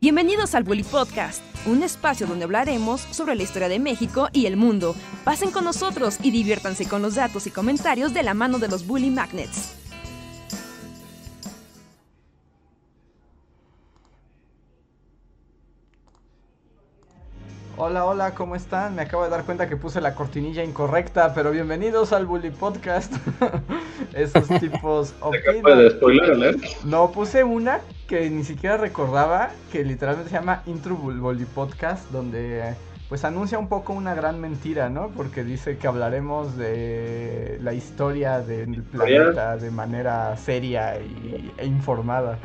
Bienvenidos al Bully Podcast, un espacio donde hablaremos sobre la historia de México y el mundo. Pasen con nosotros y diviértanse con los datos y comentarios de la mano de los Bully Magnets. Hola, hola, ¿cómo están? Me acabo de dar cuenta que puse la cortinilla incorrecta, pero bienvenidos al Bully Podcast. Esos tipos de spoiler alert? No, puse una que ni siquiera recordaba, que literalmente se llama Intro Bully Podcast, donde pues anuncia un poco una gran mentira, ¿no? Porque dice que hablaremos de la historia del planeta de manera seria y, e informada.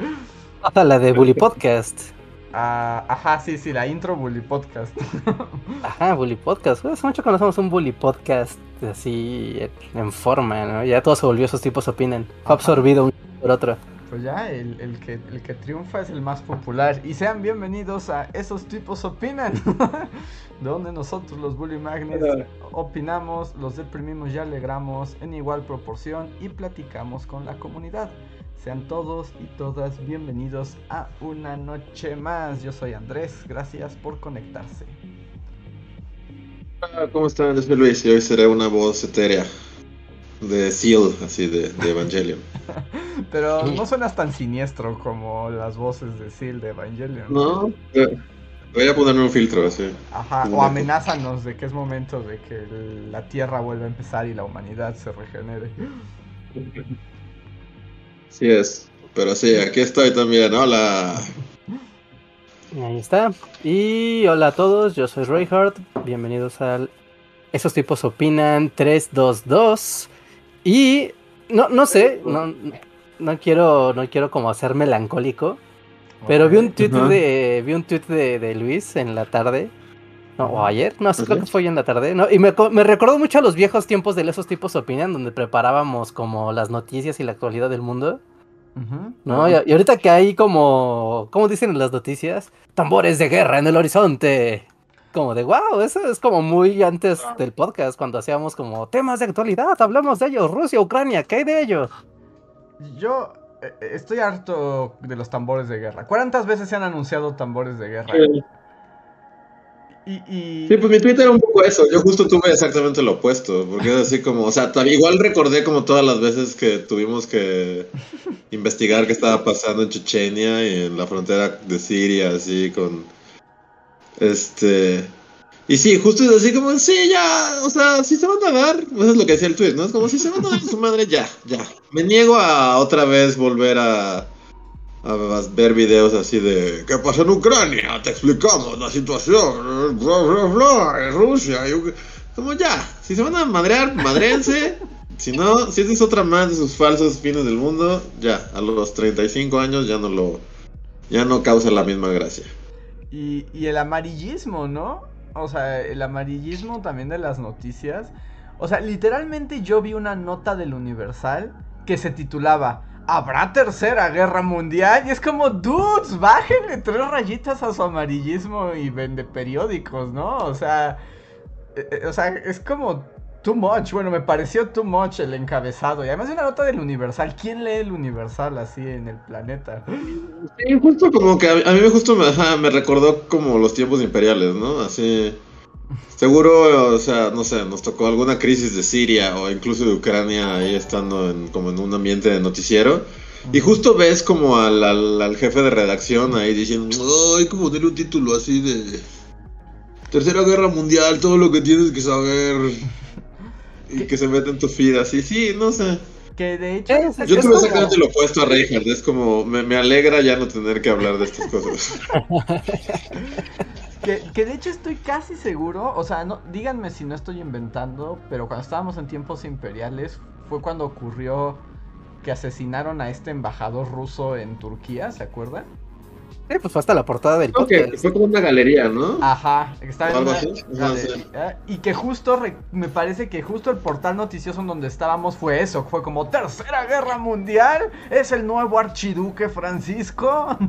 Hasta la de Bully Podcast. Ah, ajá, sí, sí, la intro Bully Podcast. ajá, Bully Podcast. Hace mucho conocemos un Bully Podcast así en forma, ¿no? Ya todo se volvió, esos tipos opinan. Fue absorbido uno por otro. Pues ya, el, el, que, el que triunfa es el más popular. Y sean bienvenidos a Esos tipos opinan. donde nosotros los Bully Magnets opinamos, los deprimimos y alegramos en igual proporción y platicamos con la comunidad. Sean todos y todas bienvenidos a una noche más. Yo soy Andrés, gracias por conectarse. Ah, ¿Cómo están? Yo soy Luis y hoy seré una voz etérea de Seal, así de, Evangelion. Pero no suenas tan siniestro como las voces de Seal de Evangelion. No, voy a ponerme un filtro así. Ajá, o amenázanos de que es momento de que la Tierra vuelva a empezar y la humanidad se regenere. Sí es. Pero sí, aquí estoy también. Hola. Ahí está. Y hola a todos, yo soy Reinhardt. Bienvenidos al Esos tipos opinan 322. Y no, no sé, no, no quiero, no quiero como ser melancólico. Pero vi un tweet de. Vi un tweet de, de Luis en la tarde no, o ayer, no sé, creo que fue en la tarde. No, y me, me recordó mucho a los viejos tiempos de esos tipos opinan, donde preparábamos como las noticias y la actualidad del mundo. ¿No? Y, ahorita que hay como, ¿cómo dicen en las noticias? Tambores de guerra en el horizonte. Como de, wow, eso es como muy antes del podcast, cuando hacíamos como temas de actualidad, hablamos de ellos, Rusia, Ucrania, ¿qué hay de ellos? Yo eh, estoy harto de los tambores de guerra. ¿Cuántas veces se han anunciado tambores de guerra? Y, Sí, pues mi Twitter era un poco eso. Yo justo tuve exactamente lo opuesto. Porque es así como, o sea, igual recordé como todas las veces que tuvimos que investigar qué estaba pasando en Chechenia y en la frontera de Siria, así con. Este. Y sí, justo es así como, sí, ya, o sea, si se van a dar, eso es lo que decía el tweet, ¿no? Es como, si se van a dar su madre, ya, ya. Me niego a otra vez volver a ver videos así de ¿qué pasa en Ucrania? Te explicamos la situación, bla, bla, bla, Rusia. como ya, si se van a madrear, madrense. si no, si es otra más de sus falsos fines del mundo, ya, a los 35 años ya no lo, ya no causa la misma gracia. Y, el amarillismo, ¿no? O sea, el amarillismo también de las noticias. O sea, literalmente yo vi una nota del Universal que se titulaba ¿Habrá tercera guerra mundial? Y es como, dudes, bájenle tres rayitas a su amarillismo y vende periódicos, ¿no? O sea, eh, eh, o sea, es como too much. Bueno, me pareció too much el encabezado. Y además de una nota del Universal. ¿Quién lee el Universal así en el planeta? Sí, justo como que a, mí me justo me, me recordó como los tiempos imperiales, ¿no? Así. Seguro, o sea, no sé, nos tocó alguna crisis de Siria o incluso de Ucrania ahí estando en, como en un ambiente de noticiero. Y justo ves como al, al, jefe de redacción ahí diciendo, ay, como tener un título así de Tercera Guerra Mundial, todo lo que tienes que saber. Y que se mete en tu feed así, sí, no sé. Que de hecho. Yo tuve exactamente lo opuesto a Reinhardt. Es como, me, me, alegra ya no tener que hablar de estas cosas. Que, de hecho estoy casi seguro, o sea, no, díganme si no estoy inventando, pero cuando estábamos en tiempos imperiales fue cuando ocurrió que asesinaron a este embajador ruso en Turquía, ¿se acuerdan? Sí, pues fue hasta la portada del okay, fue como una galería, ¿no? Ajá, estaba en una galería, y que justo, me parece que justo el portal noticioso en donde estábamos fue eso, fue como Tercera Guerra Mundial, es el nuevo archiduque Francisco.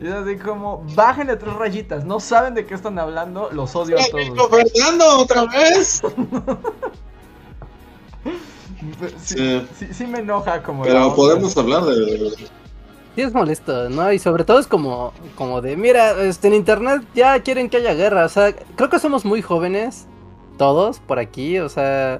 Y es así como, bájenle tres rayitas, no saben de qué están hablando, los odio a todos. Fernando otra vez? sí, sí. sí, me enoja como... Pero podemos hablar de... Sí, es molesto, ¿no? Y sobre todo es como, como de, mira, este, en internet ya quieren que haya guerra. O sea, creo que somos muy jóvenes, todos por aquí, o sea,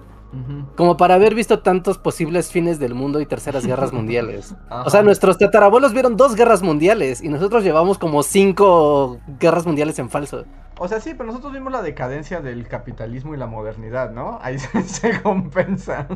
como para haber visto tantos posibles fines del mundo y terceras guerras mundiales. Ajá. O sea, nuestros tatarabuelos vieron dos guerras mundiales y nosotros llevamos como cinco guerras mundiales en falso. O sea, sí, pero nosotros vimos la decadencia del capitalismo y la modernidad, ¿no? Ahí se, se compensa.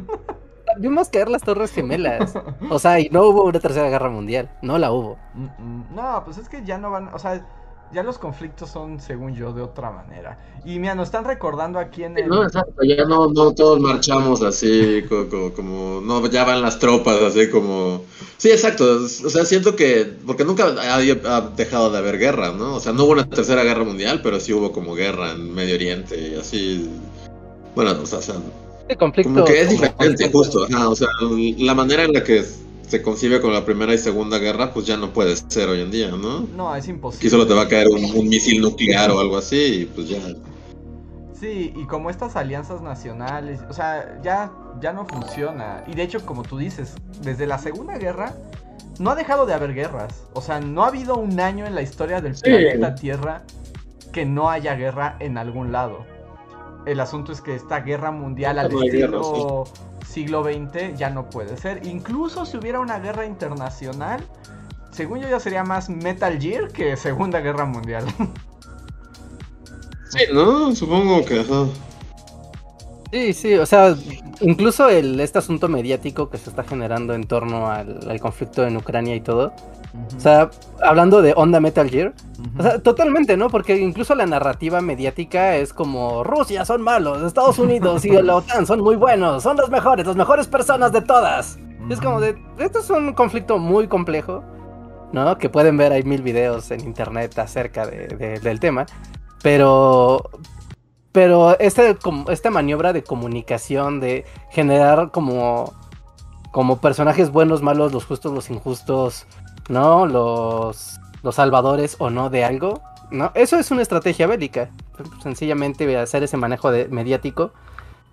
Vimos caer las torres gemelas. O sea, y no hubo una tercera guerra mundial. No la hubo. Mm, mm, No, pues es que ya no van, o sea, ya los conflictos son, según yo, de otra manera. Y mira, nos están recordando aquí en el... No, exacto, ya no, no todos marchamos así, co- co- como, no, ya van las tropas, así como... Sí, exacto, o sea, siento que, porque nunca ha, ha dejado de haber guerra, ¿no? O sea, no hubo una tercera guerra mundial, pero sí hubo como guerra en Medio Oriente y así... Bueno, o sea, o sea, Este conflicto. como que es diferente, justo, ajá, o sea, la manera en la que se concibe con la Primera y Segunda Guerra, pues ya no puede ser hoy en día, ¿no? No, es Aquí imposible. solo te va a caer un, un misil nuclear o algo así, y pues ya... Sí, y como estas alianzas nacionales, o sea, ya, ya no funciona. Y de hecho, como tú dices, desde la Segunda Guerra no ha dejado de haber guerras. O sea, no ha habido un año en la historia del Sí. planeta Tierra que no haya guerra en algún lado. El asunto es que esta guerra mundial al No hay guerra, estilo siglo XX ya no puede ser. Incluso si hubiera una guerra internacional, según yo ya sería más Metal Gear que Segunda Guerra Mundial. Sí, ¿no? Supongo que... Sí, sí, o sea, incluso el, este asunto mediático que se está generando en torno al, al conflicto en Ucrania y todo. O sea, hablando de Onda Metal Gear, o sea, totalmente, ¿no? Porque incluso la narrativa mediática es como Rusia son malos, Estados Unidos y la OTAN son muy buenos, son los mejores, las mejores personas de todas. Y es como de, esto es un conflicto muy complejo, ¿no? Que pueden ver, hay mil videos en internet acerca de- de- del tema, pero... Pero este, como- esta maniobra de comunicación, de generar como, como personajes buenos, malos, los justos, los injustos, ¿no? Los, los salvadores o no de algo, ¿no? Eso es una estrategia bélica. Sencillamente hacer ese manejo de, mediático,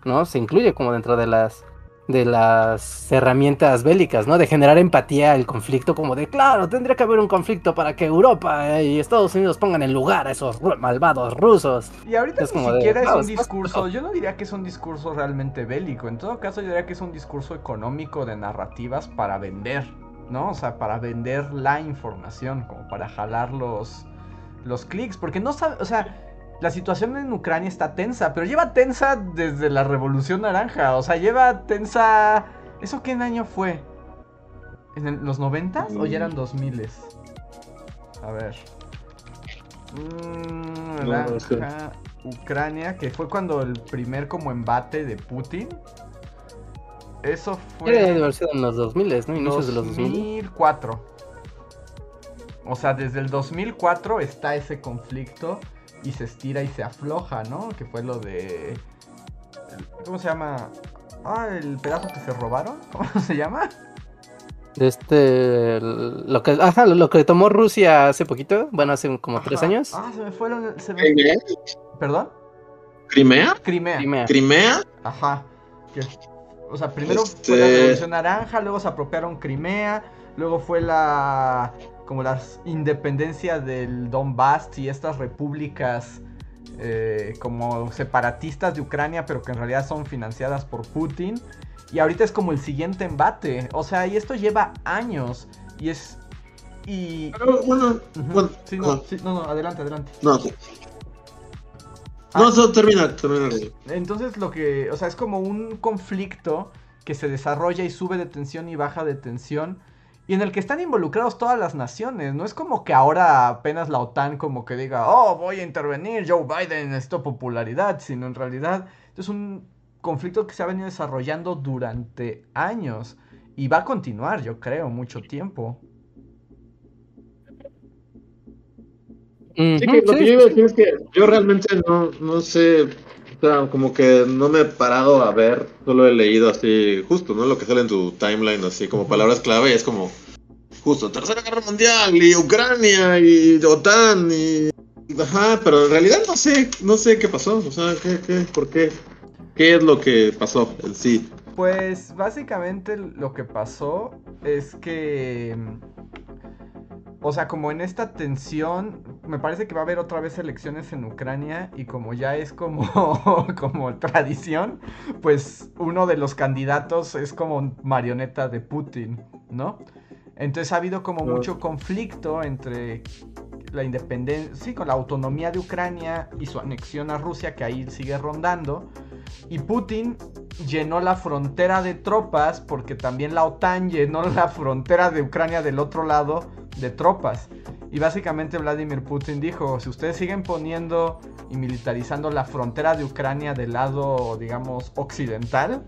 ¿no? Se incluye como dentro de las de las herramientas bélicas, ¿no? De generar empatía al conflicto, como de, claro, tendría que haber un conflicto para que Europa y Estados Unidos pongan en lugar a esos malvados rusos. Y ahorita Es ni como de, siquiera es "No, un discurso, loco". yo no diría que es un discurso realmente bélico, en todo caso yo diría que es un discurso económico de narrativas para vender, ¿no? O sea, para vender la información, como para jalar los, los clics, porque no sabe, o sea, la situación en Ucrania está tensa, pero lleva tensa desde la Revolución Naranja, o sea, lleva tensa... ¿Eso qué año fue? ¿En el- los 90 o ya eran 2000 A ver. Mm, No, no sé. naranja, Ucrania, que fue cuando el primer como embate de Putin. Eso fue... Debe de haber sido en los 2000, ¿no? Inicios de los 2000. 2004. O sea, desde el 2004 está ese conflicto y se estira y se afloja, ¿no? Que fue lo de... ¿Cómo se llama? Ah, el pedazo que se robaron. ¿Cómo se llama? De este. Lo que, ajá, lo que tomó Rusia hace poquito. Bueno, hace como tres años. Ah, se me fueron... se me- ¿Crimea? ¿Perdón? ¿Crimea? Crimea. Crimea. ¿Crimea? Ajá. O sea, primero Este- fue la Revolución Naranja, luego se apropiaron Crimea, luego fue la como la independencia del Donbass y estas repúblicas eh, como separatistas de Ucrania, pero que en realidad son financiadas por Putin. Y ahorita es como el siguiente embate. O sea, y esto lleva años. Y es. Y. Pero bueno, Ujú. bueno, Sí, no, ajá. sí, no, no, adelante, adelante. no, sí. Ah. No, eso termina, termina. Entonces lo que, o sea, es como un conflicto que se desarrolla y sube de tensión y baja de tensión y en el que están involucrados todas las naciones. No es como que ahora apenas la OTAN como que diga, oh, voy a intervenir, Joe Biden necesito popularidad, sino en realidad es un conflicto que se ha venido desarrollando durante años y va a continuar, yo creo, mucho tiempo. Sí, Ujú, que lo sí, que yo iba a decir es que yo realmente no, no sé, o sea, como que no me he parado a ver, solo he leído así, justo, ¿no? Lo que sale en tu timeline, así como palabras clave, y es como, justo, Tercera Guerra Mundial, y Ucrania, y OTAN, y... Ajá, pero en realidad no sé, no sé qué pasó, o sea, ¿qué, qué, por qué? ¿Qué es lo que pasó en sí? Pues básicamente lo que pasó es que o sea, como en esta tensión, me parece que va a haber otra vez elecciones en Ucrania y como ya es como, como tradición, pues uno de los candidatos es como marioneta de Putin, ¿no? Entonces ha habido como mucho conflicto entre la independencia, sí, con la autonomía de Ucrania y su anexión a Rusia, que ahí sigue rondando. Y Putin llenó la frontera de tropas porque también la OTAN llenó la frontera de Ucrania del otro lado de tropas. Y básicamente Vladimir Putin dijo, si ustedes siguen poniendo y militarizando la frontera de Ucrania del lado, digamos, occidental,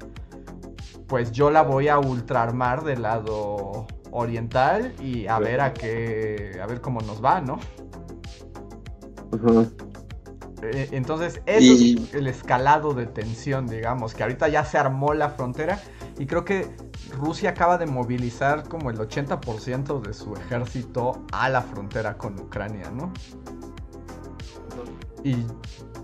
pues yo la voy a ultrarmar del lado oriental y a ver a qué, a ver cómo nos va, ¿no? Eh, entonces, eso es el escalado de tensión, digamos, que ahorita ya se armó la frontera y creo que Rusia acaba de movilizar como el 80% de su ejército a la frontera con Ucrania, ¿no? Y,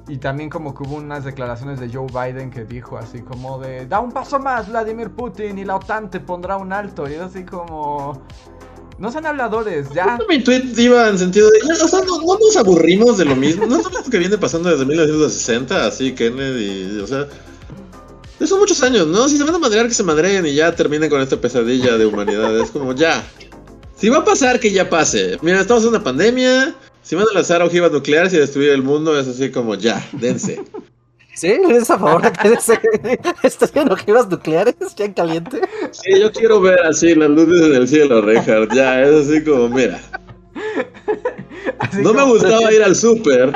y, también como que hubo unas declaraciones de Joe Biden que dijo así como de, da un paso más Vladimir Putin y la OTAN te pondrá un alto. Y es así como... No sean habladores, ya. Mi tweet iba en sentido de. O sea, no, nos aburrimos de lo mismo. No es lo que viene pasando desde 1960, así, Kennedy. O sea. Son muchos años, ¿no? Si se van a madrear, que se madreen y ya terminen con esta pesadilla de humanidad. Es como ya. Si va a pasar, que ya pase. Mira, estamos en una pandemia. Si van a lanzar ojivas nucleares y destruir el mundo, es así como ya, dense. ¿Sí? ¿Es a favor de que estás viendo ojivas nucleares ya en caliente? Sí, yo quiero ver así las luces en el cielo, Reinhardt. Ya, es así como, mira. no me gustaba ir al súper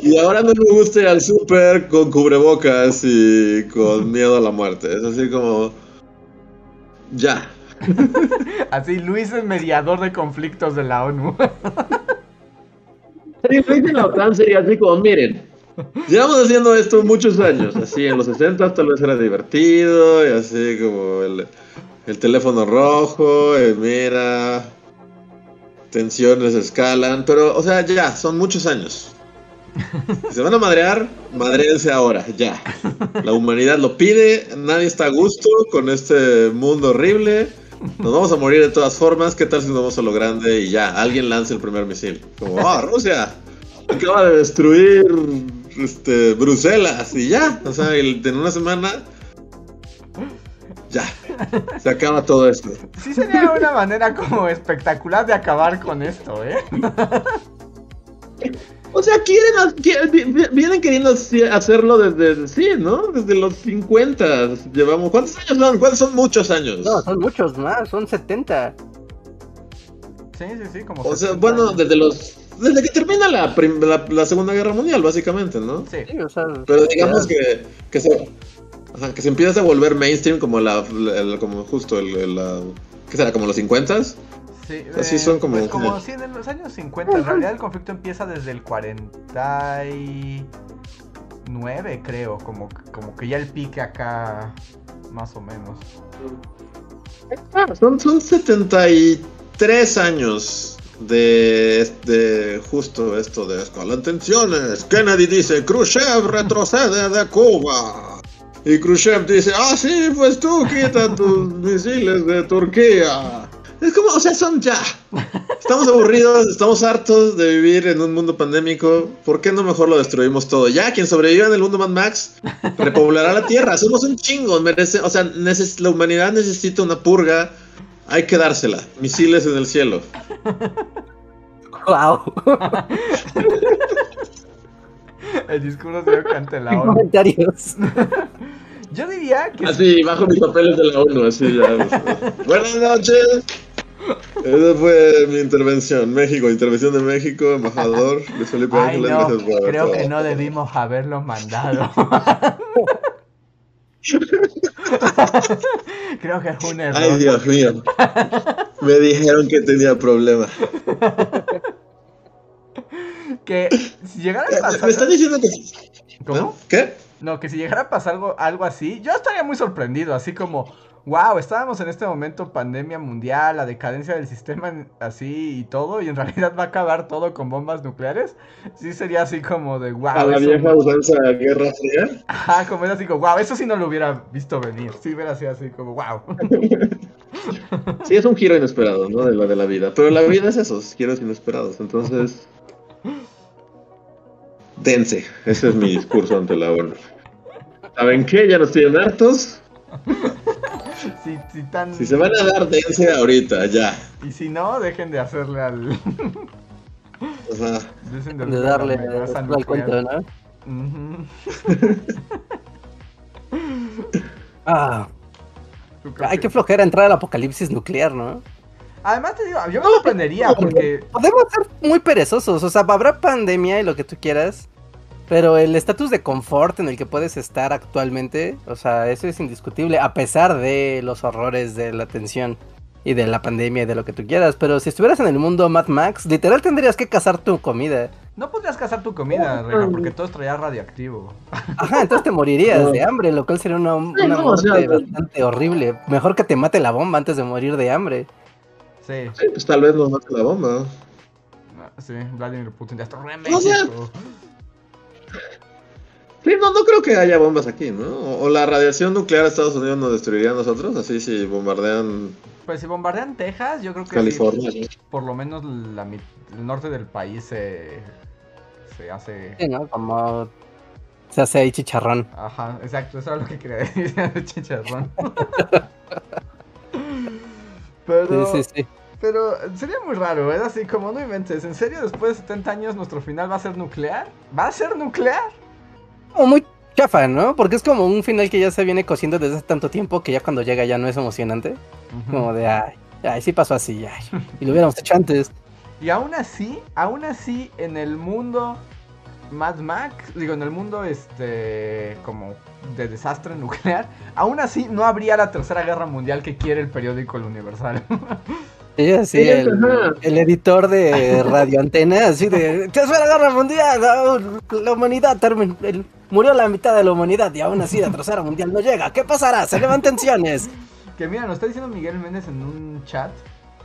y ahora no me gusta ir al súper con cubrebocas y con miedo a la muerte. Es así como... Ya. Así, Luis es mediador de conflictos de la ONU. Sí, Luis de la OTAN sería así como, miren, Llevamos haciendo esto muchos años, así en los 60 tal vez era divertido, y así como el, teléfono rojo, mira, tensiones escalan, pero o sea, ya, son muchos años. Si se van a madrear, madreense ahora, ya. La humanidad lo pide, nadie está a gusto con este mundo horrible. Nos vamos a morir de todas formas, ¿qué tal si nos vamos a lo grande y ya, alguien lance el primer misil? Como, oh, Rusia, acaba de destruir este, Bruselas y ya. O sea, en una semana ya. Se acaba todo esto. Sí sería una manera como espectacular de acabar con esto, ¿eh? O sea, quieren, vienen queriendo hacerlo desde, sí, ¿no? Desde los 50 llevamos. ¿Cuántos años son? ¿Cuántos son muchos años? No, son muchos más, son 70. Sí, sí, sí, como. O sea, bueno, desde los desde que termina la, la, Segunda Guerra Mundial, básicamente, ¿no? Sí, o sea, Pero digamos que, que, se, que se empieza a volver mainstream como la, como justo el, la, ¿qué será? Como los 50 Sí, Así son como... Pues como sí, en los años 50, en realidad el conflicto empieza desde el 49, creo, como, como que ya el pique acá, más o menos. Ah, son, son 73 años de, justo esto de escalan tensiones. Kennedy dice, Khrushchev retrocede de Cuba. Y Khrushchev dice, ah, sí, pues tú quita tus misiles de Turquía. Es como, o sea, son ya. Estamos aburridos, estamos hartos de vivir en un mundo pandémico. ¿Por qué no mejor lo destruimos todo? Ya, quien sobreviva en el mundo Mad Max repoblará la Tierra. Somos un chingo. Merece, o sea, la humanidad necesita una purga hay que dársela. Misiles en el cielo. Wow. el discurso se ante la ONU. Comentarios. Yo diría que. Así, bajo mis papeles de la ONU, así ya. Buenas noches. Esa fue mi intervención. México, intervención de México, embajador Luis Felipe Ay, No, creo que no debimos haberlo mandado. Creo que es un error. Ay, Dios mío. Me dijeron que tenía problemas. Que si llegara a pasar. Me están diciendo que. ¿Cómo? ¿Qué? No, que si llegara a pasar algo, algo así, yo estaría muy sorprendido. Así como, wow, estábamos en este momento pandemia mundial, la decadencia del sistema en- así y todo, y en realidad va a acabar todo con bombas nucleares, sí sería así como de wow. A la vieja usanza Guerra Fría. Ajá, como es así como wow, eso sí no lo hubiera visto venir, sí hubiera sido así como wow. Sí, es un giro inesperado, ¿no? De la de la vida. Pero la vida es esos giros inesperados. Entonces. Dense. Ese es mi discurso ante la ONU. ¿Saben qué? Ya nos tienen hartos. Si, si tan... Si se van a dar, dense ahorita, ya. Y si no, dejen de hacerle al... Ajá. dejen De darle al cuento, nuclear. ¿no? Ah, ¿Tú qué hay que flojera entrar al apocalipsis nuclear, ¿no? Además te digo, yo me sorprendería porque... Podemos ser muy perezosos, o sea, habrá pandemia y lo que tú quieras, pero el estatus de confort en el que puedes estar actualmente, o sea, eso es indiscutible, a pesar de los horrores de la tensión y de la pandemia y de lo que tú quieras, pero si estuvieras en el mundo Mad Max, literal tendrías que cazar tu comida. No podrías cazar tu comida, Reja, porque todo estaría radioactivo. Ajá, entonces te morirías de hambre, lo cual sería una, una o muerte bastante horrible. Mejor que te mate la bomba antes de morir de hambre. Sí, Sí, pues tal vez nos mate la bomba. no, sí, Vladimir Putin ya está re O sea, México. Sí, no, no creo que haya bombas aquí, ¿no? O, o la radiación nuclear de Estados Unidos nos destruiría a nosotros, así si bombardean Pues si bombardean Texas, yo creo que California. por lo menos la el norte del país se, se hace... Sí, ¿no? Como se hace ahí chicharrón. Ajá, exacto, eso era lo que quería decir de chicharrón. Pero, Sí, sí, sí. pero sería muy raro, es así como no inventes, ¿en serio después de 70 años nuestro final va a ser nuclear? ¿Va a ser nuclear? O muy chafa, ¿no? Porque es como un final que ya se viene cosiendo desde hace tanto tiempo que ya cuando llega ya no es emocionante. Como de, ay, ay, sí pasó así, ay. Y lo hubiéramos hecho antes. Y aún así, aún así, en el mundo Mad Max, digo, en el mundo este como de desastre nuclear, aún así no habría la tercera guerra mundial que quiere el periódico El Universal. Sí, así, Sí, el, editor de Radio Antena, así de, ¿qué es la guerra mundial? La humanidad terminó, el- murió la mitad de la humanidad y aún así la tercera mundial no llega. ¿Qué pasará? Se levantan tensiones. que mira, nos está diciendo Miguel Méndez en un chat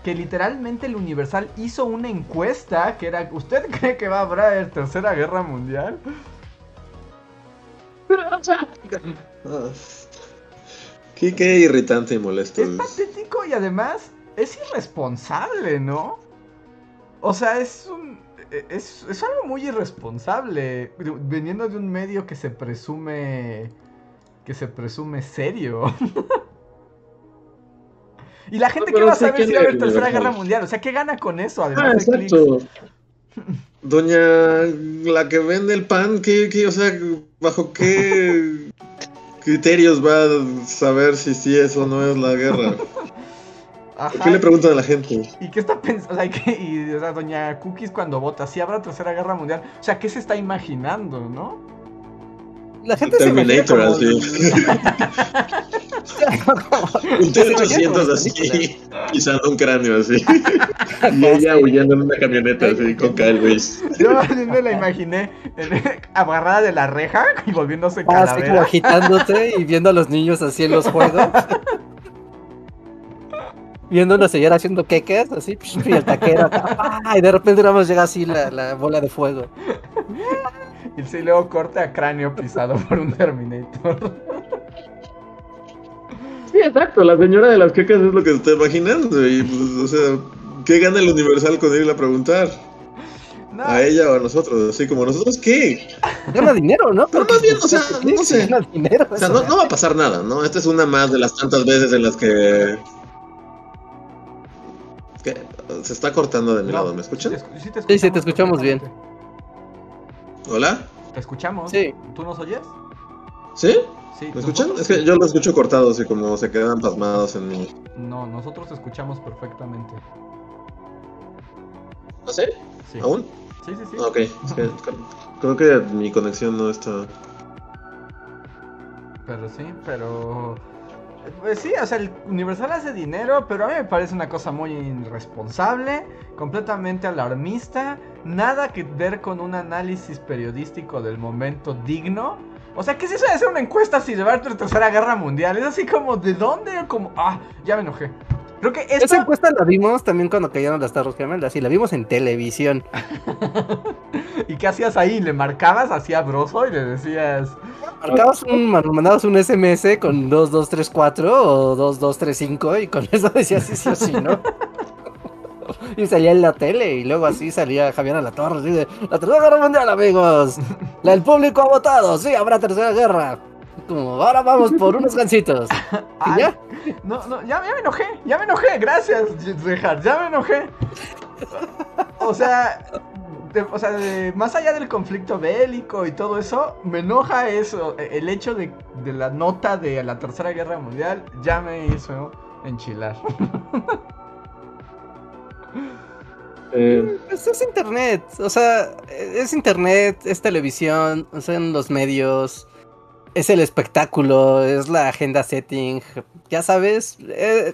que literalmente el Universal hizo una encuesta que era, ¿usted cree que va a haber tercera guerra mundial? Qué, qué irritante y molesto. Es es. patético y además es irresponsable, ¿no? O sea, es un. Es, es algo muy irresponsable. Veniendo de un medio que se presume. que se presume serio. y la gente No, que va a saber si va a haber tercera guerra mundial. O sea, ¿qué gana con eso? Ah, Además de clics. exacto. Doña, la que vende el pan, ¿qué, qué, o sea, bajo qué criterios va a saber si sí es o no es la guerra? Ajá. ¿Qué le preguntan a la gente? ¿Y qué está pensando? O sea, ¿qué- y, o sea, doña Cookies cuando vota, si habrá tercera guerra mundial. O sea, ¿qué se está imaginando, no? La gente se imagina Terminator, como- así. Un T-800 así, pisando un cráneo así. Y ella huyendo en una camioneta así con Kyle Reese. Yo me la imaginé agarrada de la reja y volviéndose Ah, así como calavera. agitándose y viendo a los niños así en los juegos. Viendo una señora haciendo queques, así, y el taquero acá, y de repente nada más llega así la, la bola de fuego. Y sí, luego corte a cráneo pisado por un Terminator. Sí, exacto, la señora de las quecas es lo que se está imaginando. Y pues, o sea, ¿qué gana el Universal con irle a preguntar? No, ¿A ella o a nosotros? Así como, ¿nosotros qué? Gana dinero, ¿no? Pero más bien, o sea, Sí, no sé. Gana dinero. O sea, no, no va a pasar nada, ¿no? Esta es una más de las tantas veces en las que... que se está cortando de mi no. lado, ¿me escuchan? Sí, te sí te Sí, sí, te escuchamos bien. ¿Hola? ¿Te escuchamos? Sí. ¿Tú nos oyes? ¿Sí? Sí. ¿Me escuchan? nosotros- Es que yo lo escucho cortado, así como se quedan pasmados en mí. No, nosotros te escuchamos perfectamente. ¿Ah, sí? Sí. ¿Aún? Sí, sí, sí. Ok, es que creo que mi conexión no está... Pero sí, pero... Pues sí, o sea, el Universal hace dinero, pero a mí me parece una cosa muy irresponsable, completamente alarmista, nada que ver con un análisis periodístico del momento digno. O sea, ¿qué es eso de hacer una encuesta si llevar la tercera guerra mundial? Es así como, ¿de dónde? Como, ah, ya me enojé. Creo que Esa encuesta la vimos también cuando cayeron las Torres Gemelas y la vimos en televisión. ¿Y qué hacías ahí? ¿Le marcabas así a Broso y le decías... Marcabas un, mandabas un SMS con 2234 o 2235 y con eso decías sí, sí o sí, ¿no? Y salía en la tele y luego así salía Javier a la Torre así de la tercera guerra mundial amigos. El público ha votado, sí, habrá tercera guerra. Como ahora vamos por unos gancitos. ¿Y Ay, ya? No, no, ya, ya me enojé, ya me enojé, gracias, Richard, ya me enojé. O sea, de- o sea, de- más allá del conflicto bélico y todo eso, me enoja eso, e- el hecho de, de la nota de la Tercera Guerra Mundial, ya me hizo enchilar. Eh, Pues es internet, o sea, es internet, es televisión, son los medios, es el espectáculo, es la agenda setting, ya sabes, eh,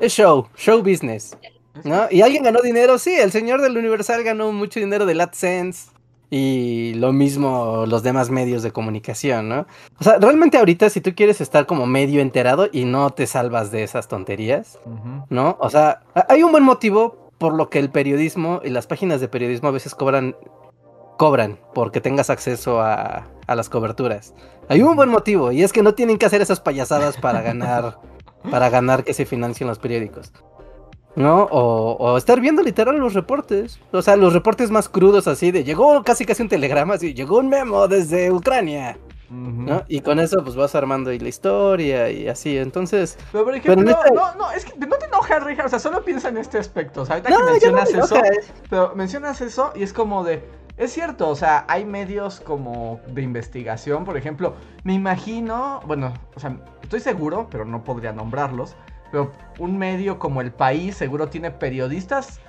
es show, show business, ¿no? Y alguien ganó dinero, sí, el señor del Universal ganó mucho dinero del AdSense y lo mismo los demás medios de comunicación, ¿no? O sea, realmente ahorita si tú quieres estar como medio enterado y no te salvas de esas tonterías. ¿no? O sea, ha- hay un buen motivo por lo que el periodismo y las páginas de periodismo a veces cobran cobran porque tengas acceso a, a las coberturas. Hay un buen motivo y es que no tienen que hacer esas payasadas para ganar para ganar que se financien los periódicos. ¿No? O, o estar viendo literal los reportes. O sea, los reportes más crudos así de llegó casi casi un telegrama así, llegó un memo desde Ucrania. ¿no? Y con eso pues vas armando ahí la historia y así. Entonces, Pero por ejemplo, neta- no, no, es que no te enojas, Richard, o sea, solo piensa en este aspecto, o sea, ahorita no, que no mencionas me eso. Pero mencionas eso y es como de. Es cierto, o sea, hay medios como de investigación, por ejemplo. Me imagino, bueno, o sea, estoy seguro, pero no podría nombrarlos. Pero un medio como El País seguro tiene periodistas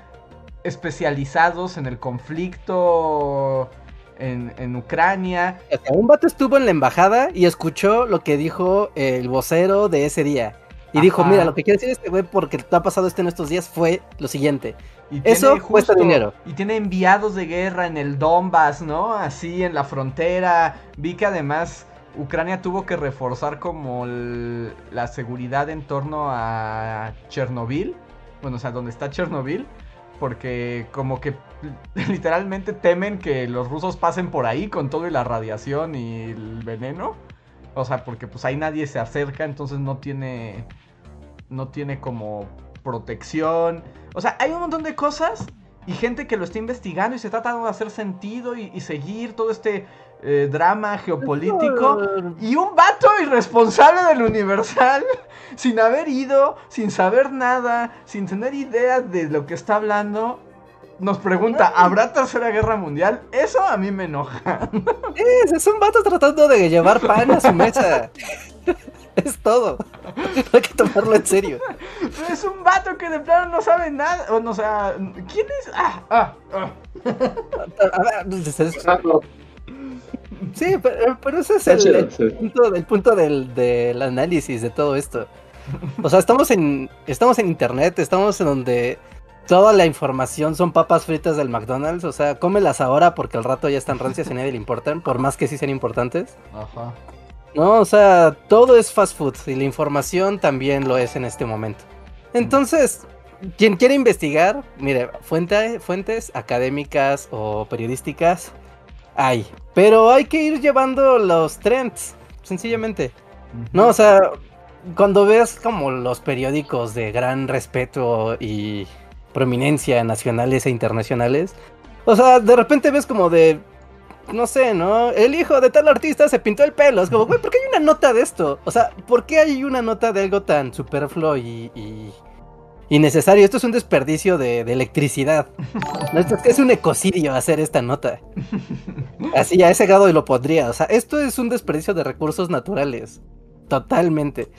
especializados en el conflicto en, en Ucrania. Un vato estuvo en la embajada y escuchó lo que dijo el vocero de ese día. Y dijo, mira, lo que quiere decir este güey porque te ha pasado esto en estos días fue lo siguiente. Y Eso cuesta dinero. Y tiene enviados de guerra en el Donbass, ¿no? Así en la frontera. Vi que además Ucrania tuvo que reforzar como el- la seguridad en torno a Chernobyl. Bueno, o sea, donde está Chernobyl. Porque como que literalmente temen que los rusos pasen por ahí con todo y la radiación y el veneno. O sea, porque pues ahí nadie se acerca, entonces no tiene. No tiene como protección. O sea, hay un montón de cosas y gente que lo está investigando y se trata de hacer sentido y, y seguir todo este eh, drama geopolítico. Y un vato irresponsable del Universal, sin haber ido, sin saber nada, sin tener idea de lo que está hablando, nos pregunta, ¿habrá tercera guerra mundial? Eso a mí me enoja. Es, es un vato tratando de llevar pan a su mesa. es todo. Hay que tomarlo en serio. Pero es un vato que de plano no sabe nada. O no, o sea, ¿quién es? Ah, ah, ah. A ver, pues, es- no, sí, pero, pero ese es el, el punto, el punto del, del análisis de todo esto. O sea, estamos en, estamos en internet, estamos en donde toda la información son papas fritas del McDonald's. O sea, cómelas ahora porque al rato ya están rancias y a nadie le importan, por más que sí sean importantes. Ajá. No, o sea, todo es fast food y la información también lo es en este momento. Entonces, quien quiere investigar, mire, fuente- fuentes académicas o periodísticas hay, pero hay que ir llevando los trends, sencillamente. No, o sea, cuando ves como los periódicos de gran respeto y prominencia nacionales e internacionales, o sea, de repente ves como de, no sé, ¿no? El hijo de tal artista se pintó el pelo. Es como, güey, ¿por qué hay una nota de esto? O sea, ¿por qué hay una nota de algo tan superfluo y, y innecesario? Esto es un desperdicio de, electricidad. Esto es, un ecocidio hacer esta nota. Así, a ese grado lo pondría. O sea, esto es un desperdicio de recursos naturales. Totalmente.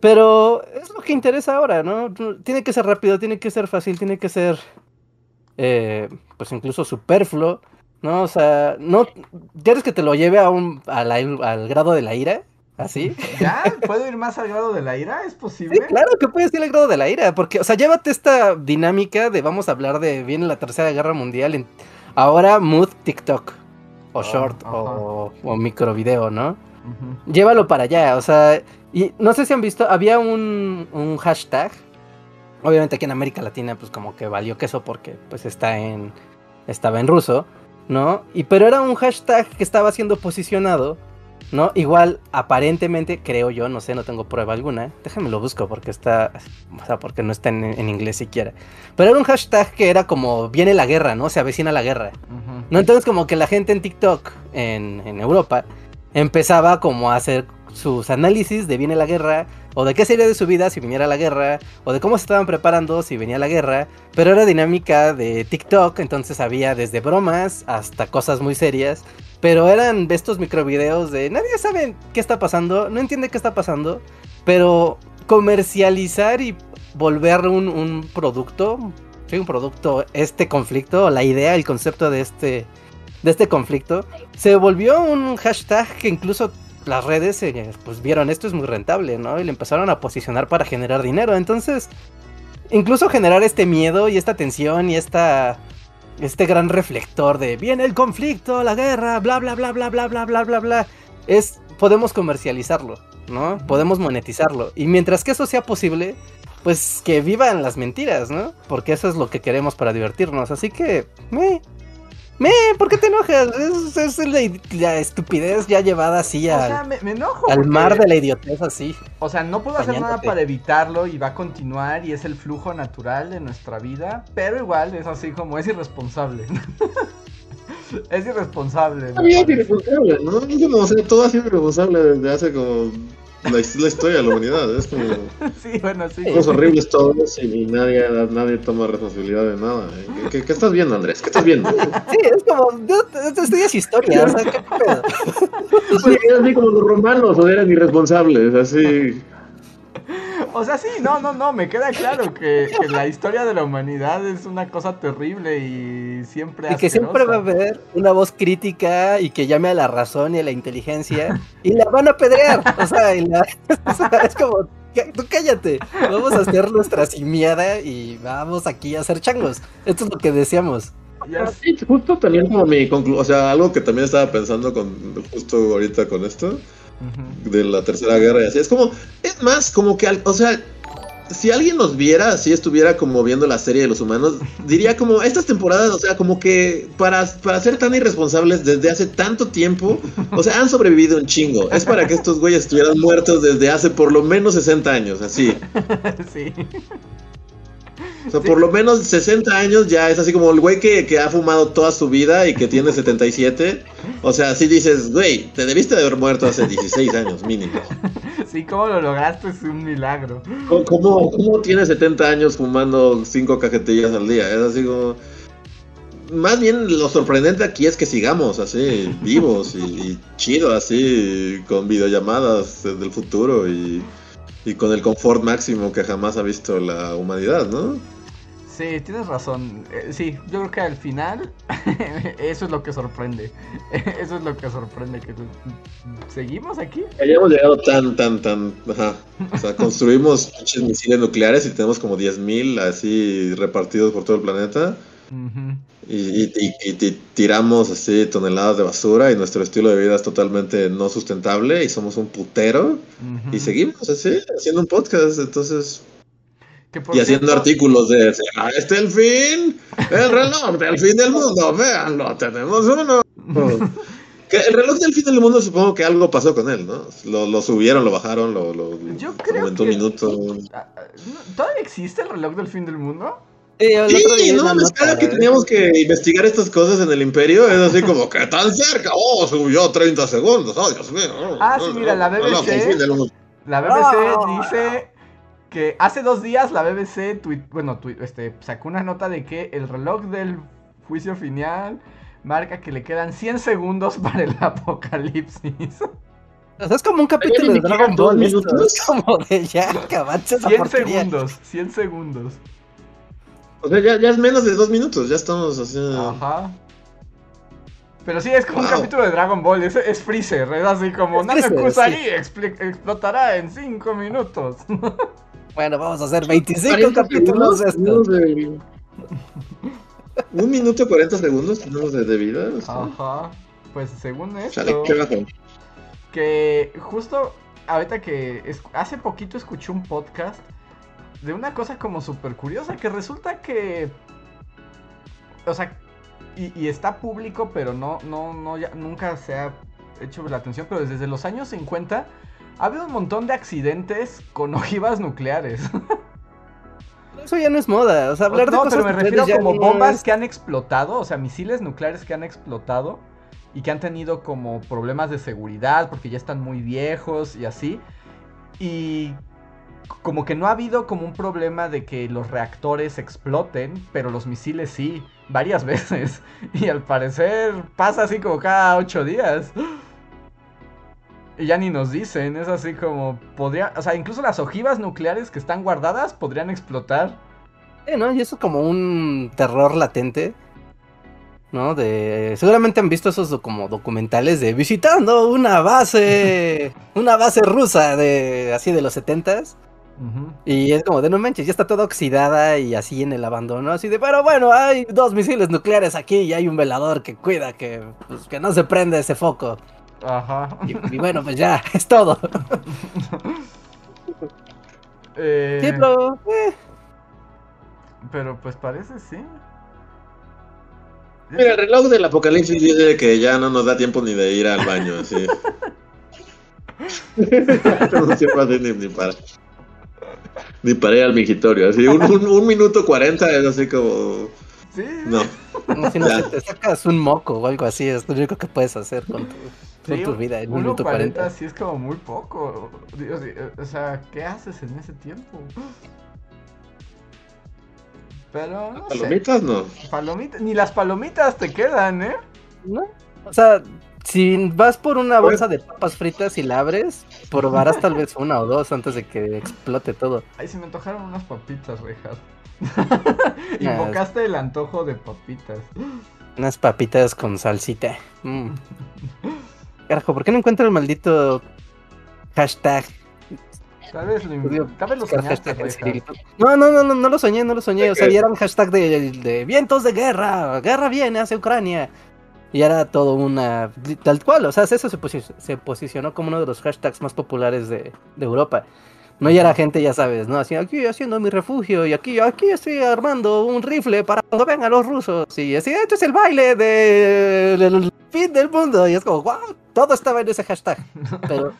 Pero es lo que interesa ahora, ¿no? Tiene que ser rápido, tiene que ser fácil, tiene que ser, eh, pues incluso superfluo, ¿no? O sea, no, ¿quieres que te lo lleve a un, a la- al grado de la ira? ¿Así? ¿Ya? ¿Puedo ir más al grado de la ira? ¿Es posible? Sí, claro que puedes ir al grado de la ira, porque, o sea, llévate esta dinámica de vamos a hablar de viene la tercera guerra mundial, en, ahora mood TikTok. o Ah, short ajá. o, o micro video, ¿no? Llévalo para allá, o sea, y no sé si han visto, había un, un hashtag, obviamente aquí en América Latina pues como que valió queso porque pues está en, estaba en ruso, ¿no? Y pero era un hashtag que estaba siendo posicionado, ¿no? Igual aparentemente, creo yo, no sé, no tengo prueba alguna, déjame lo busco porque está, o sea, porque no está en, en inglés siquiera, pero era un hashtag que era como viene la guerra, ¿no? Se avecina la guerra. ¿no? Entonces como que la gente en TikTok en, en Europa empezaba como a hacer sus análisis de viene la guerra, o de qué sería de su vida si viniera la guerra, o de cómo se estaban preparando si venía la guerra, pero era dinámica de TikTok, entonces había desde bromas hasta cosas muy serias, pero eran de estos microvideos de nadie sabe qué está pasando, no entiende qué está pasando, pero comercializar y volver un, producto, un producto, este conflicto, la idea, el concepto de este, de este conflicto, se volvió un hashtag que incluso las redes eh, pues vieron esto es muy rentable, ¿no? Y le empezaron a posicionar para generar dinero. Entonces, incluso generar este miedo y esta tensión y esta este gran reflector de viene el conflicto, la guerra, bla bla bla bla bla bla bla bla bla, es podemos comercializarlo, ¿no? Podemos monetizarlo. Y mientras que eso sea posible, pues que vivan las mentiras, ¿no? Porque eso es lo que queremos para divertirnos. Así que, me, me, ¿por qué te enojas? Es, es la, la estupidez ya llevada así O al, sea, me, me enojo. al porque- mar de la idiotez así. O sea, no puedo hacer nada para evitarlo y va a continuar y es el flujo natural de nuestra vida, pero igual es así como es irresponsable. es irresponsable. bien parece. irresponsable, ¿no? Es como, o sea, todo ha sido irresponsable desde hace como la, his- la historia de la humanidad. Es como, Sí, bueno, sí. somos horribles todos y nadie, nadie toma responsabilidad de nada. ¿eh? ¿Qué, qué, qué estás viendo, Andrés? ¿Qué estás viendo? Sí, es como, yo tú estudias historia, o sea, ¿qué pedo? Sí, así como los romanos o eran irresponsables, así. O sea, sí, no, no, no, me queda claro que, que la historia de la humanidad es una cosa terrible y siempre Y que siempre va a asquerosa. haber una voz crítica y que llame a la razón y a la inteligencia y la van a pedrear. O sea, y la- o sea, es como, "Cá- tú cállate, vamos a hacer nuestra simiada y vamos aquí a hacer changos. Esto es lo que deseamos. Sé. Sí, justo también como mi conclusión, o sea, algo que también estaba pensando con justo ahorita con esto, De la tercera guerra y así, es como, es más, como que, o sea, si alguien nos viera, así estuviera como viendo la serie de los humanos, diría como, estas temporadas, o sea, como que para, para ser tan irresponsables desde hace tanto tiempo, o sea, han sobrevivido un chingo. Es para que estos güeyes estuvieran muertos desde hace por lo menos 60 años, así. sí. O sea, por lo menos 60 años ya es así como el güey que, que ha fumado toda su vida y que tiene 77. O sea, así dices, güey, te debiste de haber muerto hace 16 años mínimo. Sí, cómo lo lograste es un milagro. ¿Cómo, cómo, cómo tiene 70 años fumando 5 cajetillas al día? Es así como... Más bien lo sorprendente aquí es que sigamos así, vivos y, y chido, así, con videollamadas del futuro y, y con el confort máximo que jamás ha visto la humanidad, ¿no? Sí, tienes razón. Eh, sí, yo creo que al final eso es lo que sorprende. Eso es lo que sorprende que seguimos aquí. Hayamos llegado tan, tan, tan. Ajá. O sea, construimos misiles nucleares y tenemos como 10.000 así repartidos por todo el planeta. Ujú. Y, y- y- y ti- tiramos así toneladas de basura y nuestro estilo de vida es totalmente no sustentable y somos un putero. Y seguimos así, haciendo un podcast. Entonces, y haciendo cierto- artículos de "Ah, este el fin, el reloj del fin del mundo, véanlo, tenemos uno. Que el reloj del fin del mundo supongo que algo pasó con él, ¿no? Lo, lo subieron, lo bajaron, lo, lo Yo creo aumentó un que- minuto. ¿no- ¿Todavía existe el reloj del fin del mundo? Sí, el otro día Sí, vi no, nota, espera que ¿eh? teníamos que investigar estas cosas en el imperio. Es así como que tan cerca. Oh, subió 30 segundos. Oh, Dios mío. Ah, sí, mira, la BBC. La BBC Ah. dice que hace dos días la BBC tuit- bueno, tuit- este, sacó una nota de que el reloj del juicio final marca que le quedan 100 segundos para el apocalipsis. O sea, es como un capítulo de Dragon Ball. esto, minutos. Es como de ya, acabaste esa 100 porquería. segundos, 100 segundos. O sea, ya, ya es menos de dos minutos. Ya estamos así. Ajá. Pero sí, es como un capítulo de Dragon Ball, es, es Freezer, es así como Es Nana Freezer, Kusari expli- explotará en 5 minutos. Bueno, vamos a hacer 25 40 capítulos de esto. de- Un minuto 40 segundos tenemos de, de vida. o sea. Ajá. Pues según Chale, esto, qué bajo. que justo ahorita que es- hace poquito escuché un podcast de una cosa como súper curiosa, que resulta que, o sea, y, y está público, pero no, no, no, ya, nunca se ha hecho la atención, pero desde los años 50 ha habido un montón de accidentes con ojivas nucleares. Eso ya no es moda. O sea, hablar de no, cosas pero me refiero como no bombas es- que han explotado, o sea, misiles nucleares que han explotado y que han tenido como problemas de seguridad porque ya están muy viejos y así. Y como que no ha habido como un problema de que los reactores exploten, pero los misiles sí, varias veces. Y al parecer pasa así como cada ocho días. Y ya ni nos dicen, es así como podría, o sea, incluso las ojivas nucleares que están guardadas podrían explotar. Sí, ¿no? Y eso es como un terror latente. ¿No? De. Seguramente han visto esos como documentales de visitando una base. una base rusa de. así de los setentas. Ujú. Y es como de no manches, ya está toda oxidada y así en el abandono. Así de, pero bueno, hay dos misiles nucleares aquí y hay un velador que cuida que, pues, que no se prenda ese foco. Ajá. Y, y bueno, pues ya, es todo. Eh, Sí, pero. eh, pero pues parece sí. Mira, el reloj del apocalipsis dice que ya no nos da tiempo ni de ir al baño, así. no así ni, ni para. Ni para ir al mingitorio, así. Un, un, un minuto cuarenta es así como. Sí. No. como si no te sacas un moco o algo así, es lo único que puedes hacer con tu, con Sí, tu vida en un 1.40 minuto 40. sí es como muy poco. Dios, eh, o sea, ¿qué haces en ese tiempo? Pero no sé. Palomitas no. Palomitas, ni las palomitas te quedan, ¿eh? ¿No? O sea, si vas por una Pues- bolsa de papas fritas y la abres, probarás tal vez una o dos antes de que explote todo. Ay, se me antojaron unas papitas, Rejas. Ah, Invocaste el antojo de papitas. Unas papitas con salsita. Mm. Carajo, ¿por qué no encuentro el maldito hashtag? Tal vez lo, Judío, tal vez lo buscar soñaste, hashtag en Rejas. cirílico? No, no, no, no, no lo soñé, no lo soñé. O sea, ya era un hashtag de, de vientos de guerra, guerra viene hacia Ucrania. Y era todo una. tal cual, o sea, eso se, posi- se posicionó como uno de los hashtags más populares de, de Europa. No, ya era gente, ya sabes, ¿no? Así, aquí haciendo mi refugio y aquí, aquí estoy armando un rifle para cuando vengan los rusos. Y así, esto es el baile de- del fin del mundo. Y es como, wow, todo estaba en ese hashtag. Pero,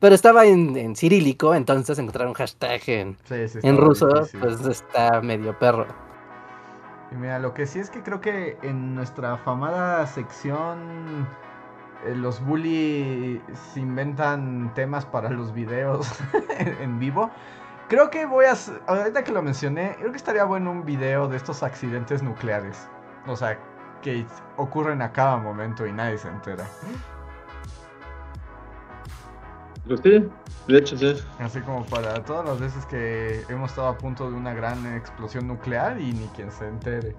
pero estaba en, en cirílico, entonces encontrar un hashtag en, Sí, sí, en ruso, difícil. pues está medio perro. Y mira, lo que sí es que creo que en nuestra afamada sección los bully se inventan temas para los videos en, vivo. Creo que voy a... Ahorita que lo mencioné, creo que estaría bueno un video de estos accidentes nucleares. O sea, que ocurren a cada momento y nadie se entera. Pues sí, de hecho sí. Así como para todas las veces que hemos estado a punto de una gran explosión nuclear y ni quien se entere.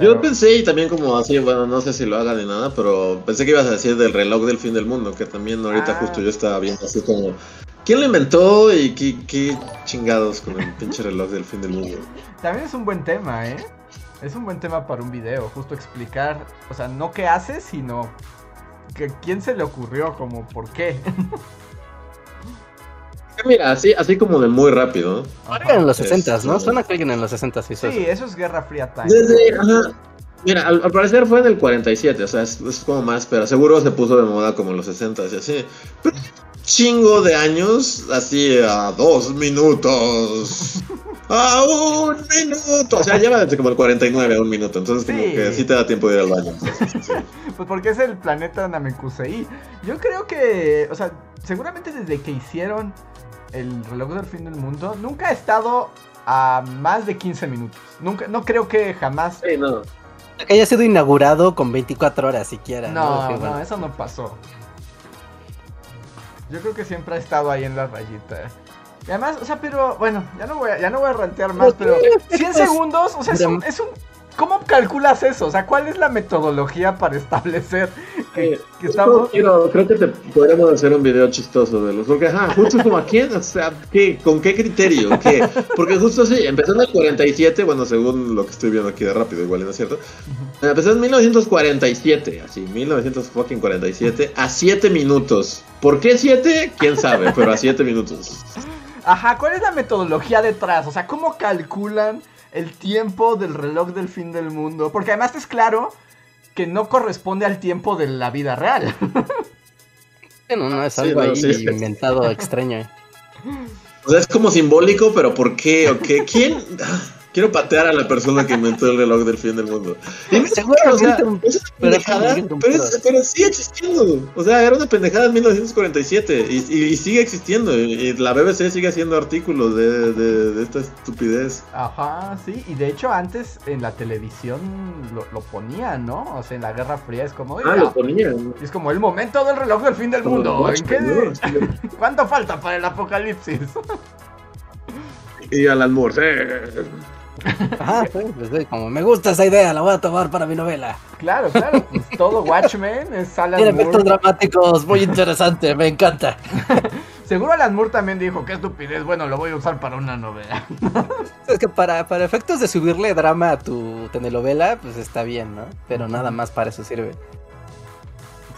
Yo pensé, y también como así, bueno, no sé si lo hagan ni nada, pero pensé que ibas a decir del reloj del fin del mundo, que también ahorita Ah. justo yo estaba viendo así como, ¿quién lo inventó y qué, qué chingados con el pinche reloj del fin del mundo? También es un buen tema, ¿eh? Es un buen tema para un video, justo explicar, o sea, no qué hace, sino que quién se le ocurrió, como por qué. Mira, así, así como de muy rápido. Ajá. en los 60 ¿no? Este- Suena que alguien en los 60 hizo Sí, eso. eso es Guerra Fría Time. Desde, ajá. Mira, al, al parecer fue en el 47, o sea, es, es como más, pero seguro se puso de moda como en los 60 y así. Pero chingo de años, así a dos minutos. A un minuto. O sea, lleva desde como el 49 a un minuto, entonces como Sí. que sí te da tiempo de ir al baño. sí. Pues porque es el planeta Namekusei. Yo creo que, o sea, seguramente desde que hicieron el reloj del fin del mundo, nunca ha estado a más de 15 minutos. Nunca, no creo que jamás. Sí, no. Que haya sido inaugurado con 24 horas siquiera. No, no, bueno. eso no pasó. Yo creo que siempre ha estado ahí en la rayita. Y además, o sea, pero bueno, ya no voy a, ya no voy a rantear más, pero 100 segundos, o sea, es un, es un- ¿Cómo calculas eso? O sea, ¿cuál es la metodología para establecer que, que estamos... Quiero, creo que te podríamos hacer un video chistoso de los. Porque, ajá, justo como aquí, o sea, ¿qué? ¿con qué criterio? ¿Qué? Porque justo así, empezó en el 47, bueno, según lo que estoy viendo aquí de rápido, igual no es cierto. Empezó en 1947, así, 1947, a 7 minutos. ¿Por qué 7? Quién sabe, pero a 7 minutos. Ajá, ¿cuál es la metodología detrás? O sea, ¿cómo calculan el tiempo del reloj del fin del mundo? Porque además es claro que no corresponde al tiempo de la vida real. No, no, es Sí, algo no, ahí sí, sí. inventado extraño. O sea, es como simbólico, pero ¿por qué? ¿O qué? ¿Quién? Quiero patear a la persona que inventó el reloj del fin del mundo. Y un- es una pero pendejada, también un pero, es- pro. pero sigue existiendo. O sea, era una pendejada en 1947 y, y- y sigue existiendo. Y, y la BBC sigue haciendo artículos de, de- de esta estupidez. Ajá, sí, y de hecho antes en la televisión lo, lo ponían, ¿no? O sea, en la Guerra Fría es como, Ah, lo ponían. es como el momento del reloj del fin del Como mundo. ¿Cuánto falta para el apocalipsis? Y Alan Moore. Ajá, sí, pues, sí, como me gusta esa idea, la voy a tomar para mi novela. claro, claro, pues todo Watchmen es Alan Tiene efectos dramáticos, muy interesante, me encanta. Seguro Alan Moore también dijo, qué estupidez, bueno, lo voy a usar para una novela. Es que para, para efectos de subirle drama a tu telenovela, pues está bien, ¿no? Pero nada más para eso sirve.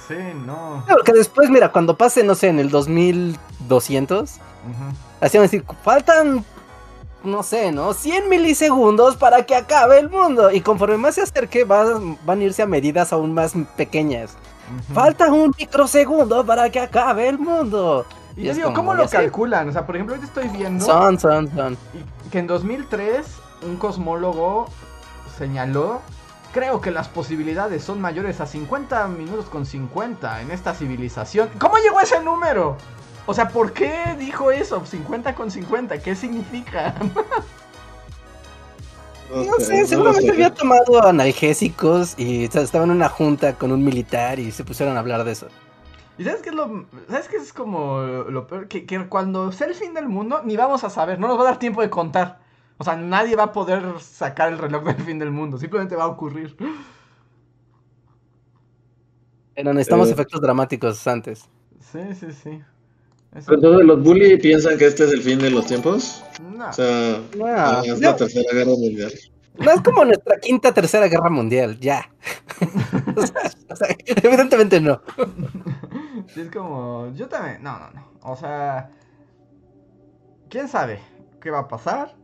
Sí, no. Porque después, mira, cuando pase, no sé, en el 2200, Ujú. así van a decir, faltan, no sé, ¿no? 100 milisegundos para que acabe el mundo. Y conforme más se acerque, van, van a irse a medidas aún más pequeñas. Falta un microsegundo para que acabe el mundo. Y Y yo digo, como, ¿cómo lo sé. calculan? O sea, por ejemplo, ahorita estoy viendo Son, son, son. que en 2003 un cosmólogo señaló, creo que las posibilidades son mayores a 50 minutos con 50 en esta civilización. ¿Cómo llegó ese número? O sea, ¿por qué dijo eso? 50 con 50, ¿qué significa? No sé, no seguramente sé. había tomado analgésicos y o sea, estaba en una junta con un militar y se pusieron a hablar de eso. ¿Y sabes qué es lo, sabes qué es como lo peor? Que, que cuando sea el fin del mundo, ni vamos a saber, no nos va a dar tiempo de contar. O sea, nadie va a poder sacar el reloj del fin del mundo, simplemente va a ocurrir. Pero necesitamos Eh. efectos dramáticos antes. Sí, sí, sí. Eso- entonces los bully piensan que este es el fin de los tiempos. no. O sea, No, es no. la tercera guerra mundial. No es como nuestra quinta, tercera guerra mundial, ya. o, sea, o sea, evidentemente no. Sí, es como. Yo también. No, no, no. O sea. ¿Quién sabe qué va a pasar?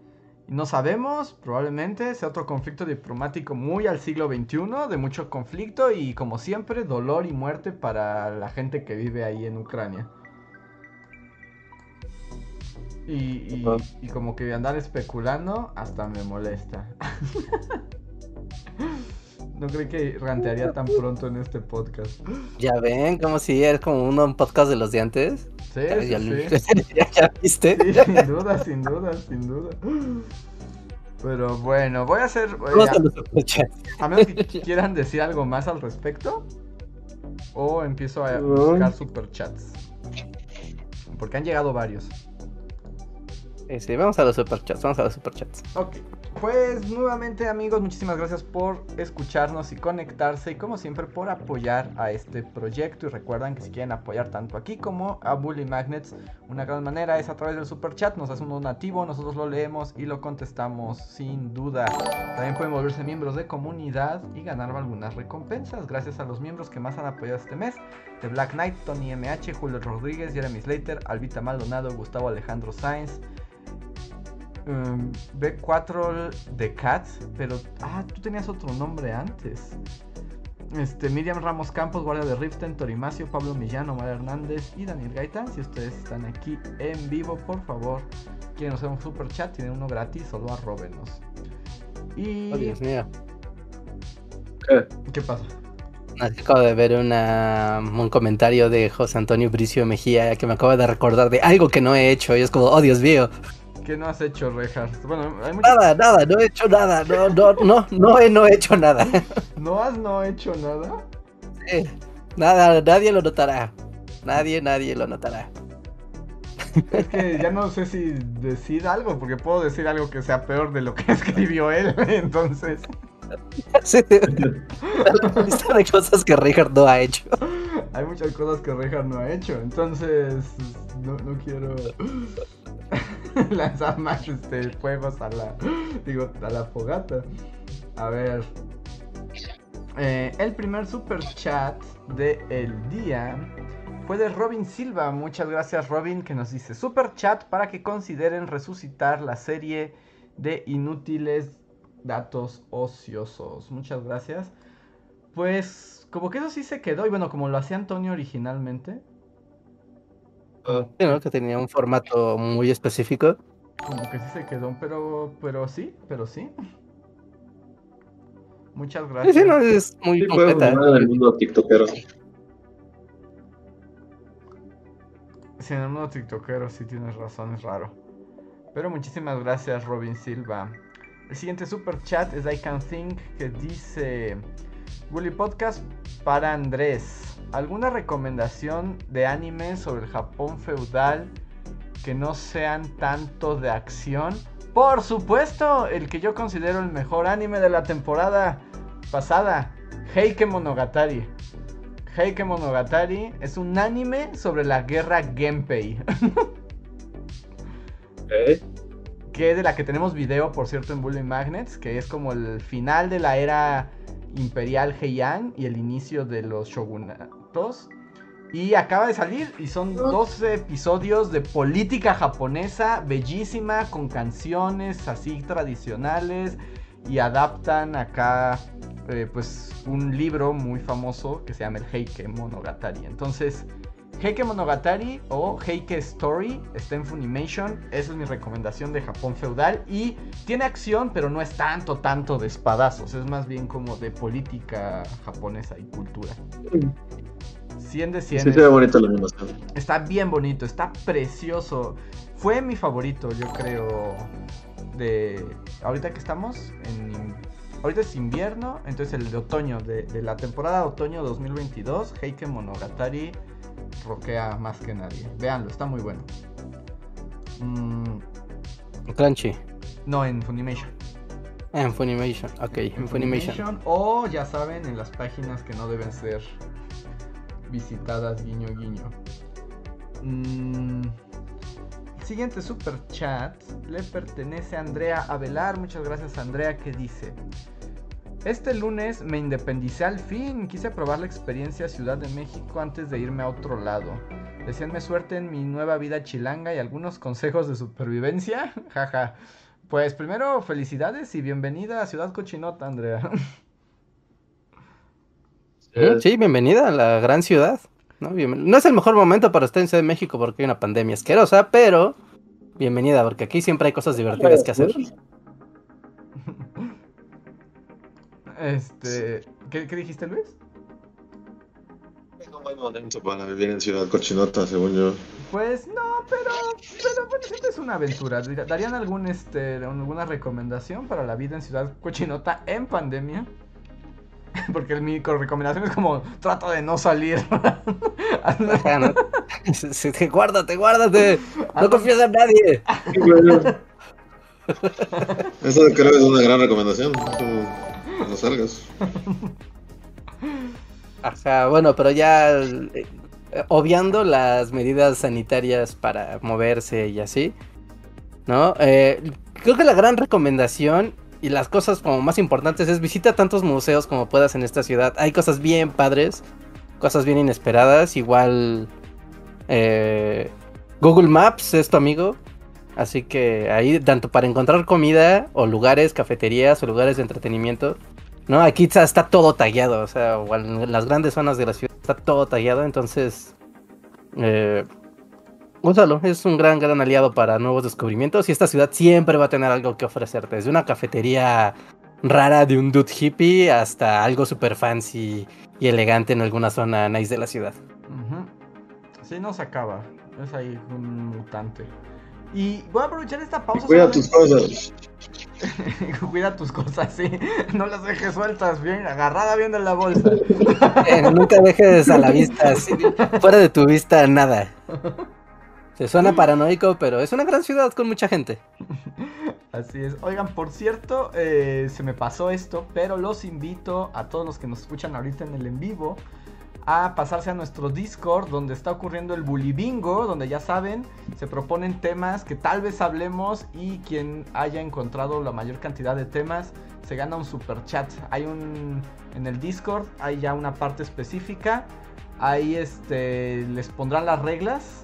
No sabemos. Probablemente sea otro conflicto diplomático muy al siglo XXI. De mucho conflicto y, como siempre, dolor y muerte para la gente que vive ahí en Ucrania. Y, y, y como que andar especulando hasta me molesta. no creí que rantearía tan pronto en este podcast. Ya ven, como si es como un, un podcast de los de antes. Sí, Ya, sí, ya- sí. ya- ya viste. Sí, sin duda, sin duda, sin duda. Pero bueno, voy a hacer. Eh, a superchats. a, a menos que quieran decir algo más al respecto. O empiezo a buscar superchats. Porque han llegado varios. Sí, vamos a los superchats, vamos a los superchats. Ok. Pues nuevamente amigos, muchísimas gracias por escucharnos y conectarse y como siempre por apoyar a este proyecto y recuerdan que si quieren apoyar tanto aquí como a Bully Magnets, una gran manera es a través del super chat, nos hacen un donativo, nosotros lo leemos y lo contestamos sin duda. También pueden volverse miembros de comunidad y ganar algunas recompensas gracias a los miembros que más han apoyado este mes. The Black Knight, Tony MH, Julio Rodríguez, Jeremy Slater, Albita Maldonado, Gustavo Alejandro Sáenz, Um, B4 de Cats, pero. Ah, tú tenías otro nombre antes. Este, Miriam Ramos Campos, Guardia de Riften, Torimacio, Pablo Millán, Omar Hernández y Daniel Gaitán. Si ustedes están aquí en vivo, por favor, quieren hacer un super chat, tienen uno gratis, solo arrobenos. Y. Oh, Dios mío. ¿Qué pasa? Acabo de ver una, un comentario de José Antonio Bricio Mejía que me acaba de recordar de algo que no he hecho. Y es como, oh Dios mío. ¿Qué no has hecho, Rejas? Bueno, hay muchas. Nada, nada, no he hecho nada. No, no, no, no he, no he hecho nada. ¿No has no hecho nada? Sí, Nada, nadie lo notará. Nadie, nadie lo notará. Es que ya no sé si decir algo, porque puedo decir algo que sea peor de lo que escribió él, entonces. Sí. Lista de cosas que Richard no ha hecho. Hay muchas cosas que Rejar no ha hecho, entonces no, no quiero lanzar más este, fuegos a la, digo, a la fogata. A ver. Eh, el primer super chat del el día fue de Robin Silva. Muchas gracias, Robin, que nos dice super chat para que consideren resucitar la serie de inútiles datos ociosos. Muchas gracias. Pues, como que eso sí se quedó, y bueno, como lo hacía Antonio originalmente, Sí, ¿no? Que tenía un formato muy específico. como que sí se quedó, pero, pero sí, pero sí. Muchas gracias. sí, no, es muy Sí, completa. funcionar en el mundo tiktokero. Sí, en el mundo tiktokero sí tienes razón, es raro. Pero muchísimas gracias, Robin Silva. El siguiente super chat es I Can Think que dice: Bully Podcast para Andrés. ¿Alguna recomendación de anime sobre el Japón feudal que no sean tanto de acción? Por supuesto, el que yo considero el mejor anime de la temporada pasada, Heike Monogatari. Heike Monogatari es un anime sobre la guerra Genpei, que es de la que tenemos video, por cierto, en Bully Magnets, que es como el final de la era imperial Heian y el inicio de los shogunatos. Y acaba de salir y son 12 episodios de política japonesa, bellísima, con canciones así tradicionales y adaptan acá eh, pues un libro muy famoso que se llama el Heike Monogatari. Entonces, Heike Monogatari o Heike Story está en Funimation. Esa es mi recomendación de Japón feudal. Y tiene acción, pero no es tanto, tanto de espadazos. Es más bien como de política japonesa y cultura. 100 de 100. Sí, se ve bonita la animación. Está bien bonito, está precioso. Fue mi favorito, yo creo, de... Ahorita que estamos en... Ahorita es invierno, entonces el de otoño, de, de la temporada de otoño 2022, Heike Monogatari roquea más que nadie. Véanlo, está muy bueno. Mm, Crunchy. no, en Funimation. Ah, en Funimation. Ok, en Funimation. O ya saben, en las páginas que no deben ser visitadas, guiño, guiño. Mm, el siguiente super chat le pertenece a Andrea Avelar. Muchas gracias, Andrea, que dice. Este lunes me independicé al fin. Quise probar la experiencia Ciudad de México antes de irme a otro lado. Deseanme suerte en mi nueva vida chilanga y algunos consejos de supervivencia. Jaja. Pues primero, felicidades y bienvenida a Ciudad Cochinota, Andrea. Mm, Sí, bienvenida a la gran ciudad. ¿no? Bienven- no es el mejor momento para estar en Ciudad de México porque hay una pandemia asquerosa, pero bienvenida porque aquí siempre hay cosas divertidas que hacer. Este, ¿qué, qué dijiste, Luis? Es un buen momento para vivir en Ciudad Cochinota, según yo. Pues no, pero, pero bueno, siempre es una aventura. ¿Darían algún, este, alguna recomendación para la vida en Ciudad Cochinota en pandemia? Porque el- mi co- recomendación es como, trato de no salir. ¿no? Guárdate, guárdate. No confías en nadie. Eso creo que es una gran recomendación. No salgas. Ajá, bueno, pero ya eh, obviando las medidas sanitarias para moverse y así, ¿no? Eh, creo que la gran recomendación y las cosas como más importantes es visita tantos museos como puedas en esta ciudad. Hay cosas bien padres, cosas bien inesperadas, igual eh, Google Maps es tu amigo. Así que ahí, tanto para encontrar comida, o lugares, cafeterías, o lugares de entretenimiento, ¿no? Aquí está, todo tagueado, o sea, o en las grandes zonas de la ciudad está todo tagueado, entonces. Eh, úsalo, es un gran, gran aliado para nuevos descubrimientos. Y esta ciudad siempre va a tener algo que ofrecerte, desde una cafetería rara de un dude hippie hasta algo super fancy y elegante en alguna zona nice de la ciudad. Ujú. Sí, no se acaba. Es ahí un mutante. Y voy a aprovechar esta pausa. Cuida tus cosas. Cuida tus cosas, sí. No las dejes sueltas, bien, agarrada bien de la bolsa. Eh, nunca dejes a la vista, así, fuera de tu vista, nada. Se suena paranoico, pero es una gran ciudad con mucha gente. Así es. Oigan, por cierto, eh, se me pasó esto, pero los invito a todos los que nos escuchan ahorita en el en vivo a pasarse a nuestro Discord donde está ocurriendo el Bully Bingo, donde ya saben, se proponen temas que tal vez hablemos y quien haya encontrado la mayor cantidad de temas se gana un super chat. Hay un en el Discord hay ya una parte específica. Ahí este les pondrán las reglas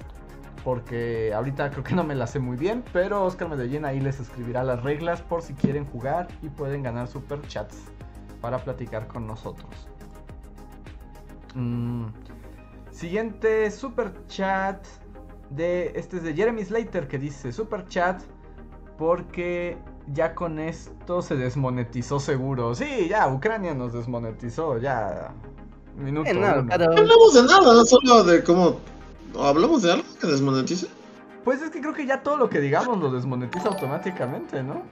porque ahorita creo que no me las sé muy bien, pero Oscar Medellín ahí les escribirá las reglas por si quieren jugar y pueden ganar super chats para platicar con nosotros. Mm. Siguiente super chat de este es de Jeremy Slater que dice super chat porque ya con esto se desmonetizó seguro. Sí, ya Ucrania nos desmonetizó, ya minuto. Eh, no, pero- No hablamos de nada, solo de cómo. ¿o ¿Hablamos de algo que desmonetice? Pues es que creo que ya todo lo que digamos lo desmonetiza automáticamente, ¿no?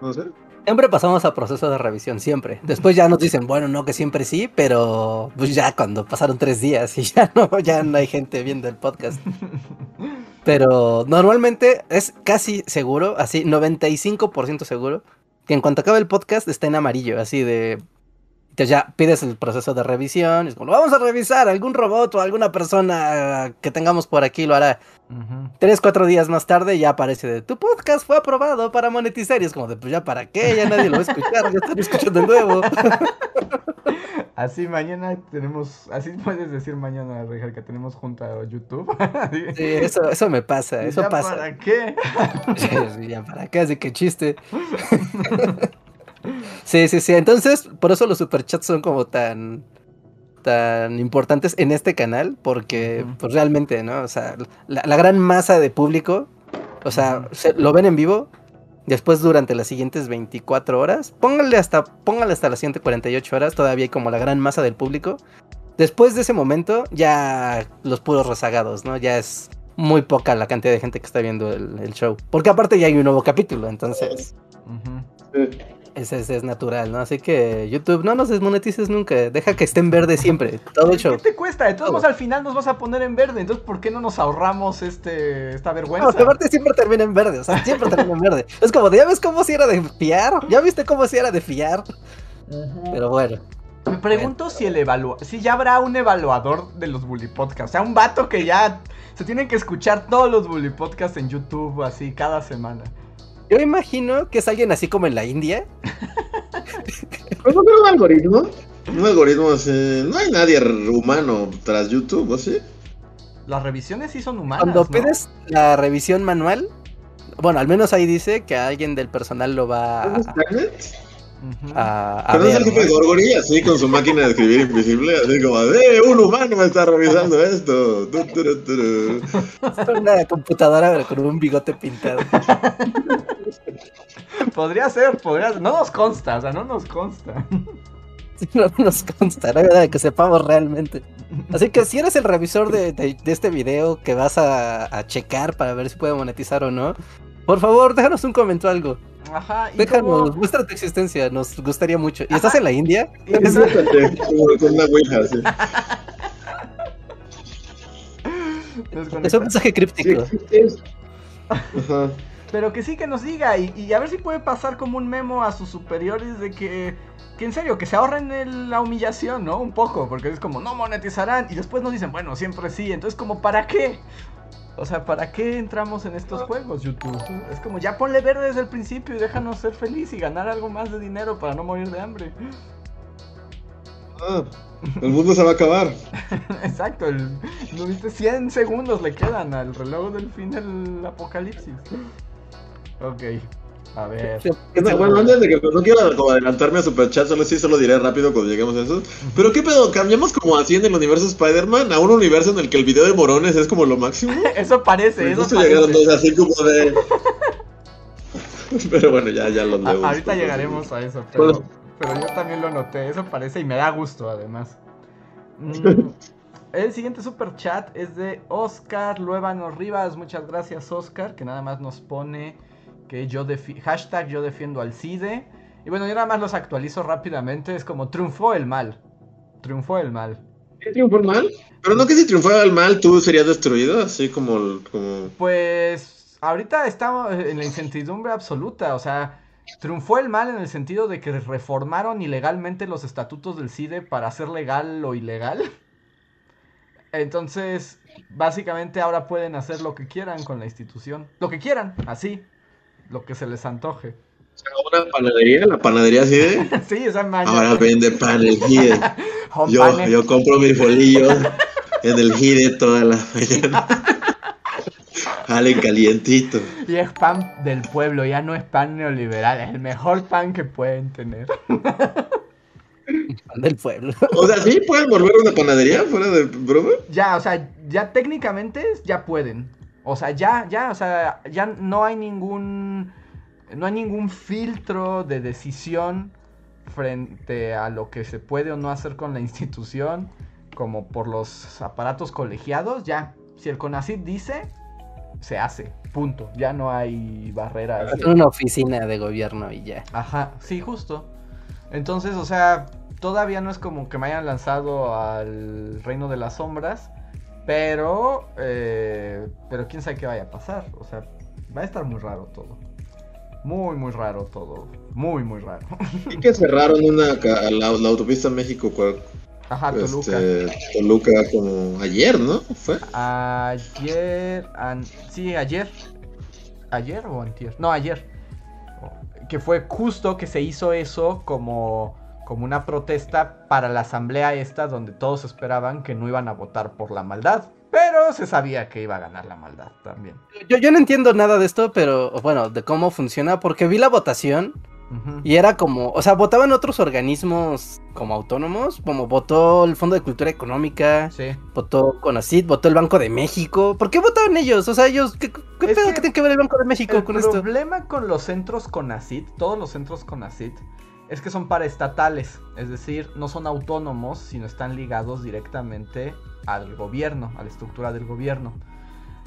No sé. Siempre pasamos a proceso de revisión, siempre. Después ya nos dicen, bueno, no, que siempre sí, pero pues ya cuando pasaron tres días y ya no, ya no hay gente viendo el podcast. Pero normalmente es casi seguro, así 95% seguro, que en cuanto acabe el podcast está en amarillo, así de... Entonces ya pides el proceso de revisión, es como, "Lo vamos a revisar, algún robot o alguna persona que tengamos por aquí lo hará. Tres, cuatro días más tarde ya aparece de tu podcast fue aprobado para monetizar. Y es como de pues ya para qué, ya nadie lo va a escuchar, ya están escuchando de nuevo. Así mañana tenemos, así puedes decir mañana, Rejar, que tenemos junta a YouTube. Sí, eso, eso me pasa, eso ¿Ya pasa. ¿Para qué? Sí, ya para qué, así que chiste. Sí, sí, sí. Entonces, por eso los superchats son como tan tan importantes en este canal, porque Ujú. pues realmente, ¿no? O sea, la, la gran masa de público, o sea, se- lo ven en vivo, después durante las siguientes 24 horas, póngale hasta, póngale hasta las siguientes 48 horas, todavía hay como la gran masa del público. Después de ese momento, ya los puros rezagados, ¿no? Ya es muy poca la cantidad de gente que está viendo el, el show. Porque aparte ya hay un nuevo capítulo, entonces Ujú. ese, ese es natural, ¿no? Así que YouTube, no nos desmonetices nunca, deja que esté en verde siempre, todo el show. ¿Qué te cuesta? De todos Todo. modos, al final nos vas a poner en verde. Entonces, ¿por qué no nos ahorramos este esta vergüenza? No, que aparte siempre termina en verde, o sea, siempre termina en verde. Es como, ¿ya ves cómo si era de fiar? ¿Ya viste cómo si era de fiar? Pero bueno. Me pregunto si el evalua si ya habrá un evaluador de los bully podcasts, o sea, un vato que ya se tienen que escuchar todos los bully podcasts en YouTube así cada semana. Yo imagino que es alguien así como en la India. ¿Pero no creo un algoritmo? Un algoritmo así. No hay nadie humano tras YouTube, ¿o sí? Las revisiones sí son humanas. Cuando ¿no? pides la revisión manual, bueno, al menos ahí dice que alguien del personal lo va ¿Es a, A, a Pero no es ver. el jefe ¿no? Gorgory así con su máquina de escribir invisible, así como, ¡eh! Un humano me está revisando esto. Tu, turu. Una computadora con un bigote pintado. Podría ser, podría ser. No nos consta, o sea, no nos consta. No nos consta, no hay nada que sepamos realmente. Así que si eres el revisor de, de- de este video que vas a, a checar para ver si puede monetizar o no, por favor, déjanos un comentario algo. Ajá, y Déjanos, como- muestra tu existencia, nos gustaría mucho. ¿Y estás en la India? con una ouija, así. nos Es un mensaje Sí, críptico. Ajá. Pero que sí que nos diga y, y a ver si puede pasar como un memo a sus superiores de que, que en serio, que se ahorren el- la humillación, ¿no? Un poco, porque es como, no monetizarán y después nos dicen, bueno, siempre sí, entonces como, ¿para qué? O sea, ¿para qué entramos en estos juegos, YouTube? Es como, ya ponle verde desde el principio y déjanos ser feliz y ganar algo más de dinero para no morir de hambre. Ah, el mundo se va a acabar. Exacto, el, ¿no viste? 100 segundos le quedan al reloj del fin del apocalipsis. Ok, a ver. No, bueno, antes de que no quiero como adelantarme a Superchat, solo sí, solo diré rápido cuando lleguemos a eso. Pero qué pedo, cambiamos como así en el universo Spider-Man a un universo en el que el video de Morones es como lo máximo. Eso parece, eso Justo llegaron parece. dos así como de. Pero bueno, ya, ya los A- leo. ahorita llegaremos a eso, pero, Bueno. pero yo también lo noté, eso parece y me da gusto además. Mm, el siguiente super chat es de Oscar Luevano Rivas, muchas gracias Oscar, que nada más nos pone que yo hashtag yo defiendo al CIDE. Y bueno, yo nada más los actualizo rápidamente, es como triunfó el mal, triunfó el mal. ¿Qué triunfó el mal? Pero no que si triunfara el mal, tú serías destruido, así como. como... Pues ahorita estamos en la incertidumbre absoluta, o sea, triunfó el mal en el sentido de que reformaron ilegalmente los estatutos del CIDE para hacer legal lo ilegal. Entonces, básicamente ahora pueden hacer lo que quieran con la institución. Lo que quieran, así. Lo que se les antoje. ¿Una panadería? ¿La panadería CIDE? sí, esa mañana. Ahora vende pan el GIDE. Yo, yo compro mis bolillos en el GIDE toda la mañana. Jalen calientito. Y es pan del pueblo, ya no es pan neoliberal, es el mejor pan que pueden tener. Pan del pueblo. O sea, ¿sí pueden volver una panadería fuera de broma? Ya, o sea, ya técnicamente ya pueden. O sea, ya, ya, o sea, ya no hay ningún. No hay ningún filtro de decisión frente a lo que se puede o no hacer con la institución, como por los aparatos colegiados, ya. Si el CONACYT dice, se hace. Punto. Ya no hay barreras. Es una oficina de gobierno y ya. Ajá, sí, justo. Entonces, o sea, todavía no es como que me hayan lanzado al reino de las sombras, pero, eh, pero quién sabe qué vaya a pasar. O sea, va a estar muy raro todo. Muy, muy raro todo. Muy, muy raro. Y que cerraron una la, la autopista México Ajá, Toluca. este, Toluca como ayer, ¿no? Fue. Ayer, an- sí, ayer. ¿Ayer o antier? No, ayer. Que fue justo que se hizo eso como, como una protesta para la asamblea esta donde todos esperaban que no iban a votar por la maldad. Pero se sabía que iba a ganar la maldad también. Yo, yo no entiendo nada de esto, pero bueno, de cómo funciona, porque vi la votación y era como, o sea, votaban otros organismos como autónomos, como votó el Fondo de Cultura Económica, Sí. votó CONACYT, votó el Banco de México. ¿Por qué votaban ellos? O sea, ellos, ¿qué, pedo que que tiene que ver el Banco de México El con esto? problema con los centros CONACIT, todos los centros CONACIT, es que son paraestatales, es decir, no son autónomos, sino están ligados directamente al gobierno, a la estructura del gobierno.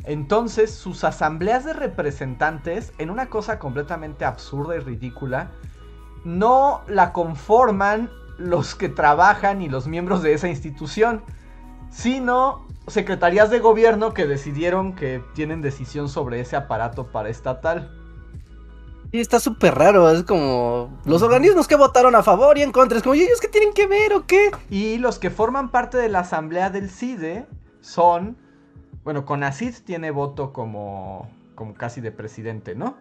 Entonces, sus asambleas de representantes, en una cosa completamente absurda y ridícula, no la conforman los que trabajan y los miembros de esa institución, sino secretarías de gobierno que decidieron que tienen decisión sobre ese aparato paraestatal. Sí, está súper raro, es como los organismos que votaron a favor y en contra, es como, ¿y ellos qué tienen que ver o qué? Y los que forman parte de la asamblea del CIDE son, bueno, CONACID tiene voto como, como casi de presidente, ¿no?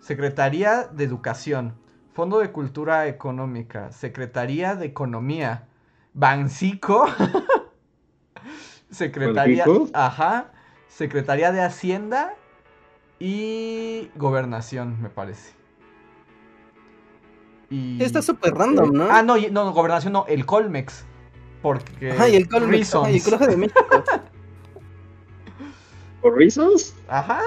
Secretaría de Educación, Fondo de Cultura Económica, Secretaría de Economía, Bancico, Secretaría, ¿Bancico? ajá, Secretaría de Hacienda y Gobernación, me parece. Y... Está súper random, ¿no? Ah, no, no, gobernación no, el Colmex. Porque. Ajá, y el Colmex, ajá, y el. Colegio de México. ¿Por reasons? Ajá,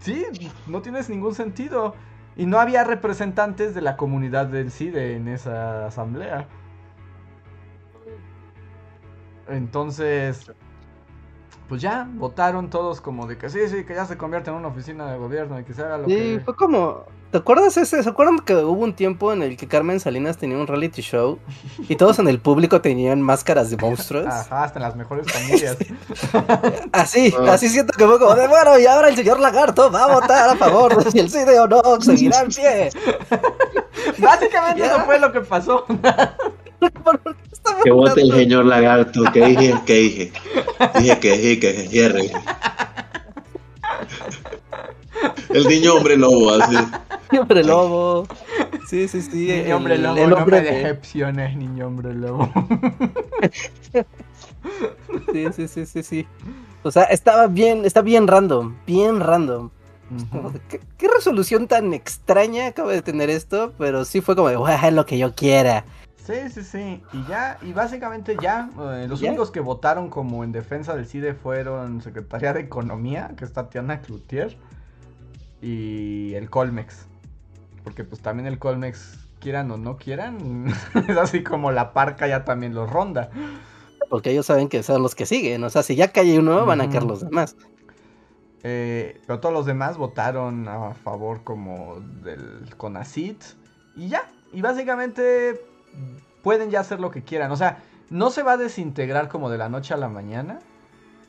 sí, no tienes ningún sentido. Y no había representantes de la comunidad del CIDE en esa asamblea. Entonces, pues ya votaron todos como de que sí, sí, que ya se convierte en una oficina de gobierno y que se haga lo Sí, que. fue como. ¿Te acuerdas ese? ¿Se acuerdan que hubo un tiempo en el que Carmen Salinas tenía un reality show y todos en el público tenían máscaras de monstruos? Ajá, hasta en las mejores familias. Así, Ah. así siento que fue como de bueno, y ahora el señor Lagarto va a votar a favor de si el o no seguirá en pie. Básicamente Ya. eso fue lo que pasó. ¿Por qué estaba Que vote el señor lagarto. ¿Qué dije? ¿Qué dije? Dije que dije que se cierre. El niño hombre lobo, así. Hombre lobo. Sí, sí, sí. Niño el- hombre lobo, el no hombre me de- decepciones, niño hombre lobo. Sí, sí, sí, sí, sí. O sea, estaba bien, está bien random, bien random. ¿Qué, qué resolución tan extraña acaba de tener esto? Pero sí fue como de, "Voy a hacer lo que yo quiera. Sí, sí, sí. Y ya, y básicamente ya, eh, los ¿Ya? únicos que votaron como en defensa del CIDE fueron Secretaría de Economía, que es Tatiana Cloutier, y el Colmex. Porque pues también el Colmex, quieran o no quieran, es así como la parca ya también los ronda. Porque ellos saben que son los que siguen. O sea, si ya cae uno, van a caer los demás. Eh, pero todos los demás votaron a favor como del CONACIT. Y ya. Y básicamente pueden ya hacer lo que quieran. O sea, no se va a desintegrar como de la noche a la mañana.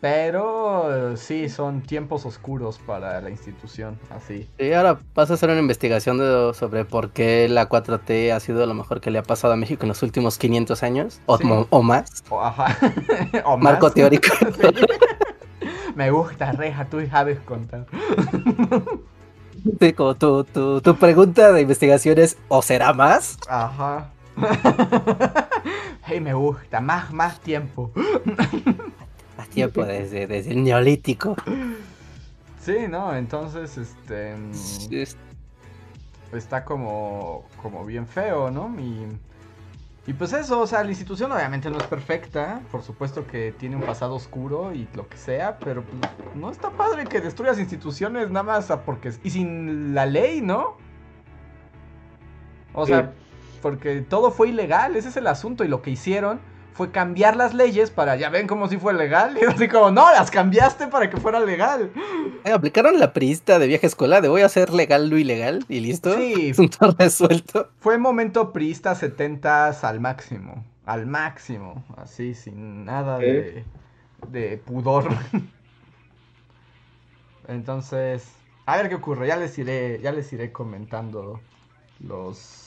Pero sí, son tiempos oscuros para la institución, así. Y ahora vas a hacer una investigación de- sobre por qué la 4T ha sido lo mejor que le ha pasado a México en los últimos 500 años o, Sí. mo- o más. O, ajá. o más. Marco teórico. Sí. Me gusta, Reja, tú sabes contar. Sí, como tu, tu, tu pregunta de investigación es ¿o será más? Ajá. hey, me gusta, más, más tiempo. A tiempo desde, desde el neolítico. Sí, ¿no? Entonces, este... mm, Es- está como, como bien feo, ¿no? Y, y pues eso, o sea, la institución obviamente no es perfecta, por supuesto que tiene un pasado oscuro y lo que sea, pero pues, no está padre que destruyas instituciones nada más porque... Y sin la ley, ¿no? O sea, porque todo fue ilegal, ese es el asunto, y lo que hicieron fue cambiar las leyes para, ya ven como si fue legal, y así como, no, las cambiaste para que fuera legal. Eh, Aplicaron la priista de vieja escuela de voy a hacer legal lo ilegal y listo. Sí, Asunto resuelto. Fue momento priista 70 al máximo. Al máximo. Así, sin nada de, de pudor. Entonces, a ver qué ocurre. Ya les iré, ya les iré comentando los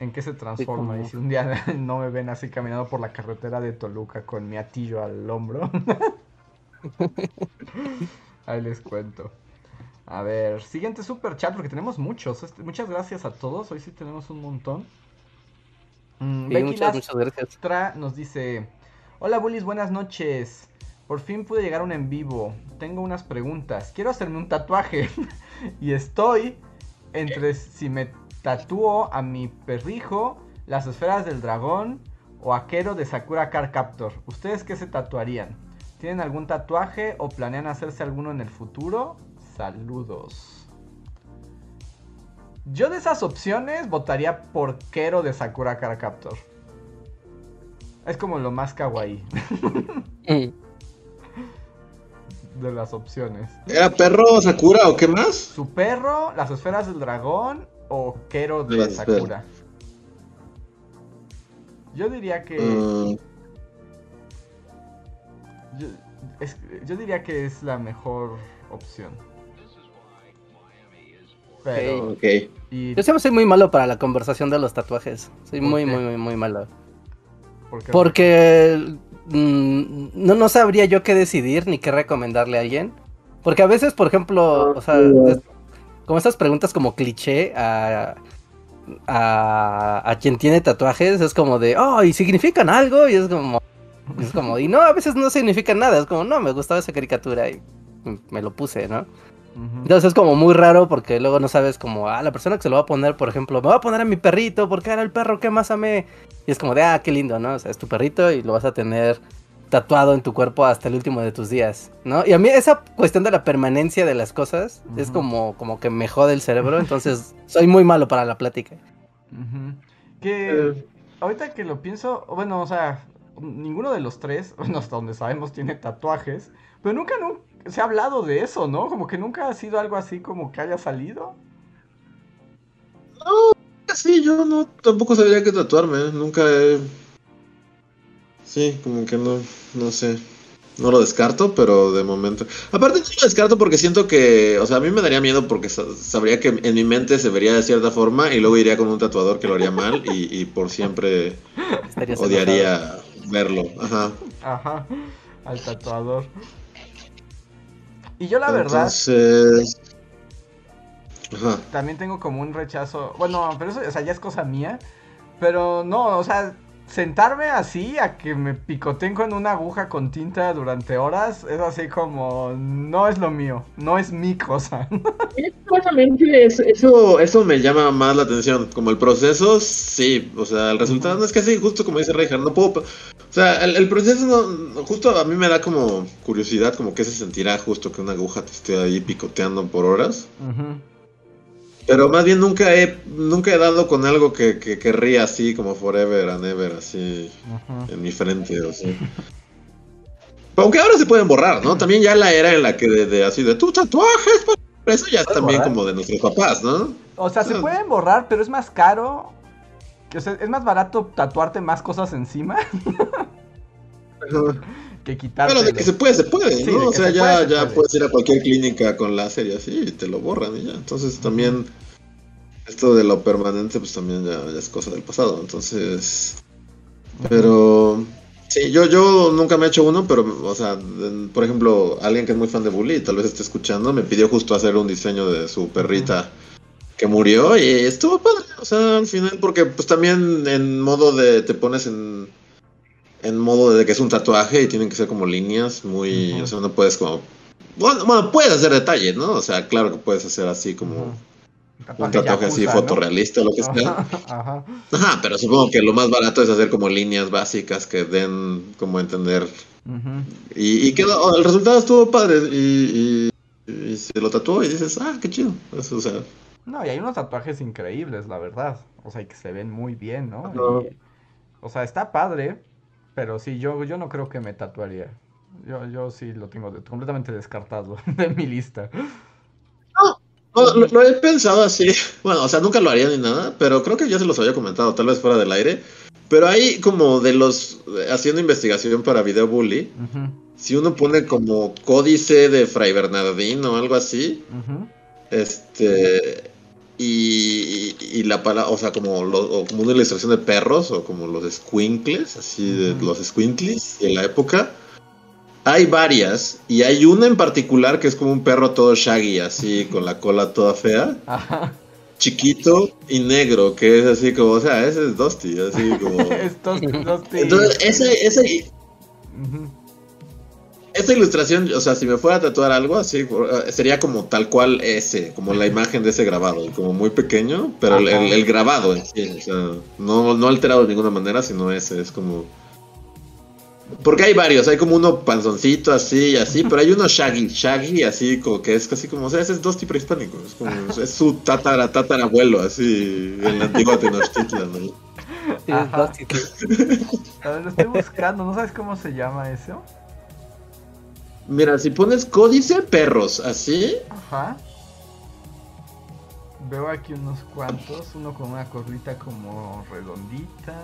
en qué se transforma. Y si un día no me ven así caminando por la carretera de Toluca con mi atillo al hombro. Ahí les cuento. A ver, siguiente super chat porque tenemos muchos. Este- muchas gracias a todos. Hoy sí tenemos un montón. Mm, Sí, Becky muchas, muchas gracias. Nos dice: Hola bullies, buenas noches. Por fin pude llegar a un en vivo. Tengo unas preguntas. Quiero hacerme un tatuaje. y estoy entre si me tatúo a mi perrijo, las esferas del dragón o a Kero de Sakura Car Captor. ¿Ustedes qué se tatuarían? ¿Tienen algún tatuaje o planean hacerse alguno en el futuro? Saludos. Yo de esas opciones votaría por Kero de Sakura Car Captor. Es como lo más kawaii de las opciones. ¿Era perro Sakura o qué más? Su perro, las esferas del dragón o Kero de Las. Sakura. Yo diría que. Mm, Yo, es- yo diría que es la mejor opción. Pero. ok. Y Yo siempre soy muy malo para la conversación de los tatuajes. Soy ¿Por muy, muy, muy, muy malo. porque- Porque mm, no, no sabría yo qué decidir ni qué recomendarle a alguien. Porque a veces, por ejemplo, o sea, es- como estas preguntas como cliché a, a, a quien tiene tatuajes, es como de, oh, ¿y significan algo? Y es como, es como, y no, a veces no significan nada. Es como, no, me gustaba esa caricatura y me lo puse, ¿no? Entonces es como muy raro porque luego no sabes como, ah, la persona que se lo va a poner, por ejemplo, me va a poner a mi perrito porque era el perro que más amé. Y es como de, ah, qué lindo, ¿no? O sea, es tu perrito y lo vas a tener tatuado en tu cuerpo hasta el último de tus días, ¿no? Y a mí esa cuestión de la permanencia de las cosas es como, como que me jode el cerebro, entonces soy muy malo para la plática. Que Eh. ahorita que lo pienso, bueno, o sea, ninguno de los tres, bueno, hasta donde sabemos, tiene tatuajes, pero nunca, nu- se ha hablado de eso, ¿no? Como que nunca ha sido algo así como que haya salido. Sí, yo no tampoco sabría qué tatuarme. Nunca he. Sí, como que no, no sé. No lo descarto, pero de momento. Aparte, no lo descarto porque siento que. O sea, a mí me daría miedo porque sa- sabría que en mi mente se vería de cierta forma y luego iría con un tatuador que lo haría mal y, y por siempre Estarías enojado. odiaría verlo. Ajá. Ajá, al tatuador. Y yo la verdad Entonces. Ajá. también tengo como un rechazo, bueno, pero eso, o sea, ya es cosa mía, pero no, o sea, sentarme así a que me picoteen con una aguja con tinta durante horas es así como no es lo mío, no es mi cosa. Exactamente, es- eso, eso me llama más la atención. Como el proceso, sí, o sea, el resultado no es que sí, justo como dice Reinhardt, no puedo. O sea, el, el proceso no, justo a mí me da como curiosidad, como que se sentirá justo que una aguja te esté ahí picoteando por horas. Pero más bien nunca he, nunca he dado con algo que, que querría así como forever and ever, así en mi frente, o sea. Aunque ahora se pueden borrar, ¿no? También ya la era en la que de, de así de tu tatuajes, pero eso ya es ¿Puedes también borrar? como de nuestros papás, ¿no? O sea, se pueden borrar, pero es más caro. O sea, es más barato tatuarte más cosas encima que quitártelo. Bueno, de que se puede, se puede, Sí, ¿no? O sea, se ya, puede, se ya puede. puedes ir a cualquier clínica con láser y así y te lo borran y ya. Entonces también esto de lo permanente pues también ya, ya es cosa del pasado. Entonces, pero sí, yo, yo nunca me he hecho uno, pero, o sea, por ejemplo, alguien que es muy fan de Bully tal vez esté escuchando, me pidió justo hacer un diseño de su perrita que murió y estuvo padre. O sea, al final, porque pues también en modo de, te pones en, en modo de que es un tatuaje y tienen que ser como líneas muy, o sea, no puedes como... Bueno, bueno, puedes hacer detalle, ¿no? O sea, claro que puedes hacer así como un tatuaje así ¿no? fotorrealista o lo que sea. Ajá, ajá. Pero supongo que lo más barato es hacer como líneas básicas que den como a entender. Ujú. Y, y quedó, el resultado estuvo padre. Y, y, y se lo tatuó y dices, ah, qué chido. Eso, o sea, No, y hay unos tatuajes increíbles, la verdad. O sea, y que se ven muy bien, ¿no? Y- o sea, está padre, pero sí, yo, yo no creo que me tatuaría. Yo, yo sí lo tengo de- completamente descartado de mi lista. no, lo, lo he pensado así. Bueno, o sea, nunca lo haría ni nada, pero creo que ya se los había comentado, tal vez fuera del aire. Pero hay como de los, haciendo investigación para Video Bully, si uno pone como códice de Fray Bernardín o algo así. Este. Y, y la palabra, o sea, como, lo- o como una ilustración de perros, o como los squinkles, así de los squinkles de la época. Hay varias, y hay una en particular que es como un perro todo shaggy, así, con la cola toda fea, Ajá. chiquito y negro, que es así como, o sea, ese es Dusty, así como. Estos sí. Entonces, ese, ese. Esta ilustración, o sea, si me fuera a tatuar algo así, eh, sería como tal cual ese, como la imagen de ese grabado, como muy pequeño, pero el, Ajá. el- el grabado en sí, o sea, no, no alterado de ninguna manera, sino ese, es como... Porque hay varios, hay como uno panzoncito así y así, pero hay uno shaggy, shaggy así, como que es casi como, o sea, ese es Dusty prehispánico, es como, es su tatara, tatarabuelo, así, en la antigua Tenochtitlan, ¿no? Sí, Ajá. Dusty, sí. A ver, lo estoy buscando, ¿no sabes cómo se llama eso? Mira, si pones códice perros, así, Ajá. Veo aquí unos cuantos, uno con una corrita como redondita.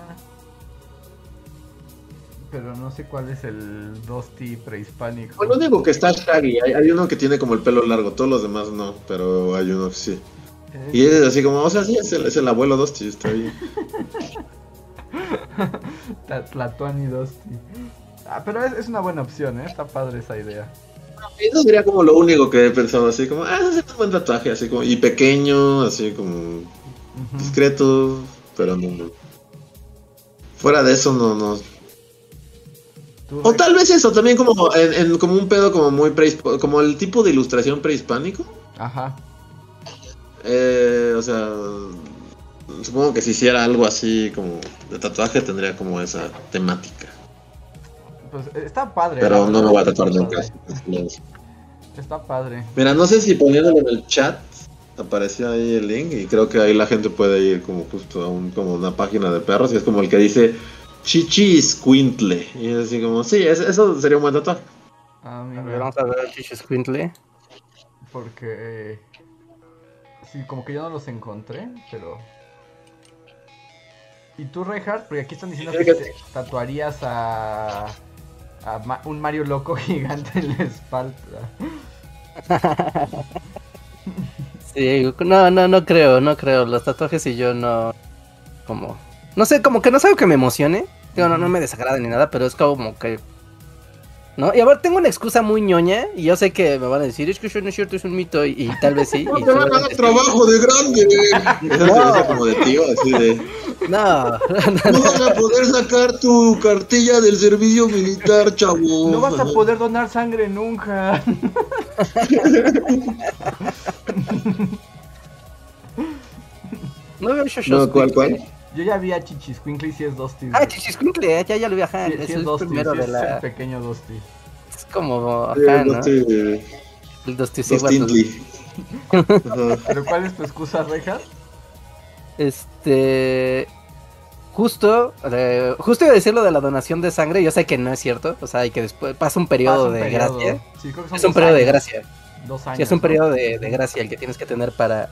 Pero no sé cuál es el Dusty prehispánico. Bueno, digo que está Shaggy. Hay, hay uno que tiene como el pelo largo, todos los demás no, pero hay uno que sí. Eh, Y es así como, o sea, sí, es el, es el abuelo Dusty, está bien. Tlatuani Dusty. Ah, pero es, es una buena opción, ¿eh? Está padre esa idea. Eso sería como lo único que he pensado, así como, ah, ese es un buen tatuaje, así como, y pequeño, así como discreto, pero no. Fuera de eso, no, no. O tal vez eso, también como, en, en- como un pedo como muy prehispánico, como el tipo de ilustración prehispánico. Ajá. Eh, o sea, supongo que si hiciera algo así como de tatuaje tendría como esa temática. Pues eh, está padre. Pero no me verdad, voy a tatuar nunca. Está padre. Mira, no sé si poniéndolo en el chat aparecía ahí el link y creo que ahí la gente puede ir como justo a un, como una página de perros y es como el que dice Chichi Squintle. Y es así como, sí, es- eso sería un buen tatuaje. Ah, A mira. ver, vamos a ver el Chicho Squintle. Porque. eh, sí, como que yo no los encontré, pero. ¿Y tú, Reinhardt? Porque aquí están diciendo que te tatuarías a. a Ma- un Mario loco gigante en la espalda. Sí, no, no, no creo, no creo. Los tatuajes y yo no. Como. No sé, como que no es algo que me emocione. Digo, no, no me desagrada ni nada, pero es como que. ¿No? Y a ver, tengo una excusa muy ñoña. Y yo sé que me van a decir, es que eso no es cierto, es un mito. Y, y tal vez sí. No y te van a dar trabajo de grande. Esa No. como de tío, así de. No, No vas a poder sacar tu cartilla del servicio militar, chavo. No vas a poder donar sangre nunca. no veo Shosho No, ¿cuál, cuál? Yo ya vi a Chichisquinkle y si es Dusty. Ah, Chichisquintle, ya, ya lo vi, ajá. Sí, es sí el es Dusty, primero sí de es la. el pequeño Dusty. Es como, Sí, ajá, ¿no? Dusty- El Dusty. ¿Pero cuál es tu excusa, Reinhardt? Este. Justo, eh, justo iba a decir lo de la donación de sangre. Yo sé que no es cierto. O sea, y que después pasa un periodo un de periodo. gracia. Sí, creo que son Es un periodo de gracia. Dos años. Sí, es un ¿no? periodo de, de gracia el que tienes que tener para,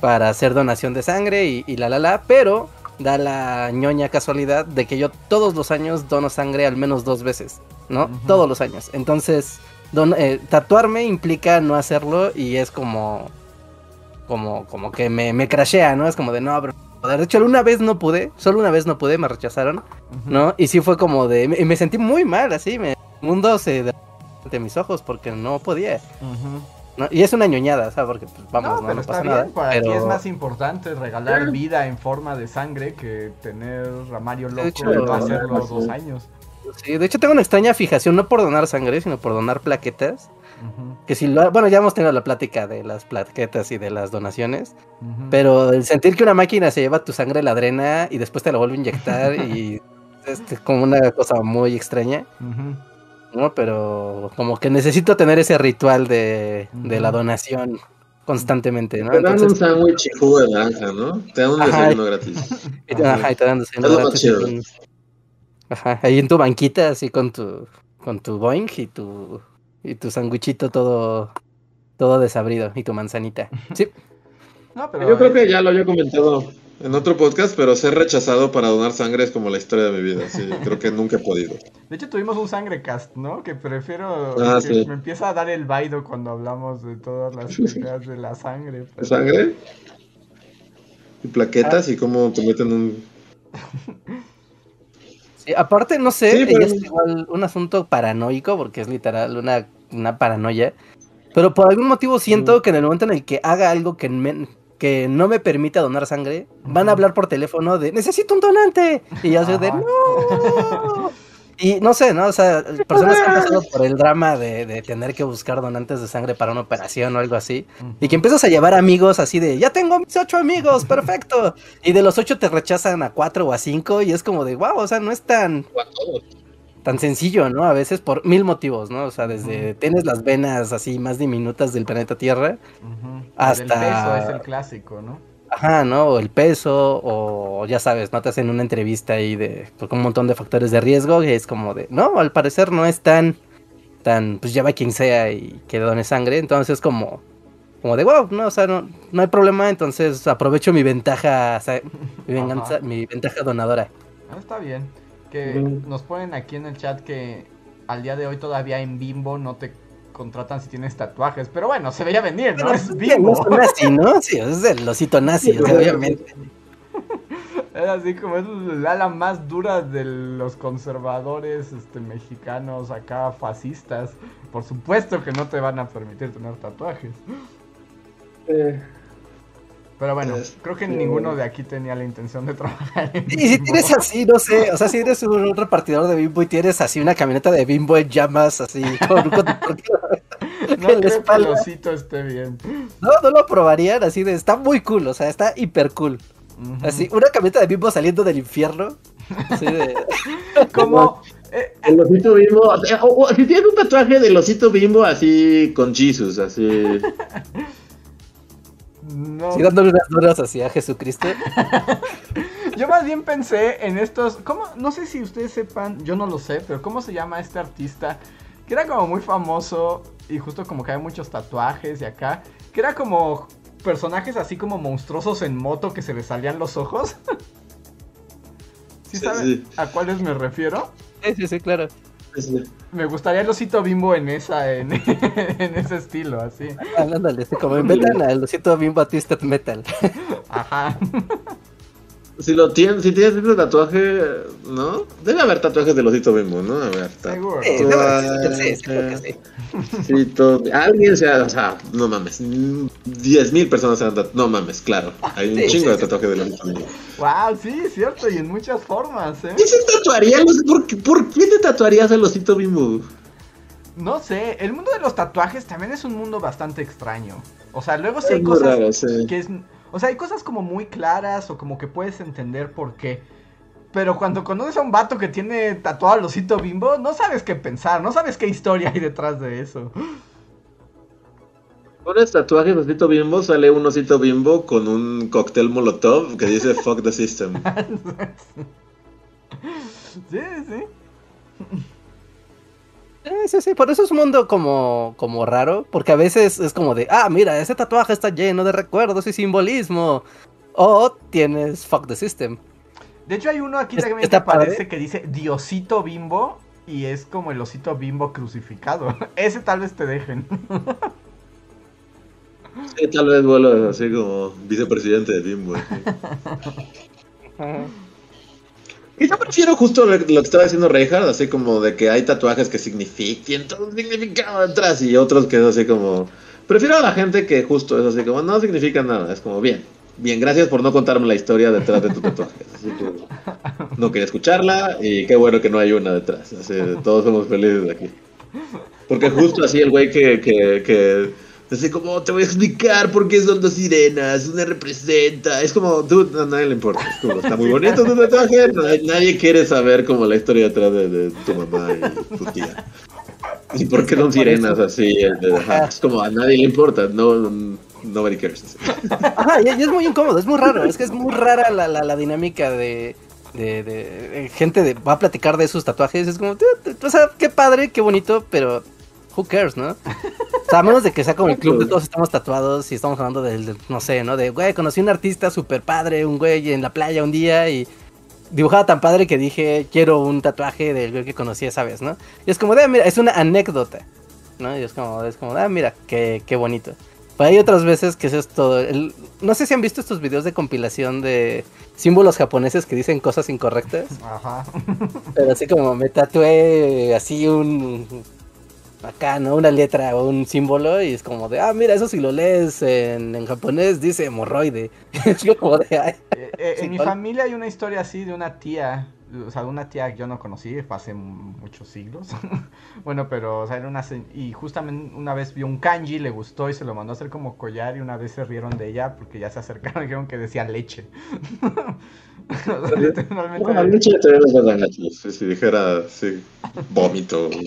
para hacer donación de sangre y, y la la la. Pero da la ñoña casualidad de que yo todos los años dono sangre al menos dos veces, ¿no? Todos los años. Entonces, don- eh, tatuarme implica no hacerlo y es como, como, como que me, me crashea, ¿no? Es como de, no, pero... De hecho, una vez no pude, solo una vez no pude, me rechazaron. ¿no? Y sí fue como de, y me sentí muy mal, así, me, el mundo se de, mis ojos porque no podía. ¿No? Y es una ñoñada, ¿sabes? Porque, pues, vamos, no, no, pero no está pasa bien. nada. Para pero... ti es más importante regalar vida en forma de sangre que tener Ramario loco hecho, y no hacerlo sí. dos años. Sí, de hecho tengo una extraña fijación, no por donar sangre, sino por donar plaquetas. Que si lo, bueno, ya hemos tenido la plática de las plaquetas y de las donaciones, pero el sentir que una máquina se lleva tu sangre, la drena y después te la vuelve a inyectar y es como una cosa muy extraña, Ujú. ¿No? Pero como que necesito tener ese ritual de, de la donación constantemente, ¿no? Te dan un Entonces, sándwich y jugo de naranja, ¿no? Te dan un Ajá. desayuno gratis. y te- ajá, y te dan desayuno gratis en un- Ajá, ahí en tu banquita, así con tu, con tu Boeing y tu, y tu sanguichito todo, todo desabrido y tu manzanita. Sí, No, pero Yo creo que ya lo había comentado en otro podcast, pero ser rechazado para donar sangre es como la historia de mi vida. Sí, creo que nunca he podido. De hecho, tuvimos un sangre cast, ¿no? Que prefiero. Ah, que sí. Me empieza a dar el vaido cuando hablamos de todas las ideas de la sangre. pero- ¿Sangre? Y plaquetas y cómo te meten un... sí, aparte, no sé, Sí, pero- es igual un asunto paranoico, porque es literal una, una paranoia, pero por algún motivo siento que en el momento en el que haga algo que, me- que no me permita donar sangre, van a hablar por teléfono de necesito un donante, y yo soy de no. Y no sé, ¿no? O sea, personas que han pasado por el drama de, de tener que buscar donantes de sangre para una operación o algo así. Y que empiezas a llevar amigos así de, ya tengo mis ocho amigos, perfecto. Y de los ocho te rechazan a cuatro o a cinco y es como de, wow, o sea, no es tan, tan sencillo, ¿no? A veces por mil motivos, ¿no? O sea, desde tienes las venas así más diminutas del planeta Tierra, Ujú. Hasta- El peso es el clásico, ¿no? ajá, ¿no? O el peso, o ya sabes, no te hacen una entrevista ahí de, pues, con un montón de factores de riesgo y es como de, no, al parecer no es tan, tan, pues lleva quien sea y que done sangre, entonces como... Como de wow, no, o sea, no, no hay problema, entonces aprovecho mi ventaja, o sea, mi, venganza, mi ventaja donadora. Ah, está bien. Que nos ponen aquí en el chat que al día de hoy todavía en Bimbo no te contratan si tienes tatuajes. Pero bueno, se veía venir, ¿no? Es Bimbo. son nazi, ¿no? Sí, es el osito nazi, obviamente. Es así como es la ala más dura de los conservadores este, mexicanos acá fascistas. Por supuesto que no te van a permitir tener tatuajes. Pero bueno, Es- creo que sí. ninguno de aquí tenía la intención de trabajar en Y si tienes así, no sé, o sea, si eres un, un repartidor de bimbo y tienes así una camioneta de bimbo en llamas, así, con, con- No creo que el osito esté bien. no, no lo aprobarían, así de, está muy cool, o sea, está hiper cool. Así, una camioneta de bimbo saliendo del infierno, así de, Como... eh, El osito bimbo. o sea, o- o si tienes un tatuaje del osito bimbo así con Jesus, así. no, así dándole unas duras así a Jesucristo. Yo más bien pensé en estos. ¿Cómo? No sé si ustedes sepan, yo no lo sé, pero ¿cómo se llama este artista? Que era como muy famoso y justo como que hay muchos tatuajes y acá. Que era como personajes así como monstruosos en moto que se les salían los ojos. ¿Sí, Sí, saben sí. a cuáles me refiero? Sí, sí, sí, claro. Me gustaría el osito bimbo en esa, en, en ese estilo, así. Ah, Ándale, así como inventan al osito bimbo a Twisted Metal. Ajá. Si lo tienes, si tienes ese tatuaje, ¿no? Debe haber tatuajes del osito bimbo, ¿no? A ver, Seguro. Sí, existir, sí, sí, Alguien se ha, o sea, no mames, 10 mil personas se han tatuado, no mames, claro. Hay un Sí, chingo sí, de sí. tatuajes del osito bimbo. Wow, sí, cierto, y en muchas formas, ¿eh? ¿Qué se tatuaría? ¿Por, qué- ¿Por qué te tatuarías el osito bimbo? No sé, el mundo de los tatuajes también es un mundo bastante extraño. O sea, luego sí hay cosas raro, sí. que es... O sea, hay cosas como muy claras o como que puedes entender por qué. Pero cuando conoces a un vato que tiene tatuado al osito bimbo, no sabes qué pensar, no sabes qué historia hay detrás de eso. Pones tatuajes osito bimbo, sale un osito bimbo con un cóctel molotov que dice fuck the system. Sí, sí. Sí, sí, sí, por eso es un mundo como, como raro, porque a veces es como de, ah, mira, ese tatuaje está lleno de recuerdos y simbolismo. O tienes fuck the system. De hecho, hay uno aquí Es- también que aparece que dice Diosito Bimbo y es como el osito Bimbo crucificado. Ese tal vez te dejen. Sí, tal vez vuelvo así como vicepresidente de Bimbo. sí. Y yo prefiero justo lo, que estaba diciendo Reinhardt, así como de que hay tatuajes que significan, tienen todo un significado detrás y otros que es así como... Prefiero a la gente que justo es así como no significa nada, es como bien, bien, gracias por no contarme la historia detrás de tu tatuaje. Así que no quería escucharla y qué bueno que no hay una detrás, así, todos somos felices aquí. Porque justo así el güey que, que, que así como te voy a explicar por qué son dos sirenas, una representa, es como, dude, a nadie le importa, es como, está muy bonito tu tatuaje, nadie, nadie quiere saber como la historia detrás de, de tu mamá y tu tía. ¿Y por qué son sirenas así? Ajá, Es como, a nadie le importa, no, nobody cares. Ajá, y, es muy incómodo, es muy raro, es que es muy rara la, la, la dinámica de, de, de- de gente de, va a platicar de sus tatuajes, es como, "Dude, o sea, qué padre, qué bonito, pero who cares, ¿no? O sea, a menos de que sea como el club de todos estamos tatuados y estamos hablando del, del- no sé, ¿no? De, güey, conocí un artista súper padre, un güey en la playa un día y dibujaba tan padre que dije, quiero un tatuaje del güey que conocí esa vez, ¿no? Y es como, de, mira, es una anécdota, ¿no? Y es como, es como, ah, mira, qué, qué bonito. Pero hay otras veces que eso es todo. el- no sé si han visto estos videos de compilación de símbolos japoneses que dicen cosas incorrectas. Ajá. Pero así como me tatué así un... Acá, ¿no? Una letra o un símbolo y es como de, ah, mira, eso si lo lees en, en japonés dice hemorroide. como de, ay. Eh, eh, en mi familia hay una historia así de una tía, o sea, de una tía que yo no conocí, fue hace muchos siglos. bueno, pero, o sea, era una... Y justamente una vez vio un kanji, le gustó y se lo mandó a hacer como collar y una vez se rieron de ella porque ya se acercaron y dijeron que decía leche. Bueno, si, si dijera, sí, vómito.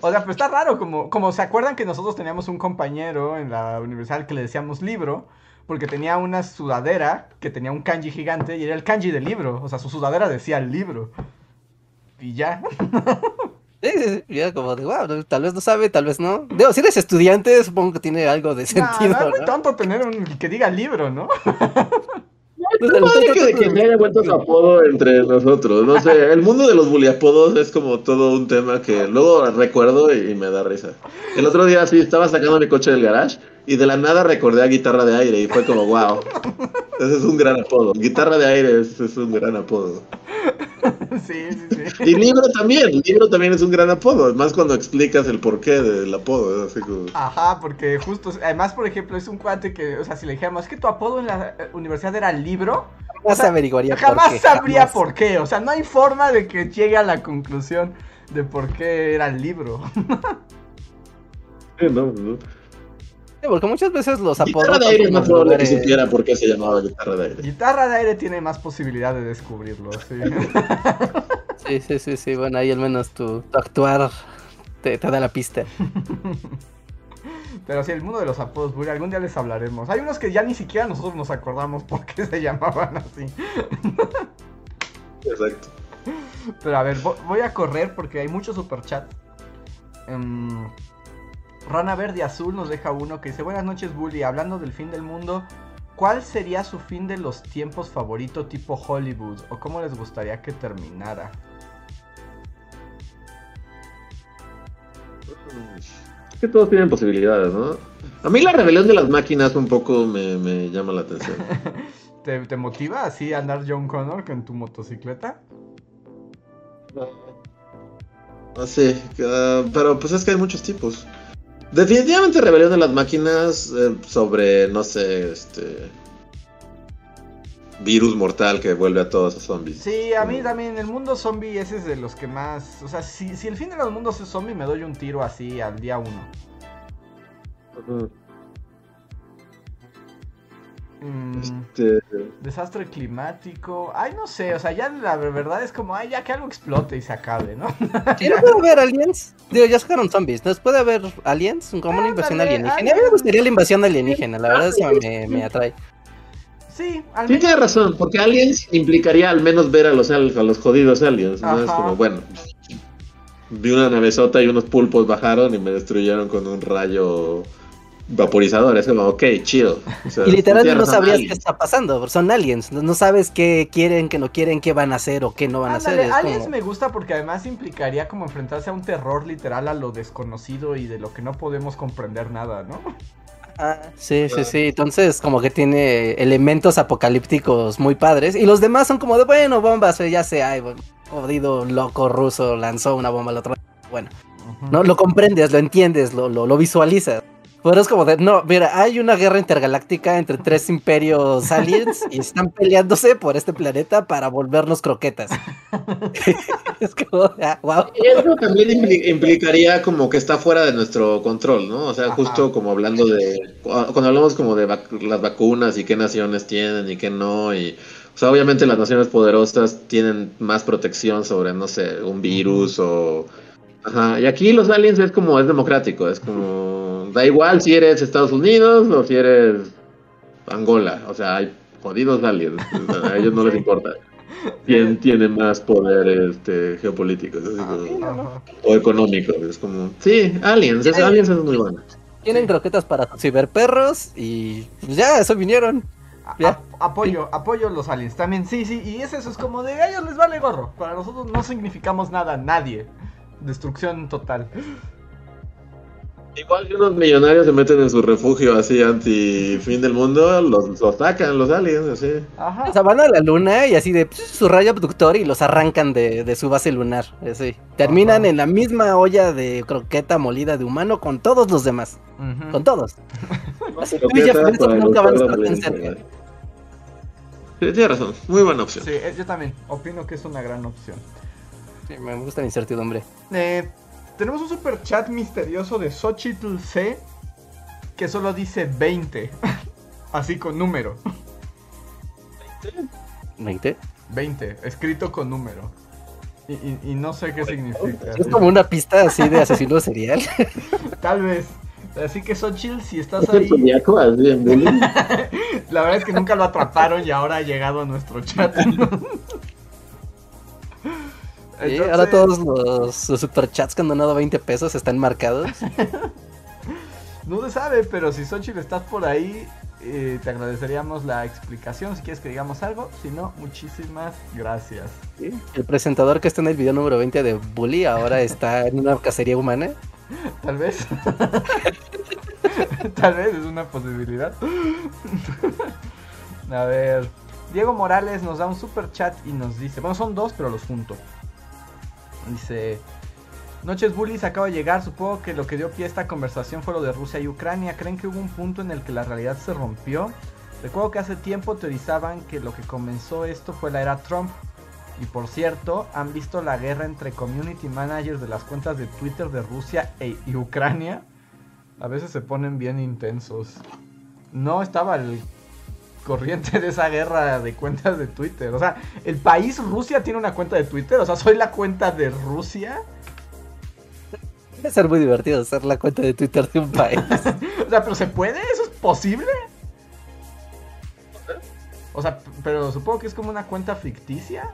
O sea, pero está raro, como, como se acuerdan que nosotros teníamos un compañero en la universidad que le decíamos libro, porque tenía una sudadera que tenía un kanji gigante y era el kanji del libro, o sea, su sudadera decía el libro. Y ya. Sí, sí, como de, wow, tal vez no sabe, tal vez no. Digo, si eres estudiante, supongo que tiene algo de sentido. no, es muy ¿no? tonto tener un que diga libro, ¿no? O sea, Padre que, que se haya vuelto su apodo entre nosotros. No sé, el mundo de los buliapodos es como todo un tema que luego recuerdo y, y me da risa. El otro día sí estaba sacando mi coche del garage y de la nada recordé a guitarra de aire y fue como, wow, ese es un gran apodo. Guitarra de aire es, es un gran apodo. sí, sí, sí. Y libro también, libro también es un gran apodo, más cuando explicas el porqué del apodo. así como- Ajá, porque justo, además, por ejemplo, es un cuate que, o sea, si le dijéramos, es que tu apodo en la eh, universidad era libro, Jamás o sea, averiguaría por jamás qué, sabría jamás. por qué, o sea, no hay forma de que llegue a la conclusión de por qué era el libro. Sí, no, no. Sí, porque muchas veces los apodos. Guitarra de aire es más probable que supiera por qué se llamaba guitarra de aire. Guitarra de aire tiene más posibilidad de descubrirlo, sí. Sí, sí, sí, sí, bueno, ahí al menos tu, tu actuar te, te da la pista. Pero sí, el mundo de los apodos, Buri, algún día les hablaremos. Hay unos que ya ni siquiera nosotros nos acordamos por qué se llamaban así. Exacto. Pero a ver, vo- voy a correr porque hay mucho superchat. Em, Rana Verde Azul nos deja uno que dice: Buenas noches, Bully. Hablando del fin del mundo, ¿cuál sería su fin de los tiempos favorito tipo Hollywood? ¿O cómo les gustaría que terminara? Es que todos tienen posibilidades, ¿no? A mí la rebelión de las máquinas un poco me, me llama la atención. ¿Te, te motiva así a andar John Connor con tu motocicleta? No sé, ah, pero pues es que hay muchos tipos. Definitivamente rebelión de las máquinas eh, sobre, no sé, este... Virus mortal que vuelve a todos a zombies. Sí, a mí también el mundo zombie ese es de los que más... O sea, si, si el fin de los mundos es zombie, me doy un tiro así al día uno. Mm, Este, Desastre climático. Ay, no sé, o sea, ya la verdad es como, ay, ya que algo explote y se acabe, ¿no? Sí, ¿No puede haber aliens? Digo, ya sacaron zombies. ¿No puede haber aliens? Como una invasión Ándale, alienígena. A mí me gustaría la invasión alienígena, la verdad eso Ah, me, me atrae. Sí, al Sí, tiene razón, porque aliens implicaría al menos ver a los, a los jodidos aliens. ¿no? Es como, bueno, vi una navezota y unos pulpos bajaron y me destruyeron con un rayo vaporizador. Es como, ok, chill. O sea, Y literal tienes no sabrías aliens. qué está pasando, son aliens, no no sabes qué quieren, qué no quieren, qué van a hacer o qué no van a hacer. Aliens como- me gusta porque además implicaría como enfrentarse a un terror literal a lo desconocido y de lo que no podemos comprender nada, ¿no? Ah, sí, sí, sí. Entonces, como que tiene elementos apocalípticos muy padres. Y los demás son como de, bueno, bombas, eh, ya sé, ay, bueno, jodido loco ruso lanzó una bomba al otro lado. Bueno, no lo comprendes, lo entiendes, lo, lo, lo visualizas. Pero es como de, no, mira, hay una guerra intergaláctica entre tres imperios aliens y están peleándose por este planeta para volvernos croquetas. es como, ah, wow. Y eso también impli- implicaría como que está fuera de nuestro control, ¿no? O sea, Ajá. justo como hablando de, cuando hablamos como de vac- las vacunas y qué naciones tienen y qué no, y, o sea, obviamente las naciones poderosas tienen más protección sobre, no sé, un virus o... Ajá, y aquí los aliens es como, es democrático, es como, da igual si eres Estados Unidos o si eres Angola, o sea, hay jodidos aliens, a ellos no les importa. ¿Quién tiene más poder este, geopolítico? Es Ajá. o económico. Es como, sí, Aliens, es, Aliens es muy bueno. Tienen croquetas para ciberperros y pues ya, eso vinieron. A- a- apoyo, apoyo los aliens también, sí, sí, y es eso, es como de a ellos les vale gorro. Para nosotros no significamos nada, nadie. Destrucción total. Igual que unos millonarios se meten en su refugio así anti fin del mundo, los, los sacan los aliens, así. Ajá. O sea, van a la luna y así de pues, su rayo abductor y los arrancan de, de su base lunar. Así. Terminan Ajá. en la misma olla de croqueta molida de humano con todos los demás. Con todos. Así, tú que y Jeff nunca van a estar tan cerca. Sí, tiene razón, muy buena opción. Sí, eh, yo también opino que es una gran opción. Sí, me gusta la incertidumbre. Eh, tenemos un super chat misterioso de Xochitl C que solo dice 20. Así con número. ¿20? 20, escrito con número. Y, y- y no sé qué significa. Es como una pista así de asesino serial. Tal vez. Así que Xochitl, si estás ¿Es ahí, la verdad es que nunca lo atraparon y ahora ha llegado a nuestro chat. Entonces, ahora todos los, los superchats que han donado 20 pesos están marcados. No se sabe, pero si Xochitl estás por ahí, eh, te agradeceríamos la explicación. Si quieres que digamos algo, si no, muchísimas gracias. El presentador que está en el video número 20 de Bully ahora está en una cacería humana. Tal vez. Tal vez es una posibilidad. A ver. Diego Morales nos da un super chat y nos dice. Bueno, son dos, pero los junto. Dice. Noches Bullies acaba de llegar. Supongo que lo que dio pie a esta conversación fue lo de Rusia y Ucrania. ¿Creen que hubo un punto en el que la realidad se rompió? Recuerdo que hace tiempo teorizaban que lo que comenzó esto fue la era Trump. Y por cierto, han visto la guerra entre community managers de las cuentas de Twitter de Rusia e- y Ucrania. A veces se ponen bien intensos. No estaba el corriente de esa guerra de cuentas de Twitter. O sea, el país Rusia tiene una cuenta de Twitter. O sea, soy la cuenta de Rusia. Debe ser muy divertido ser la cuenta de Twitter de un país. O sea, pero ¿se puede? ¿Eso es posible? O sea, pero supongo que es como una cuenta ficticia.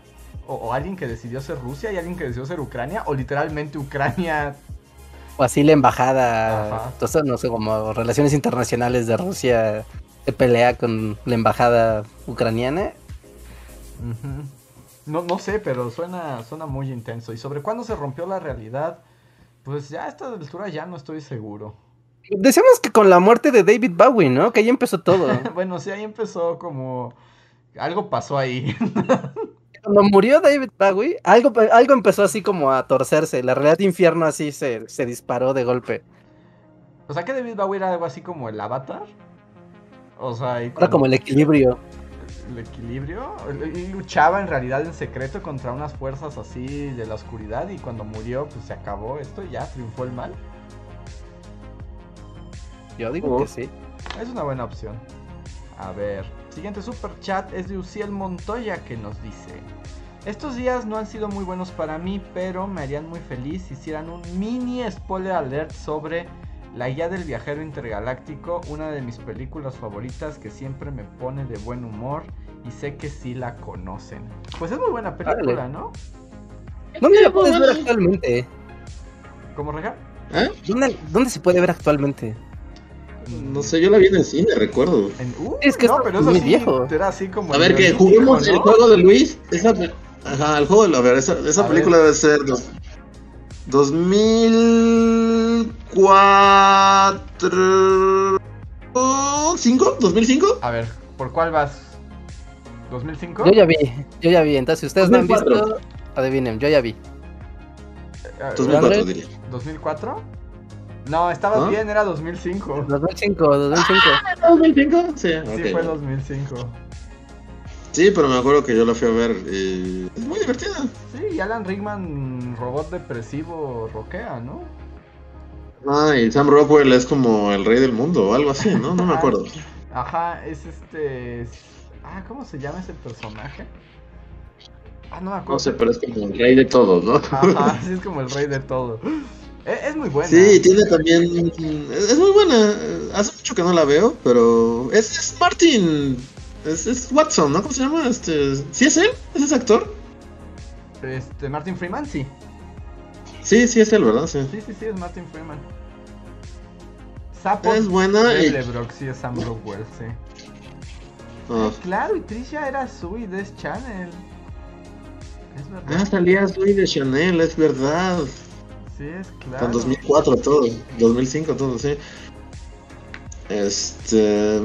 O, o alguien que decidió ser Rusia y alguien que decidió ser Ucrania. O literalmente Ucrania. O así la embajada, Ajá. entonces no sé, como relaciones internacionales de Rusia pelea con la embajada ucraniana. No, no sé, pero suena, suena muy intenso. Y sobre cuándo se rompió la realidad, pues ya a esta altura ya no estoy seguro. Decíamos que con la muerte de David Bowie, ¿no? Que ahí empezó todo. bueno, sí, ahí empezó como... Algo pasó ahí. Cuando murió David Bowie, algo, algo empezó así como a torcerse. La realidad de infierno así se, se disparó de golpe. o sea, que David Bowie era algo así como el avatar. O sea, y Era como el equilibrio. el equilibrio. Y luchaba en realidad en secreto contra unas fuerzas así de la oscuridad. Y cuando murió, pues se acabó esto y ya triunfó el mal. Yo digo Oh. que sí. Es una buena opción. A ver, siguiente super chat es de Uciel Montoya que nos dice: Estos días no han sido muy buenos para mí, pero me harían muy feliz si hicieran un mini spoiler alert sobre La Guía del Viajero Intergaláctico, una de mis películas favoritas que siempre me pone de buen humor y sé que sí la conocen. Pues es muy buena película. ¿no? ¿Dónde la puedes ver actualmente? ¿Cómo reja? ¿Eh? ¿Dónde, dónde se puede ver actualmente? No sé, yo la vi en el cine, recuerdo. En- uh, Es que no, pero eso muy sí, viejo. Era así como. A ver, que juguemos el ¿no? juego de Luis. Esa, ajá, el juego de. A ver, esa, esa película ver. debe ser. 2004. ¿5? ¿2005? A ver, ¿por cuál vas? ¿2005? Yo ya vi, yo ya vi. Entonces, si ustedes no han 2004. visto, adivinen, yo ya vi. Ah, 2004, Andrés? diría. ¿2004? No, estabas ¿Ah? bien, era 2005. 2005, 2005. ¿2005? Sí, Sí, ok. fue 2005. Sí, pero me acuerdo que yo la fui a ver y es muy divertida. Sí, y Alan Rickman, robot depresivo, roquea, ¿no? Ah, y Sam Rockwell es como el rey del mundo o algo así, ¿no? No me acuerdo. Ajá, es este. es- Ah, ¿cómo se llama ese personaje? Ah, no me acuerdo. No sé, pero es como el rey de todos, ¿no? Ajá, sí, es como el rey de todo. Es, es muy buena. Sí, tiene también. Es, es muy buena. Hace mucho que no la veo, pero. Es, es Martin. Es, es Watson, ¿no? ¿Cómo se llama? Este. ¿Sí es él? ¿Es ese actor? Este, Martin Freeman, sí. Sí, sí es él, ¿verdad? Sí. Sí, sí, sí, es Martin Freeman. Sapo Es buena y. Lebrock, sí, es Sam Rockwell, sí. Ah. Claro, y Trisha era Sui de ese Channel. Es Ah, verdad. salía Zoe de Chanel, es verdad. Sí, es claro. En 2004 todo, 2005 todo, sí. Este.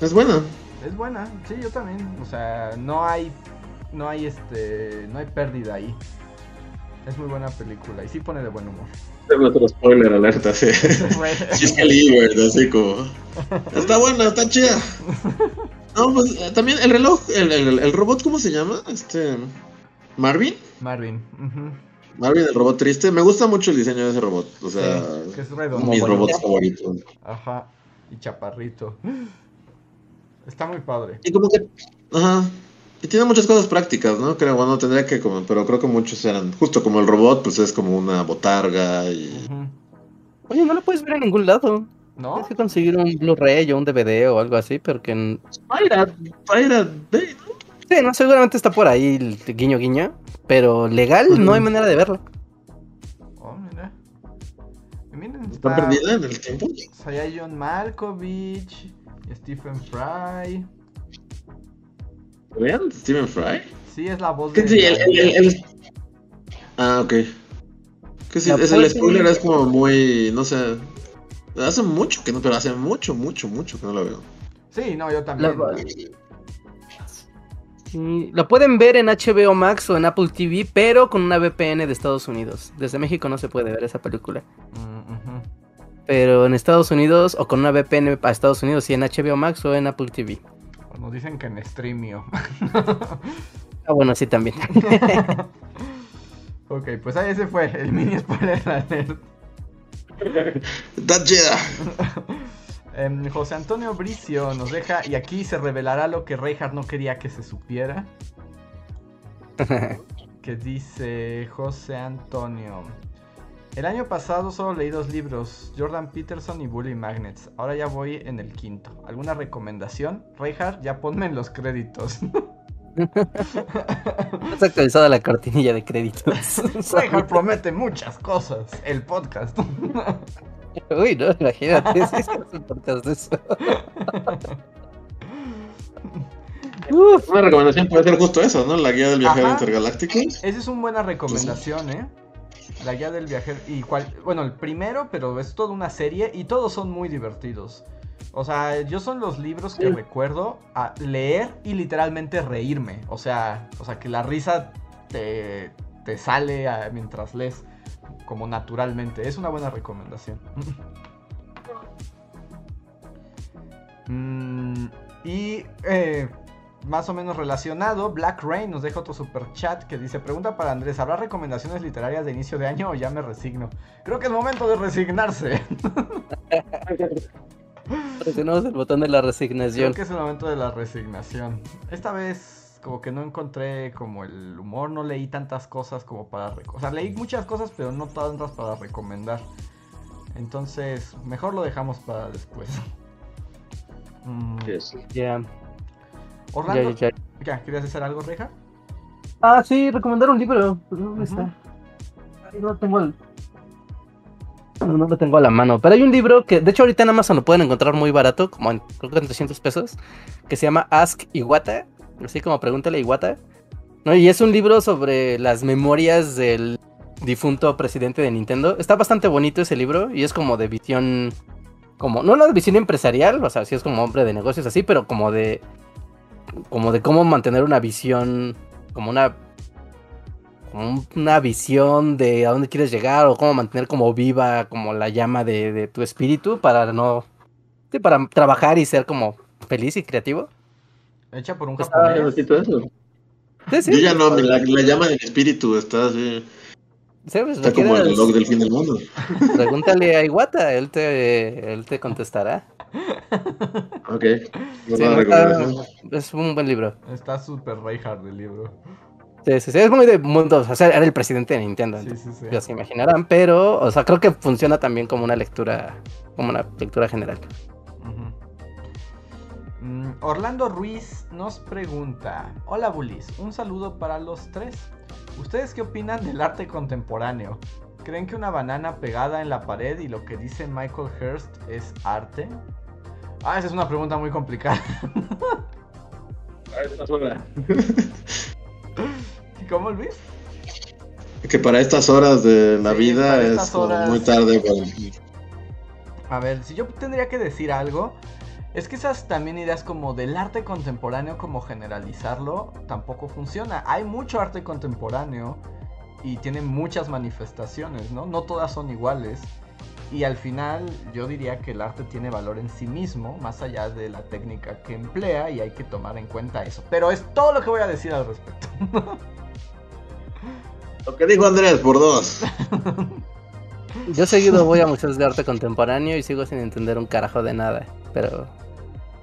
Es buena. Es buena, sí, yo también. O sea, no hay. No hay este. No hay pérdida ahí. Es muy buena película y sí pone de buen humor. Es nuestro spoiler alerta, sí. Sí, es Caliber, así como. Está buena, está chida. No, pues eh, también el reloj, el, el, el robot, ¿cómo se llama? Este. Marvin. Marvin. Marvin, el robot triste. Me gusta mucho el diseño de ese robot. O sea, Sí, que es redondo. mis robots favoritos. Ajá. Y chaparrito. Está muy padre. Y como que. Ajá. Y tiene muchas cosas prácticas, ¿no? Creo, bueno, tendría que. Como, pero creo que muchos eran. Justo como el robot, pues es como una botarga y. Oye, no lo puedes ver en ningún lado. ¿No? Tienes que conseguir un Blu-ray o un DVD o algo así, pero que... n- Pirate, Pirate Bay, ¿no? Sí, no, seguramente está por ahí el guiño guiño, pero legal no hay manera de verlo. Oh, mira. Y miren, Está está. perdida en el tiempo. Saya John Malkovich. Stephen Fry. ¿Vean? Stephen Fry. Sí, es la voz de. sí, el, el- el- el- Ah, ok. Que sí, La es, el spoiler es como muy. No sé. Hace mucho que no, pero hace mucho, mucho, mucho que no la veo. Sí, no, yo también. La- Sí, lo pueden ver en HBO Max o en Apple TV, pero con una VPN de Estados Unidos. Desde México no se puede ver esa película. Mm, ujú. Pero en Estados Unidos o con una VPN a Estados Unidos, sí en HBO Max o en Apple TV. Nos dicen que en Streamio. Ah, bueno, sí también. ok, pues ahí ese fue el mini spoiler alert. Está chida. Em, José Antonio Bricio nos deja, y aquí se revelará lo que Reinhardt no quería que se supiera. Que dice José Antonio. El año pasado solo leí dos libros, Jordan Peterson y Bully Magnets. Ahora ya voy en el quinto. ¿Alguna recomendación? Reinhardt, ya ponme en los créditos. Está actualizada la cortinilla de créditos. Reinhardt promete muchas cosas. El podcast. Uy, no, imagínate. Si es un podcast de eso. Uf, Una recomendación puede ser justo eso, ¿no? La guía del viajero Ajá. intergaláctico. Esa es una buena recomendación, ¿eh? La guía del viajero. Y cual, bueno, el primero, pero es toda una serie y todos son muy divertidos. O sea, yo son los libros que Sí. recuerdo a leer y literalmente reírme. O sea, o sea que la risa te, te sale mientras lees como naturalmente. Es una buena recomendación. Mm, y eh, más o menos relacionado, Black Rain nos deja otro super chat que dice, pregunta para Andrés, ¿habrá recomendaciones literarias de inicio de año o ya me resigno? Creo que es momento de resignarse. Presionamos el botón de la Creo resignación. que es el momento de la resignación. Esta vez como que no encontré como el humor, no leí tantas cosas como para... O sea, leí muchas cosas, pero no tantas para recomendar. Entonces, mejor lo dejamos para después. Mm, Ya, Orlando, ya, ya. ¿qué? ¿Querías decir algo, Reja? Ah, sí, recomendar un libro. ¿Dónde Ujú. está? Ahí no tengo el. No, no lo tengo a la mano, pero hay un libro que, de hecho, ahorita en Amazon lo pueden encontrar muy barato, como en, creo que en 300 pesos, que se llama Ask Iwata, así como pregúntale a Iwata. ¿no? Y es un libro sobre las memorias del difunto presidente de Nintendo. Está bastante bonito ese libro y es como de visión, como, no la visión empresarial, o sea, sí es como hombre de negocios así, pero como de, como de cómo mantener una visión, como una como una visión de a dónde quieres llegar o cómo mantener como viva como la llama de, de tu espíritu para no sí, para trabajar y ser como feliz y creativo. Hecha por un japonés. eso. Sí, sí. Yo ya no, la, la llama del espíritu está así. Sí, pues, Está como el reloj del fin del mundo. Pregúntale a Iwata, él te, él te contestará. Ok. Sí, Buena no, recomendación. está- es un buen libro. Está súper Reinhardt el libro. Sí, sí, sí, es muy de mundo, o sea, era el presidente de Nintendo, Sí, sí, sí. ya se imaginarán, pero, o sea, creo que funciona también como una lectura, como una lectura general. Mm, Orlando Ruiz nos pregunta: Hola Bulis, un saludo para los tres. ¿Ustedes qué opinan del arte contemporáneo? ¿Creen que una banana pegada en la pared y lo que dice Michael Hurst es arte? Ah, esa es una pregunta muy complicada. ¿Cómo Luis? Que para estas horas de la Sí, vida es horas. muy tarde. para- A ver, si yo tendría que decir algo, es que esas también ideas como del arte contemporáneo, como generalizarlo, tampoco funciona. Hay mucho arte contemporáneo y tiene muchas manifestaciones, ¿no? No todas son iguales. Y al final yo diría que el arte tiene valor en sí mismo, más allá de la técnica que emplea, y hay que tomar en cuenta eso. Pero es todo lo que voy a decir al respecto. Lo que dijo Andrés, por dos. Yo seguido voy a museos de arte contemporáneo y sigo sin entender un carajo de nada, pero...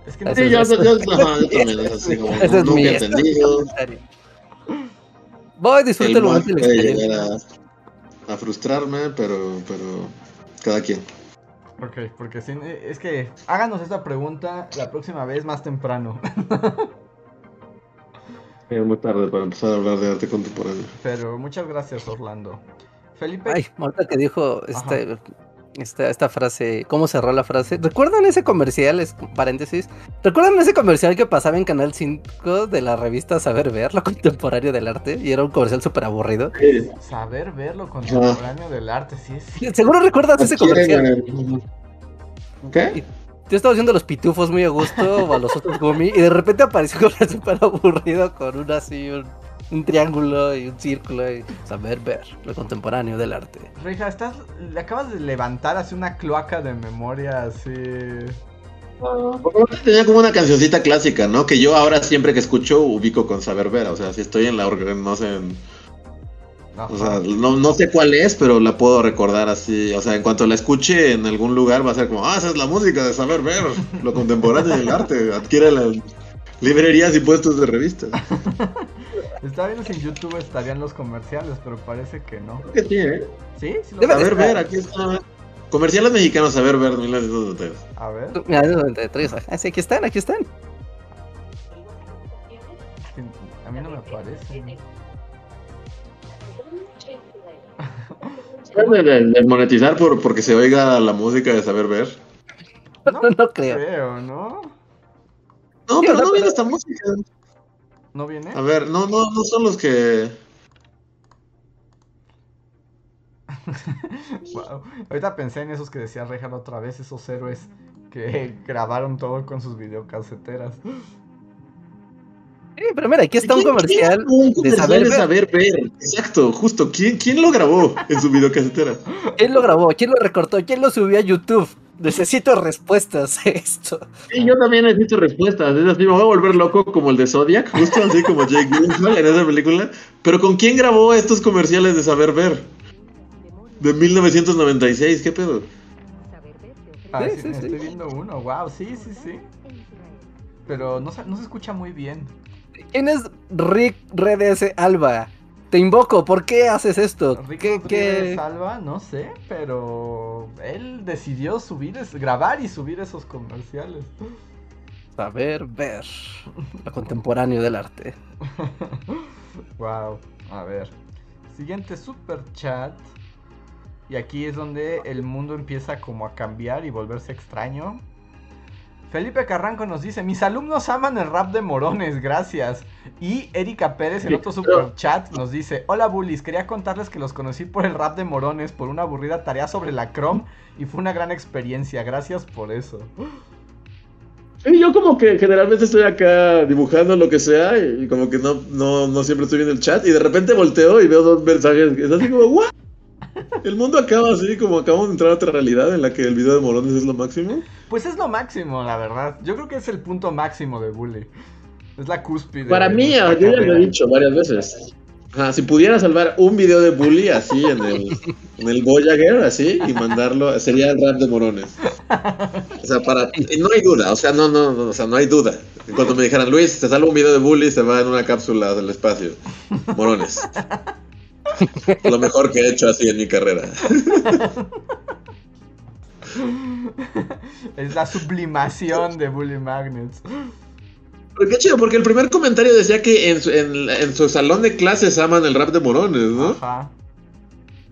Es que no Sí, es- yo, yo- ajá, yo también es así como Ese es nunca mi he entendido. comentario. Voy, puede llegar a, a frustrarme, pero, pero cada quien. Ok, porque sí, es que háganos esta pregunta la próxima vez más temprano. Es muy tarde para empezar a hablar de arte contemporáneo. Pero muchas gracias, Orlando. Felipe, Ay, ahorita que dijo este, esta, esta frase, ¿cómo cerró la frase? ¿Recuerdan ese comercial, es, paréntesis? ¿Recuerdan ese comercial que pasaba en Canal 5 de la revista Saber Ver, lo contemporáneo del arte? Y era un comercial súper aburrido. saber ver lo contemporáneo del arte, sí es. Seguro recuerdas ese comercial. ¿Qué? Yo estaba haciendo los pitufos muy a gusto o a los otros gumi y de repente apareció un comercial súper aburrido con un así, un, un triángulo y un círculo y saber ver lo contemporáneo del arte. Reija, estás, le acabas de levantar así una cloaca de memoria así. Tenía como una cancioncita clásica, ¿no? Que yo ahora siempre que escucho ubico con saber ver. O sea, si estoy en la orga- no sé, en- o sea, no, no sé cuál es, pero la puedo recordar así. O sea, en cuanto la escuche en algún lugar va a ser como, ah, esa es la música de saber ver, lo contemporáneo del arte. Adquiere las librerías y puestos de revistas. Estaba viendo si en YouTube estarían los comerciales, pero parece que no. Creo que sí, ¿eh? ¿Sí? ¿Sí lo Debe sabes? Saber ver, aquí está. Comerciales mexicanos, saber ver, 1993. A ver. Mira, es 93. Ah, sí, aquí están, aquí están. A mí no me aparece. De, de- de monetizar por, porque se oiga la música de saber ver. No, No creo. creo, ¿no? No, pero no, no viene pero- esta música. ¿No viene? A ver, no, no, no son los que. Wow. Ahorita pensé en esos que decía Rejan otra vez, esos héroes que grabaron todo con sus videocaseteras. Sí, pero mira, aquí está un ¿Quién- comercial de saber de ver. saber ver. Exacto, justo. ¿Quién, quién lo grabó en su videocasetera? ¿Quién lo grabó? ¿Quién lo recortó? ¿Quién lo subió a YouTube? Necesito respuestas a esto. Sí, yo también necesito respuestas. Es así, me voy a volver loco como el de Zodiac, justo así como Jake Gyllenhaal en esa película. Pero ¿con quién grabó estos comerciales de saber ver? De 1996, ¿qué pedo? Ah, Sí, sí, sí, sí. estoy viendo uno, wow, sí, sí, sí. Pero no se, no se escucha muy bien. ¿Quién es Rick Redes Alba? Te invoco, ¿por qué haces esto? ¿Qué, qué? Salva, no sé, pero él decidió subir, es- grabar y subir esos comerciales. Saber ver. Lo contemporáneo del arte. wow, a ver. Siguiente super chat. Y aquí es donde el mundo empieza como a cambiar y volverse extraño. Felipe Carranco nos dice, mis alumnos aman el rap de morones, gracias. Y Erika Pérez en otro super chat nos dice, hola bullies, quería contarles que los conocí por el rap de morones, por una aburrida tarea sobre la Chrome y fue una gran experiencia, gracias por eso. Sí, yo como que generalmente estoy acá dibujando lo que sea y como que no, no, no siempre estoy viendo el chat y de repente volteo y veo dos mensajes que es así como, ¿what? El mundo acaba así, como acabamos de entrar a otra realidad en la que el video de Morones es lo máximo. Pues es lo máximo, la verdad. Yo creo que es el punto máximo de Bully. Es la cúspide. Para mí, yo ya lo he dicho varias veces. si pudiera salvar un video de Bully así en el, en el Voyager, así, y mandarlo, sería el rap de Morones. O sea, para. No hay duda, o sea, no, no, no, o sea, no hay duda. Cuando me dijeran, Luis, te salvo un video de Bully, se va en una cápsula del espacio. Morones. Lo mejor que he hecho así en mi carrera. Es la sublimación de Bully Magnets. Pero qué chido, porque el primer comentario decía que en su, en, su, salón de clases aman el rap de morones, ¿no? Ajá.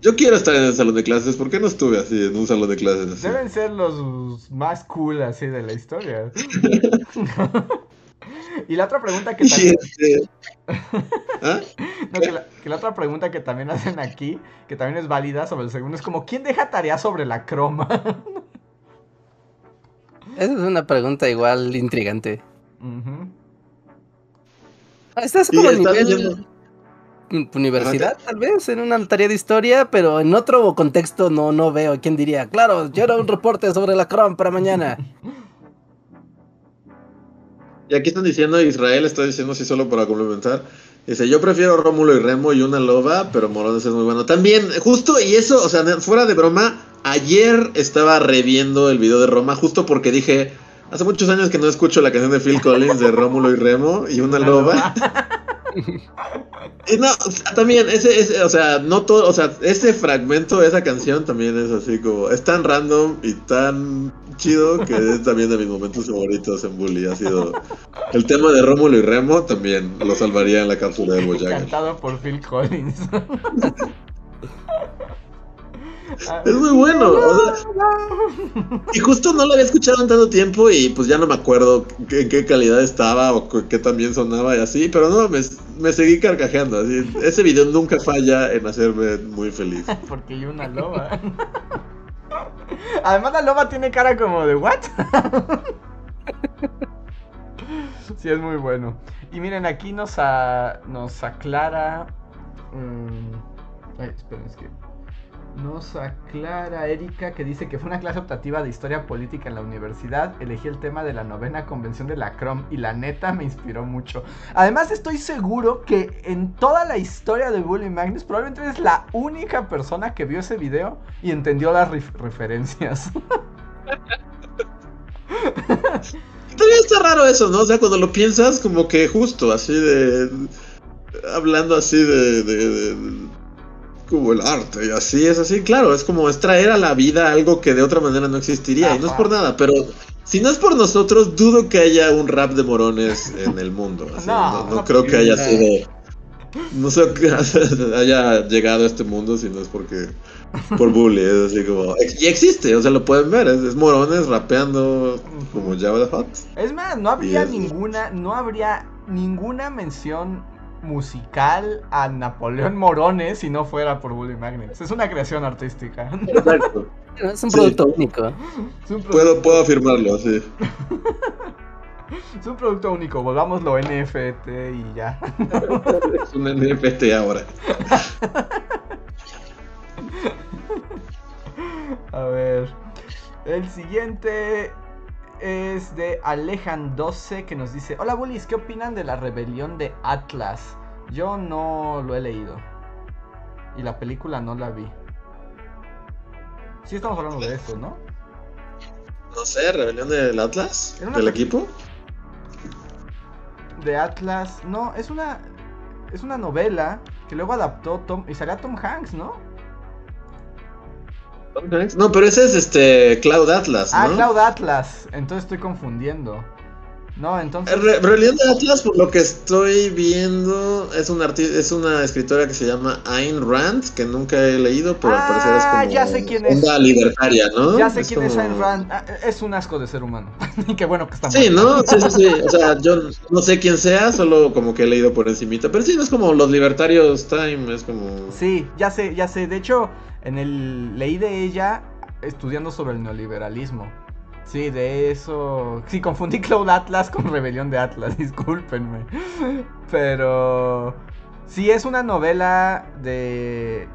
Yo quiero estar en el salón de clases, ¿por qué no estuve así en un salón de clases? Deben ser los más cool así de la historia. Y la otra pregunta que también... Este, ¿Ah? que, la, otra pregunta que también hacen aquí, que también es válida sobre el segundo, es como, ¿quién deja tarea sobre la croma? Esa es una pregunta igual intrigante. Estás como a nivel universidad, tal vez, en una tarea de historia, pero en otro contexto no, no veo quién diría, claro, yo era un reporte sobre la Chrome para mañana. Y aquí están diciendo, Israel está diciendo así solo para complementar. Dice, yo prefiero Rómulo y Remo y una loba, pero Morones es muy bueno. También, justo, y eso, o sea, fuera de broma, ayer estaba reviendo el video de Roma, justo porque dije, hace muchos años que no escucho la canción de Phil Collins de Rómulo y Remo y una loba. y no, también, ese, ese, o sea, no todo, o sea, ese fragmento esa canción también es así como, es tan random y tan chido que es también de mis momentos favoritos en Bully. Ha sido el tema de Rómulo y Remo también lo salvaría en la cápsula de Boyaga. Cantado por Phil Collins. Es muy bueno. y justo no lo había escuchado en tanto tiempo y pues ya no me acuerdo en qué calidad estaba o qué también sonaba y así, pero no, me, me seguí carcajeando. Así. Ese video nunca falla en hacerme muy feliz. Porque hay una loba. Además la loba tiene cara como de ¿what? sí, es muy bueno. Y miren, aquí nos, nos aclara... Mm, ay, esperen, es que... Nos aclara Erika que dice que fue una clase optativa de historia política en la universidad. Elegí el tema de la novena convención de la CROM y la neta me inspiró mucho. Además, estoy seguro que en toda la historia de Bully Magnus, probablemente eres la única persona que vio ese video y entendió las referencias. Todavía está raro eso, ¿no? O sea, cuando lo piensas, como que justo así de. Hablando así de como el arte y así es así, claro, es como es traer a la vida algo que de otra manera no existiría y no es por nada, pero si no es por nosotros, dudo que haya un rap de morones en el mundo. no, creo que haya sido, no sé que haya llegado a este mundo si no es porque por bully, es así como y existe, o sea, lo pueden ver, es, morones rapeando como Java the Hot. Es más, no habría ninguna, no habría ninguna mención musical a Napoleón Morones si no fuera por Bully Magnets. Es una creación artística. Exacto. Es un producto único. Puedo, puedo afirmarlo, sí. es un producto único, volvámoslo NFT y ya. es un NFT ahora. A ver. El siguiente es de Alejan12 que nos dice: Hola bullies, ¿qué opinan de la rebelión de Atlas? Yo no lo he leído. Y la película no la vi. Sí estamos hablando de eso, ¿no? No sé, rebelión del Atlas, del equipo. De Atlas, no, es una es una novela que luego adaptó Tom y salía Tom Hanks, ¿no? No, pero ese es este Cloud Atlas, ah, ¿no? Ah, Cloud Atlas. Entonces estoy confundiendo. No, entonces. En re- Rebelión de Atlas, por lo que estoy viendo, es una, es una escritora que se llama Ayn Rand, que nunca he leído, pero al parecer es Ah, como ya sé quién es. onda libertaria, ¿no? Ya sé quién es Ayn Rand. Ah, Es un asco de ser humano. Y qué bueno que está Sí. ¿no? Sí, sí, sí. O sea, yo no sé quién sea, solo como que he leído por encimita. Pero sí, no es como los libertarios Time, es como... Sí, ya sé, ya sé. De hecho, en el leí de ella estudiando sobre el neoliberalismo. Sí, de eso. Sí, confundí Cloud Atlas con Rebelión de Atlas, discúlpenme. Pero sí es una novela de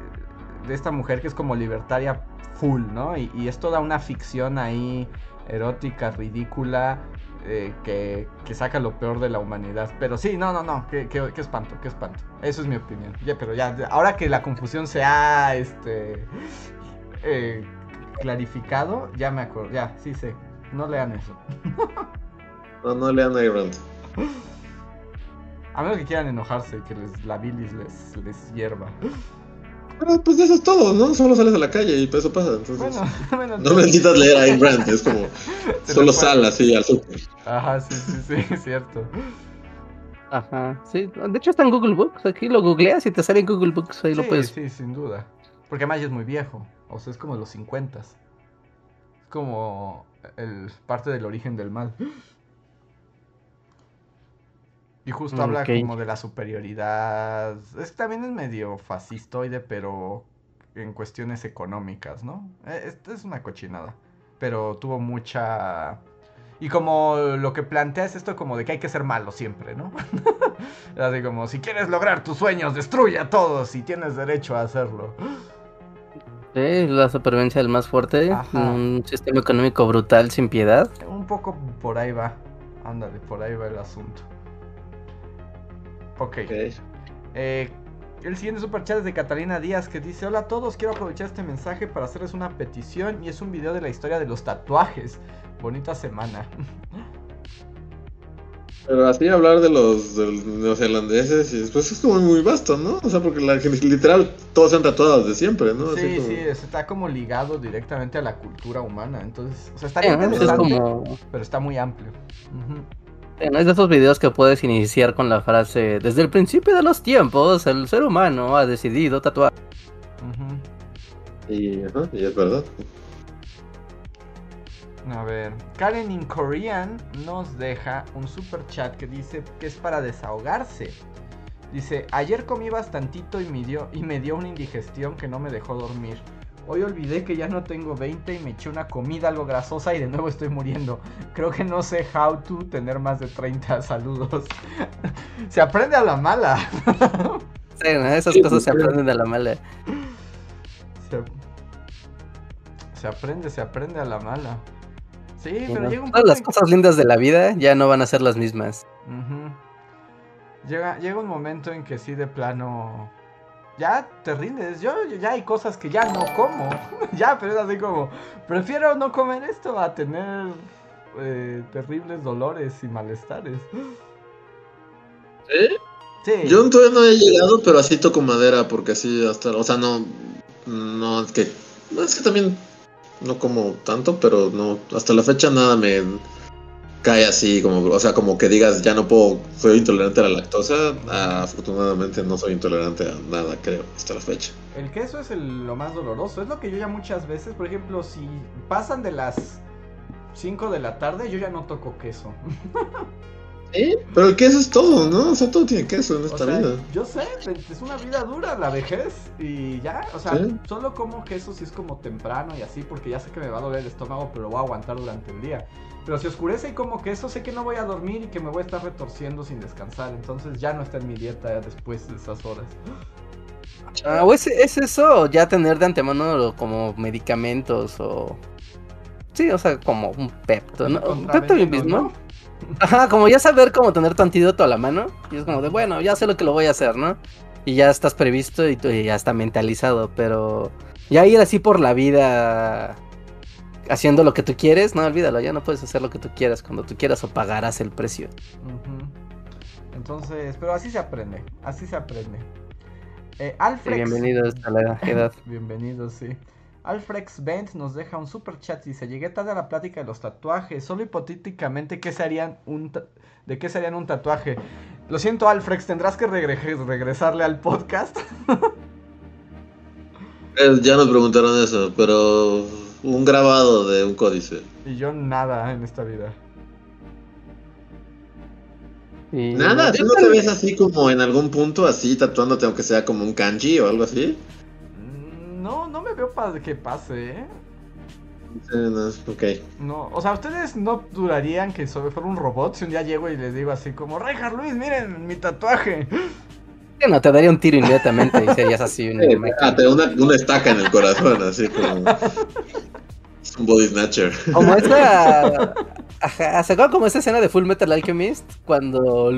de esta mujer que es como libertaria full, ¿no? Y, y es toda una ficción ahí erótica, ridícula, eh, que, que saca lo peor de la humanidad. Pero sí, no, no, no, qué, qué- qué espanto, qué espanto. Eso es mi opinión. Ya, pero ya, ahora que la confusión se ha, este, eh, clarificado, ya me acuerdo, ya, sí sé. No lean eso. No, no lean Rand. A menos que quieran enojarse, que les, la bilis les, les hierva. Pero pues eso es todo, ¿no? Solo sales a la calle y eso pasa. Entonces, Bueno, bueno. no necesitas leer Ayn Rand, es como... Se Solo lo sal así al súper. Ajá, sí, sí, sí, es cierto. Ajá, sí. De hecho está en Google Books. Aquí lo googleas y te sale en Google Books. Ahí lo sí, puedes. sí, sin duda. Porque además ya es muy viejo. O sea, es como los 50 Es como el parte del origen del mal. Y justo habla como de la superioridad. Es también es medio fascistoide, pero en cuestiones económicas, ¿no? Esto es una cochinada. Pero tuvo mucha. Y como lo que plantea es esto como de que hay que ser malo siempre, ¿no? Así como, si quieres lograr tus sueños, destruye a todos y tienes derecho a hacerlo. Sí, la supervivencia del más fuerte. Ajá. Un sistema económico brutal sin piedad. Un poco por ahí va. Ándale, por ahí va el asunto. Ok. Eh, el siguiente superchat es de Catalina Díaz que dice: Hola a todos, quiero aprovechar este mensaje para hacerles una petición y es un video de la historia de los tatuajes. Bonita semana. Pero así hablar de los, de los y pues es como muy vasto, ¿no? O sea, porque la, literal todos se han tatuado desde siempre, ¿no? Así Sí, como- sí, está como ligado directamente a la cultura humana. Entonces, o sea, está Sí, ¿no? Es interesante, como. pero está muy amplio. Sí, ¿no? Es de esos videos que puedes iniciar con la frase: Desde el principio de los tiempos, el ser humano ha decidido tatuar. Y, ajá, y es verdad. A ver, Karen in Korean nos deja un super chat que dice que es para desahogarse. Dice, ayer comí bastantito y me, dio, y me dio una indigestión que no me dejó dormir. Hoy olvidé que ya no tengo 20 y me eché una comida algo grasosa y de nuevo estoy muriendo. Creo que no sé how to tener más de 30 saludos. Se aprende a la mala. Sí, ¿no? Esas Sí, cosas se aprenden de la mala. Se, se aprende, se aprende a la mala. Sí, pero no, llega un Todas las que- cosas lindas de la vida ya no van a ser las mismas. Llega, llega un momento en que sí de plano ya te rindes. Yo yo- ya hay cosas que ya no como. ya, pero es así como prefiero no comer esto a tener eh, terribles dolores y malestares. ¿Sí? Sí. Yo todavía no he llegado, pero así toco madera, porque así hasta, o sea, no, no, es que, no, es que también no como tanto, pero no, hasta la fecha nada me cae así, como, o sea, como que digas, ya no puedo, soy intolerante a la lactosa, Ah, afortunadamente no soy intolerante a nada, creo, hasta la fecha. El queso es el- lo más doloroso. Es lo que yo ya muchas veces, por ejemplo, si pasan de las 5 de la tarde, yo ya no toco queso. ¿Sí? Pero el queso es todo, ¿no? O sea, todo tiene queso en O esta sea, vida. yo sé, es una vida dura la vejez y ya, o sea, Sí. solo como queso si es como temprano y así porque ya sé que me va a doler el estómago, pero lo voy a aguantar durante el día. Pero si oscurece y como queso, sé que no voy a dormir y que me voy a estar retorciendo sin descansar, entonces ya no está en mi dieta después de esas horas. Ah, o es, es eso, ya tener de antemano como medicamentos o... Sí, o sea, como un pepto, ¿no? Un pepto mismo. ¿no? Ajá, como ya saber cómo tener tu antídoto a la mano. Y es como de, bueno, ya sé lo que lo voy a hacer, ¿no? Y ya estás previsto y, tú- y ya está mentalizado, pero ya ir así por la vida haciendo lo que tú quieres, no, olvídalo, ya no puedes hacer lo que tú quieras cuando tú quieras o pagarás el precio. Entonces, pero así se aprende, así se aprende. Eh, Sí, Alfred. bienvenidos a la edad. Bienvenido, sí. Alfrex Bent nos deja un super chat y dice, llegué tarde a la plática de los tatuajes, solo hipotéticamente, ¿qué serían un ¿de qué serían un tatuaje? Lo siento Alfrex, tendrás que regresarle al podcast. Eh, ya nos preguntaron eso, pero un grabado de un códice. Y yo nada en esta vida. Nada, ¿tú no te ves así como en algún punto así tatuándote aunque sea como un kanji o algo así? Mm, no, no me veo para que pase, ¿eh? no, ok. No, o sea, ¿ustedes no durarían que fuera un robot si un día llego y les digo así como, Rejar Luis, miren mi tatuaje? No, te daría un tiro inmediatamente y serías así. ah, te una, una, estaca en el corazón, así como. es un body snatcher. Como esa. Ajá, ¿se acuerdan como esa escena de Full Metal Alchemist? Cuando.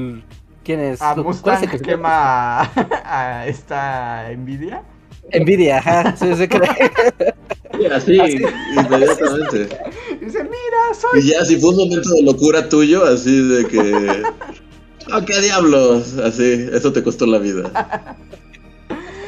¿Quién es? Ah, Mustang es que quema a esta Nvidia. Nvidia, ajá, sí, se cree. así, así, inmediatamente. Dice, mira, soy. Y ya, si fue un momento de locura tuyo, así de que. ¡Ah, qué diablos! Así, eso te costó la vida.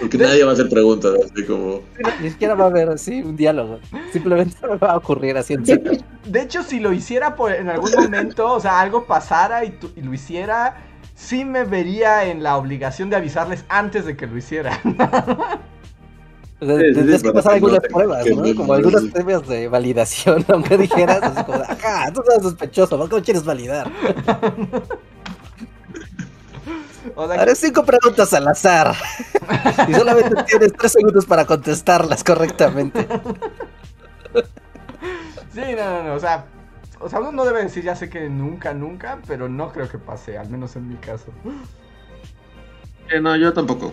Porque nadie va a hacer preguntas, así como. Ni siquiera va a haber así un diálogo. Simplemente va a ocurrir así en de, de hecho, si lo hiciera por, en algún momento, o sea, algo pasara y, y, lo hiciera, sí me vería en la obligación de avisarles antes de que lo hiciera. O sea, sí, tendrías sí, que pasar algunas pruebas, ¿no? Como algunas pruebas de validación, aunque dijeras, así como, ajá, tú eres sospechoso, ¿por qué no quieres validar? O sea, Haré cinco preguntas al azar. y solamente tienes tres segundos para contestarlas correctamente. Sí, no, no, no. O sea, o sea, uno no debe decir ya sé que nunca, nunca, pero no creo que pase, al menos en mi caso. Eh, no, yo tampoco.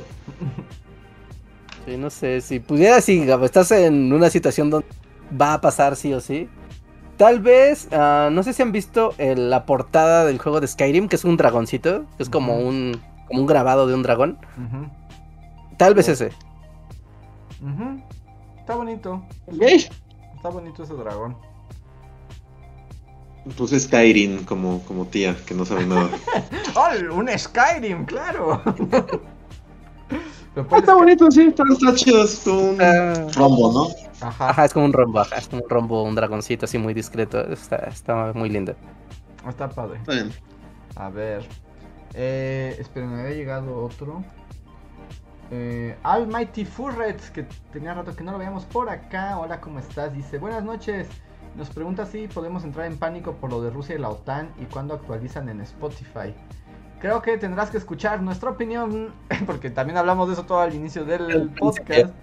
Sí, no sé, si pudiera, si estás en una situación donde va a pasar sí o sí. Tal vez, uh, no sé si han visto el, la portada del juego de Skyrim, que es un dragoncito, que es como, uh -huh. un, como un grabado de un dragón. Uh -huh. Tal vez ese. Está bonito. ¿Qué? Está bonito ese dragón. Entonces Skyrim como, como tía, que no sabe nada. ¡Oh! Un Skyrim, claro. está bonito, sí, está, está chido, es como un uh, rombo, ¿no? Ajá. Ajá. es como un rombo, ajá, es como un rombo, un dragoncito así muy discreto, está, está muy lindo. Está padre. Está bien. A ver, eh, esperen, me había llegado otro. Eh, Almighty Furret, que tenía rato que no lo veíamos por acá. Hola, ¿cómo estás? Dice, buenas noches. Nos pregunta si podemos entrar en pánico por lo de Rusia y la OTAN y cuándo actualizan en Spotify. Creo que tendrás que escuchar nuestra opinión, porque también hablamos de eso todo al inicio del podcast.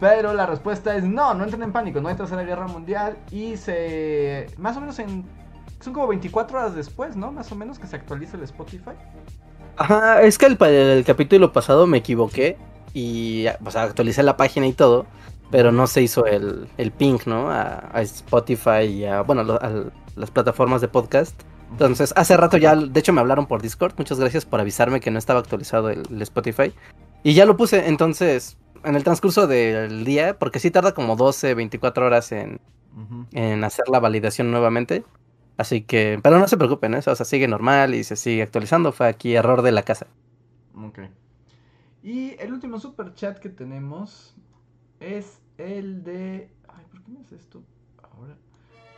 Pero la respuesta es no, no entren en pánico, no hay tercera guerra mundial y se... Más o menos en... Son como 24 horas después, ¿no? Más o menos que se actualiza el Spotify. Ajá, es que el, el capítulo pasado me equivoqué y o sea, actualicé la página y todo, pero no se hizo el, el ping, ¿no? A, a Spotify y a, bueno, a, a las plataformas de podcast. Entonces, hace rato ya, de hecho me hablaron por Discord, muchas gracias por avisarme que no estaba actualizado el, el Spotify. Y ya lo puse, entonces, en el transcurso del día, porque sí tarda como 12, 24 horas en, uh -huh. en hacer la validación nuevamente. Así que, pero no se preocupen, ¿eh? o sea, sigue normal y se sigue actualizando. Fue aquí error de la casa. Ok. Y el último super chat que tenemos es el de. Ay, ¿por qué me hace esto? Ahora.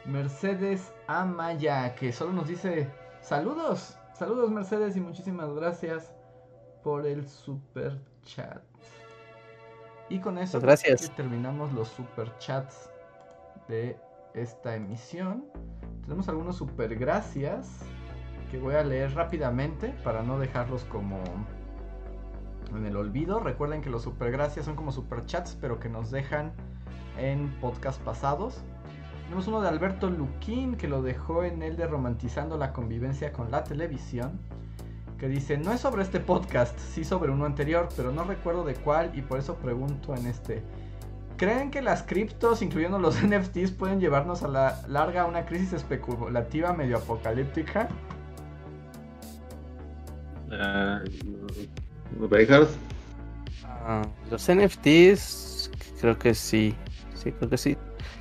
Mercedes Amaya, que solo nos dice saludos. Saludos, Mercedes, y muchísimas gracias por el super chat. Y con eso gracias. terminamos los super chats de esta emisión. Tenemos algunos super gracias que voy a leer rápidamente para no dejarlos como en el olvido. Recuerden que los super gracias son como super chats, pero que nos dejan en podcast pasados. Tenemos uno de Alberto Luquín que lo dejó en el de Romantizando la convivencia con la televisión. Que dice, no es sobre este podcast, sí sobre uno anterior, pero no recuerdo de cuál y por eso pregunto en este. ¿Creen que las criptos, incluyendo los NFTs, pueden llevarnos a la larga a una crisis especulativa medio apocalíptica? Uh. Uh, los NFTs, creo que sí. Sí, creo que sí.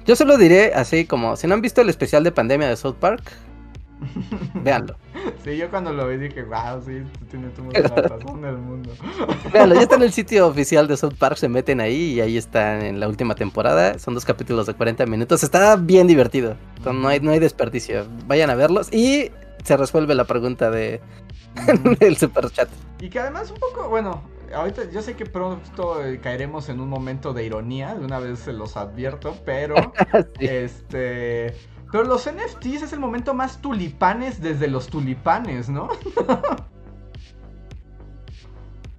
Yo solo diré así como, si no han visto el especial de pandemia de South Park, véanlo. Sí, yo cuando lo vi dije, wow, sí, tú tienes la razón del mundo. Claro, ya está en el sitio oficial de South Park, se meten ahí y ahí están en la última temporada. Son dos capítulos de 40 minutos. Está bien divertido. Entonces, no, hay, no hay desperdicio. Vayan a verlos y se resuelve la pregunta de del super chat. Y que además un poco, bueno, ahorita yo sé que pronto eh, caeremos en un momento de ironía, de una vez se los advierto, pero Sí. este pero los NFTs es el momento más tulipanes desde los tulipanes, ¿no?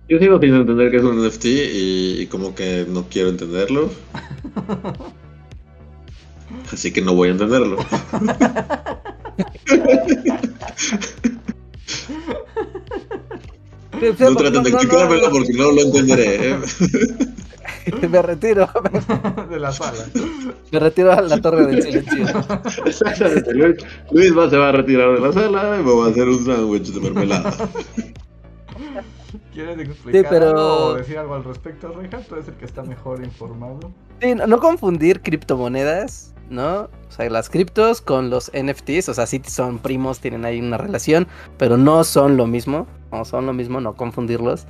Yo sigo sin entender que es un NFT y, y como que no quiero entenderlo. Así que no voy a entenderlo. No traten de explicármelo porque no lo entenderé. ¿eh? Me retiro, de la sala. me retiro a la torre del silencio. Exactamente. Luis, Luis va, se va a retirar de la sala y me va a hacer un sándwich de mermelada. ¿Quieres explicar pero- algo o decir algo al respecto, Reja? Tú eres el que está mejor informado. Sí, no, no confundir criptomonedas, ¿no? O sea, las criptos con los NFTs, o sea, sí son primos, tienen ahí una relación, pero no son lo mismo, no son lo mismo, no confundirlos,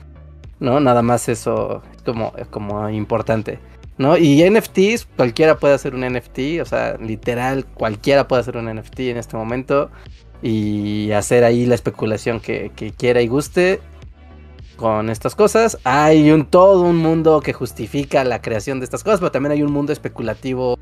¿no? Nada más eso es como, como importante, ¿no? Y NFTs, cualquiera puede hacer un NFT, o sea, literal, cualquiera puede hacer un NFT en este momento y hacer ahí la especulación que, que quiera y guste con estas cosas. Hay un todo un mundo que justifica la creación de estas cosas, pero también hay un mundo especulativo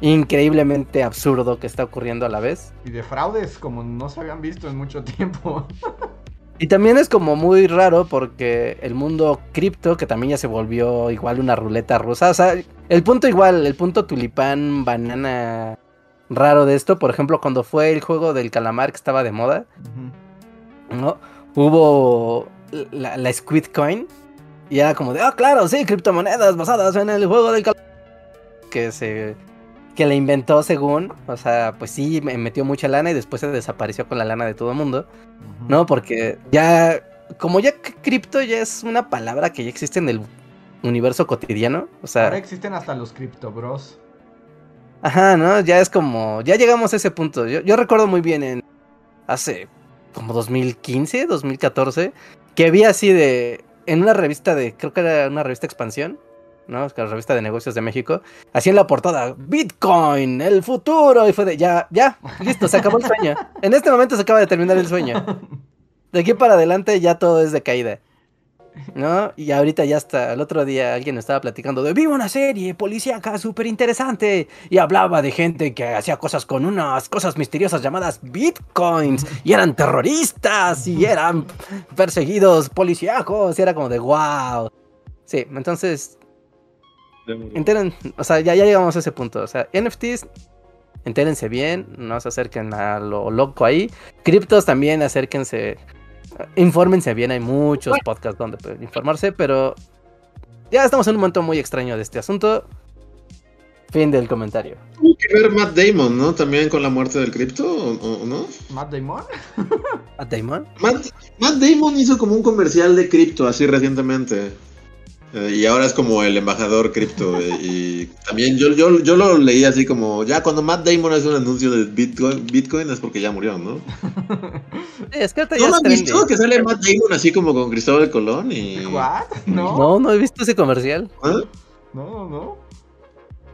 increíblemente absurdo que está ocurriendo a la vez. Y de fraudes como no se habían visto en mucho tiempo. Y también es como muy raro porque el mundo cripto, que también ya se volvió igual una ruleta rusa, o sea, el punto igual, el punto tulipán, banana raro de esto, por ejemplo, cuando fue el juego del calamar que estaba de moda, ¿no? Hubo la, la Squid Coin y era como de, ah, claro, sí, criptomonedas basadas en el juego del calamar. Que se. Que le inventó según, o sea, pues sí, me metió mucha lana y después se desapareció con la lana de todo el mundo, ¿no? Porque ya, como ya cripto ya es una palabra que ya existe en el universo cotidiano, o sea, Ahora existen hasta los Crypto Bros. Ajá, ¿no? Ya es como, ya llegamos a ese punto. Yo, yo recuerdo muy bien en hace como 2015, 2014, que había así de, en una revista de, creo que era una revista Expansión, ¿no? Es que la revista de negocios de México, así en la portada, Bitcoin, el futuro, y fue de, ya, ya, listo, se acabó el sueño. En este momento se acaba de terminar el sueño. De aquí para adelante ya todo es de caída. ¿No? Y ahorita ya hasta el otro día alguien estaba platicando de vi una serie policíaca súper interesante y hablaba de gente que hacía cosas con unas cosas misteriosas llamadas bitcoins y eran terroristas y eran perseguidos policíacos y era como de wow. Sí, entonces, enteren, o sea, ya, ya llegamos a ese punto. O sea, NFTs, entérense bien, no se acerquen a lo loco ahí. Criptos también, acérquense, infórmense bien, hay muchos podcasts donde pueden informarse, pero ya estamos en un momento muy extraño de este asunto. Fin del comentario. Tuvo que ver Matt Damon, ¿no? También con la muerte del cripto, ¿o, o no? Matt Damon. ¿A Damon? Matt, Matt Damon hizo como un comercial de cripto así recientemente. Eh, y ahora es como el embajador cripto. eh, y también yo, yo, yo lo leí así como, ya cuando Matt Damon hace un anuncio de Bitcoin, Bitcoin es porque ya murió, ¿no? Es que ahorita ¿No has visto? Que sale Matt Damon así como con Cristóbal Colón y... ¿What? No. No, no he visto ese comercial. ¿Ah? No, no.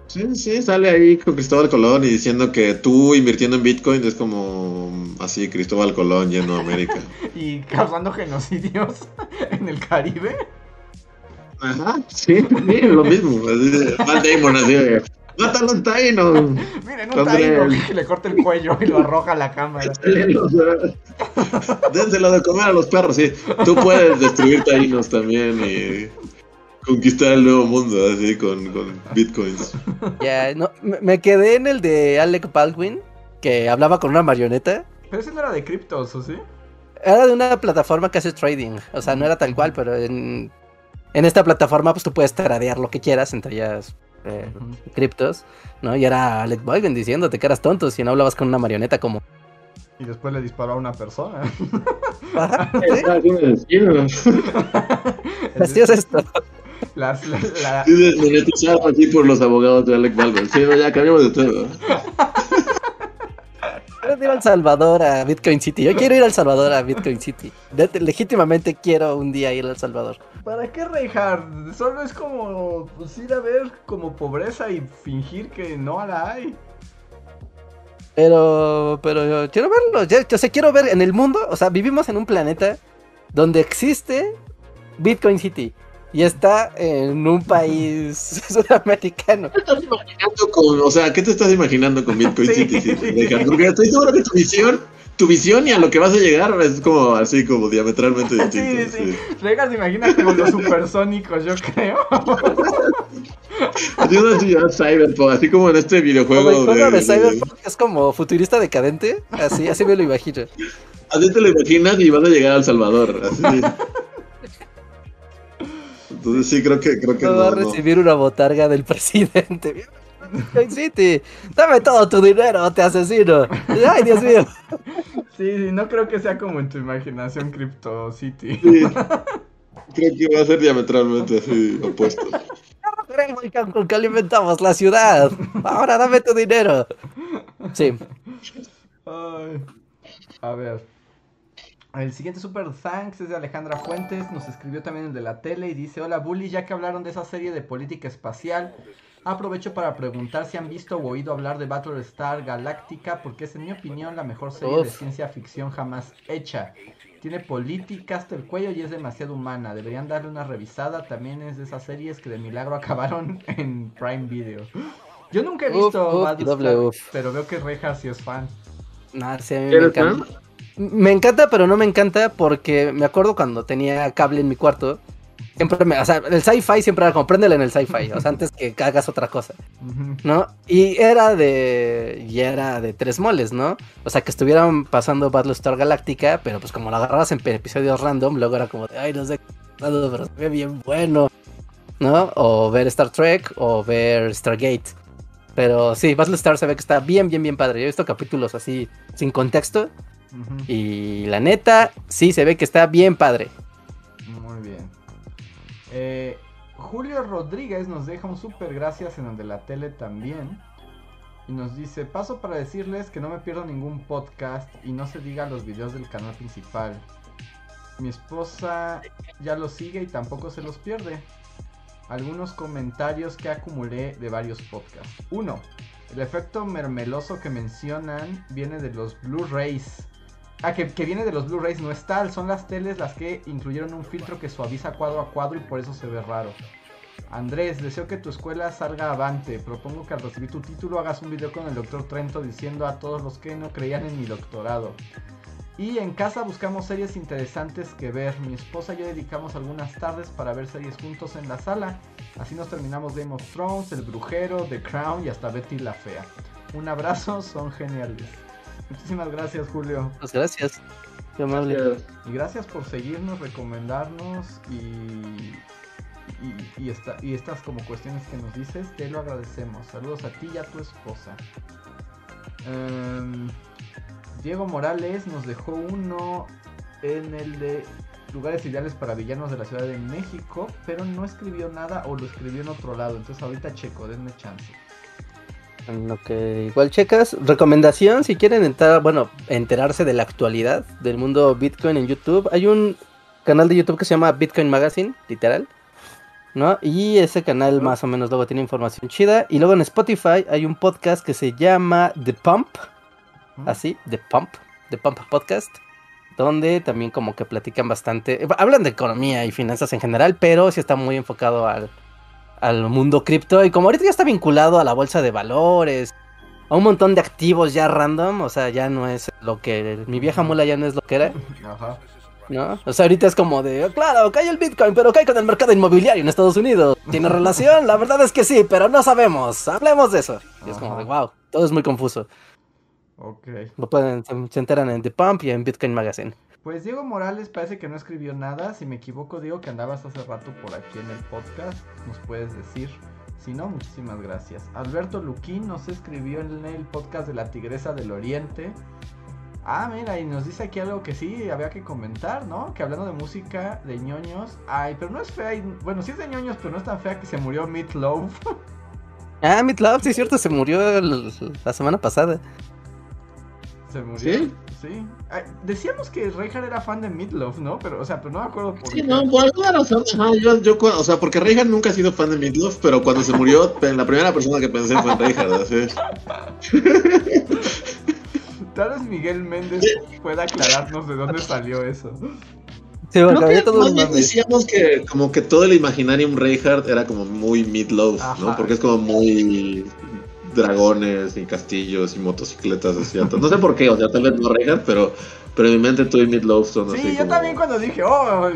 Sí, sí, sale ahí con Cristóbal Colón y diciendo que tú invirtiendo en Bitcoin es como así Cristóbal Colón lleno a América. Y causando genocidios en el Caribe. Ajá, sí, sí, lo mismo. Matt Damon así de, mata a los taínos. Miren, un taíno que le corta el cuello y lo arroja a la cámara. Dénselo de comer a los perros, sí. Tú puedes destruir taínos también y conquistar el nuevo mundo así con, con bitcoins. Ya, no, me me quedé en el de Alec Baldwin, que hablaba con una marioneta. Pero ese no era de criptos, ¿o sí? Era de una plataforma que hace trading. O sea, no era tal cual, pero en, en esta plataforma pues tú puedes tradear lo que quieras, entre ellas eh, criptos, ¿no? Y era Alec Baldwin diciéndote que eras tonto si no hablabas con una marioneta como... Y después le disparó a una persona. Así es esto. Las- la- la- así por los abogados de Alec Baldwin. Sí, no, ya cambiamos de tema. de ir al Salvador a Bitcoin City. Yo quiero ir al Salvador a Bitcoin City. Legítimamente quiero un día ir al Salvador. ¿Para qué, Reinhardt? Solo es como pues, ir a ver como pobreza y fingir que no la hay. Pero, pero yo quiero verlo. Yo, yo sé, quiero ver en el mundo. O sea, vivimos en un planeta donde existe Bitcoin City. Y está en un país sudamericano. ¿Qué estás imaginando con, o sea, qué te estás imaginando con Bitcoin Sí. City? Sí, estoy seguro que tu visión, tu visión y a lo que vas a llegar es como así como diametralmente Sí, distinto. sí, sí. Reinhardt se imagina como los supersónicos, yo creo. Así una ciudad cyberpunk, así como en este videojuego. Como el juego de de- Cyberpunk es como futurista decadente. Así, así me lo imagino. Así te lo imaginas y vas a llegar a El Salvador. Así. Entonces sí, creo que, creo que No no, va a no. recibir una botarga del presidente. Bitcoin City, dame todo tu dinero, te asesino. Ay, Dios mío. Sí, sí, no creo que sea como en tu imaginación Crypto City. Sí. Creo que va a ser diametralmente así opuesto. Con que alimentamos la ciudad. Ahora dame tu dinero. Sí. Ay. A ver. El siguiente super thanks es de Alejandra Fuentes. Nos escribió también el de la tele y dice: Hola Bully, ya que hablaron de esa serie de política espacial, aprovecho para preguntar si han visto o oído hablar de Battlestar Galactica, porque es en mi opinión la mejor serie de ciencia ficción jamás hecha. Tiene política hasta el cuello y es demasiado humana. Deberían darle una revisada. También es de esas series que de milagro acabaron en Prime Video. Yo nunca he visto uf Battlestar, pero veo que Reja sí es fan. No, sí, a mí me ¿Eres encanta. Me encanta, pero no me encanta porque me acuerdo cuando tenía cable en mi cuarto. Siempre me, o sea, el sci-fi siempre era como en el sci-fi, o sea, antes que hagas otra cosa. ¿no? Y era de. Y era de tres moles, ¿no? O sea, que estuvieran pasando Battlestar Galactica, pero pues como lo agarrabas en episodios random, luego era como de, ay, no sé, pero se ve bien bueno, ¿no? O ver Star Trek o ver Stargate. Pero sí, Battlestar se ve que está bien, bien, bien padre. Yo he visto capítulos así, sin contexto, y la neta, sí, se ve que está bien padre. Eh, Julio Rodríguez nos deja un super gracias en el de la tele también. Y nos dice, paso para decirles que no me pierdo ningún podcast y no se diga los videos del canal principal. Mi esposa ya los sigue y tampoco se los pierde. Algunos comentarios que acumulé de varios podcasts. Uno, el efecto mermeloso que mencionan viene de los Blu-rays. Ah, que, viene de los Blu-rays no es tal, son las teles las que incluyeron un filtro que suaviza cuadro a cuadro y por eso se ve raro. Andrés, deseo que tu escuela salga avante. Propongo que al recibir tu título hagas un video con el doctor Trento diciendo a todos los que no creían en mi doctorado. Y en casa buscamos series interesantes que ver. Mi esposa y yo dedicamos algunas tardes para ver series juntos en la sala. Así nos terminamos Game of Thrones, El Brujero, The Crown y hasta Betty la Fea. Un abrazo, son geniales. Muchísimas gracias, Julio. Pues gracias. Qué amable. Y gracias por seguirnos, recomendarnos y, y, y esta- y estas como cuestiones que nos dices, te lo agradecemos. Saludos a ti y a tu esposa. Em, Diego Morales nos dejó uno en el de lugares ideales para villanos de la Ciudad de México, pero no escribió nada o lo escribió en otro lado. Entonces ahorita checo, denme chance. En lo que igual checas, recomendación si quieren entrar, bueno, enterarse de la actualidad del mundo Bitcoin en YouTube, hay un canal de YouTube que se llama Bitcoin Magazine, literal, ¿no? Y ese canal más o menos luego tiene información chida. Y luego en Spotify hay un podcast que se llama The Pump, así, The Pump, The Pump Podcast, donde también como que platican bastante, hablan de economía y finanzas en general, pero sí está muy enfocado al, al mundo cripto y como ahorita ya está vinculado a la bolsa de valores, a un montón de activos ya random, o sea, ya no es lo que mi vieja mula ya no es lo que era, Ajá. ¿no? O sea, ahorita es como de, "Oh, claro, cae el Bitcoin, pero cae con el mercado inmobiliario en Estados Unidos. ¿Tiene relación? La verdad es que sí, pero no sabemos. Hablemos de eso. Y es como de, wow, todo es muy confuso. Ok. Lo pueden, se, se enteran en The Pump y en Bitcoin Magazine. Pues Diego Morales parece que no escribió nada. Si me equivoco, digo que andabas hace rato por aquí en el podcast. Nos puedes decir. Si no, muchísimas gracias. Alberto Luquín nos escribió en el podcast de la Tigresa del Oriente. Ah, mira, y nos dice aquí algo que sí había que comentar, ¿no? Que hablando de música de ñoños. Ay, pero no es fea. y- Bueno, sí es de ñoños, pero no es tan fea que se murió Meat Loaf. Ah, Meat Love, sí es cierto, se murió el- la semana pasada. Se murió. ¿Sí? Sí. Ay, decíamos que Reinhardt era fan de Meatloaf, ¿no? Pero, o sea, pero no me acuerdo por Sí, qué. no, por alguna razón, ajá, yo, yo, o sea, porque Reinhardt nunca ha sido fan de Meatloaf, pero cuando se murió, la primera persona que pensé fue en Reinhardt, así. Tal vez Miguel Méndez pueda aclararnos de dónde salió eso. Sí, Creo había que todo más decíamos que como que todo el Imaginarium Reinhardt era como muy Meatloaf, ¿no? Porque es como muy dragones y castillos y motocicletas, así. No sé por qué, o sea, tal vez no Reinhardt, pero, pero en mi mente tú y Meatloaf son así Sí, yo como- también cuando dije, oh,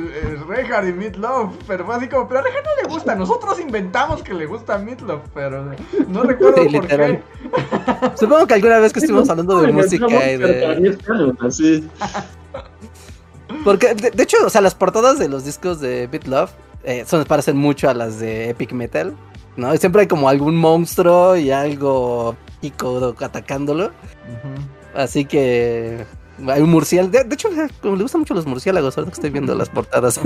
Reinhardt y Meatloaf, pero fue así como, pero a Reinhardt no le gusta, nosotros inventamos que le gusta Meatloaf, pero no recuerdo Sí, por literal. qué. Supongo que alguna vez que estuvimos hablando de música y de... 10 años, así. Porque, de, de hecho, o sea, las portadas de los discos de Beat Love eh, son, parecen mucho a las de Epic Metal, ¿no? Siempre hay como algún monstruo y algo pico atacándolo. Así que hay un murciélago. De, de hecho, como le gustan mucho los murciélagos, ahora que estoy viendo las portadas.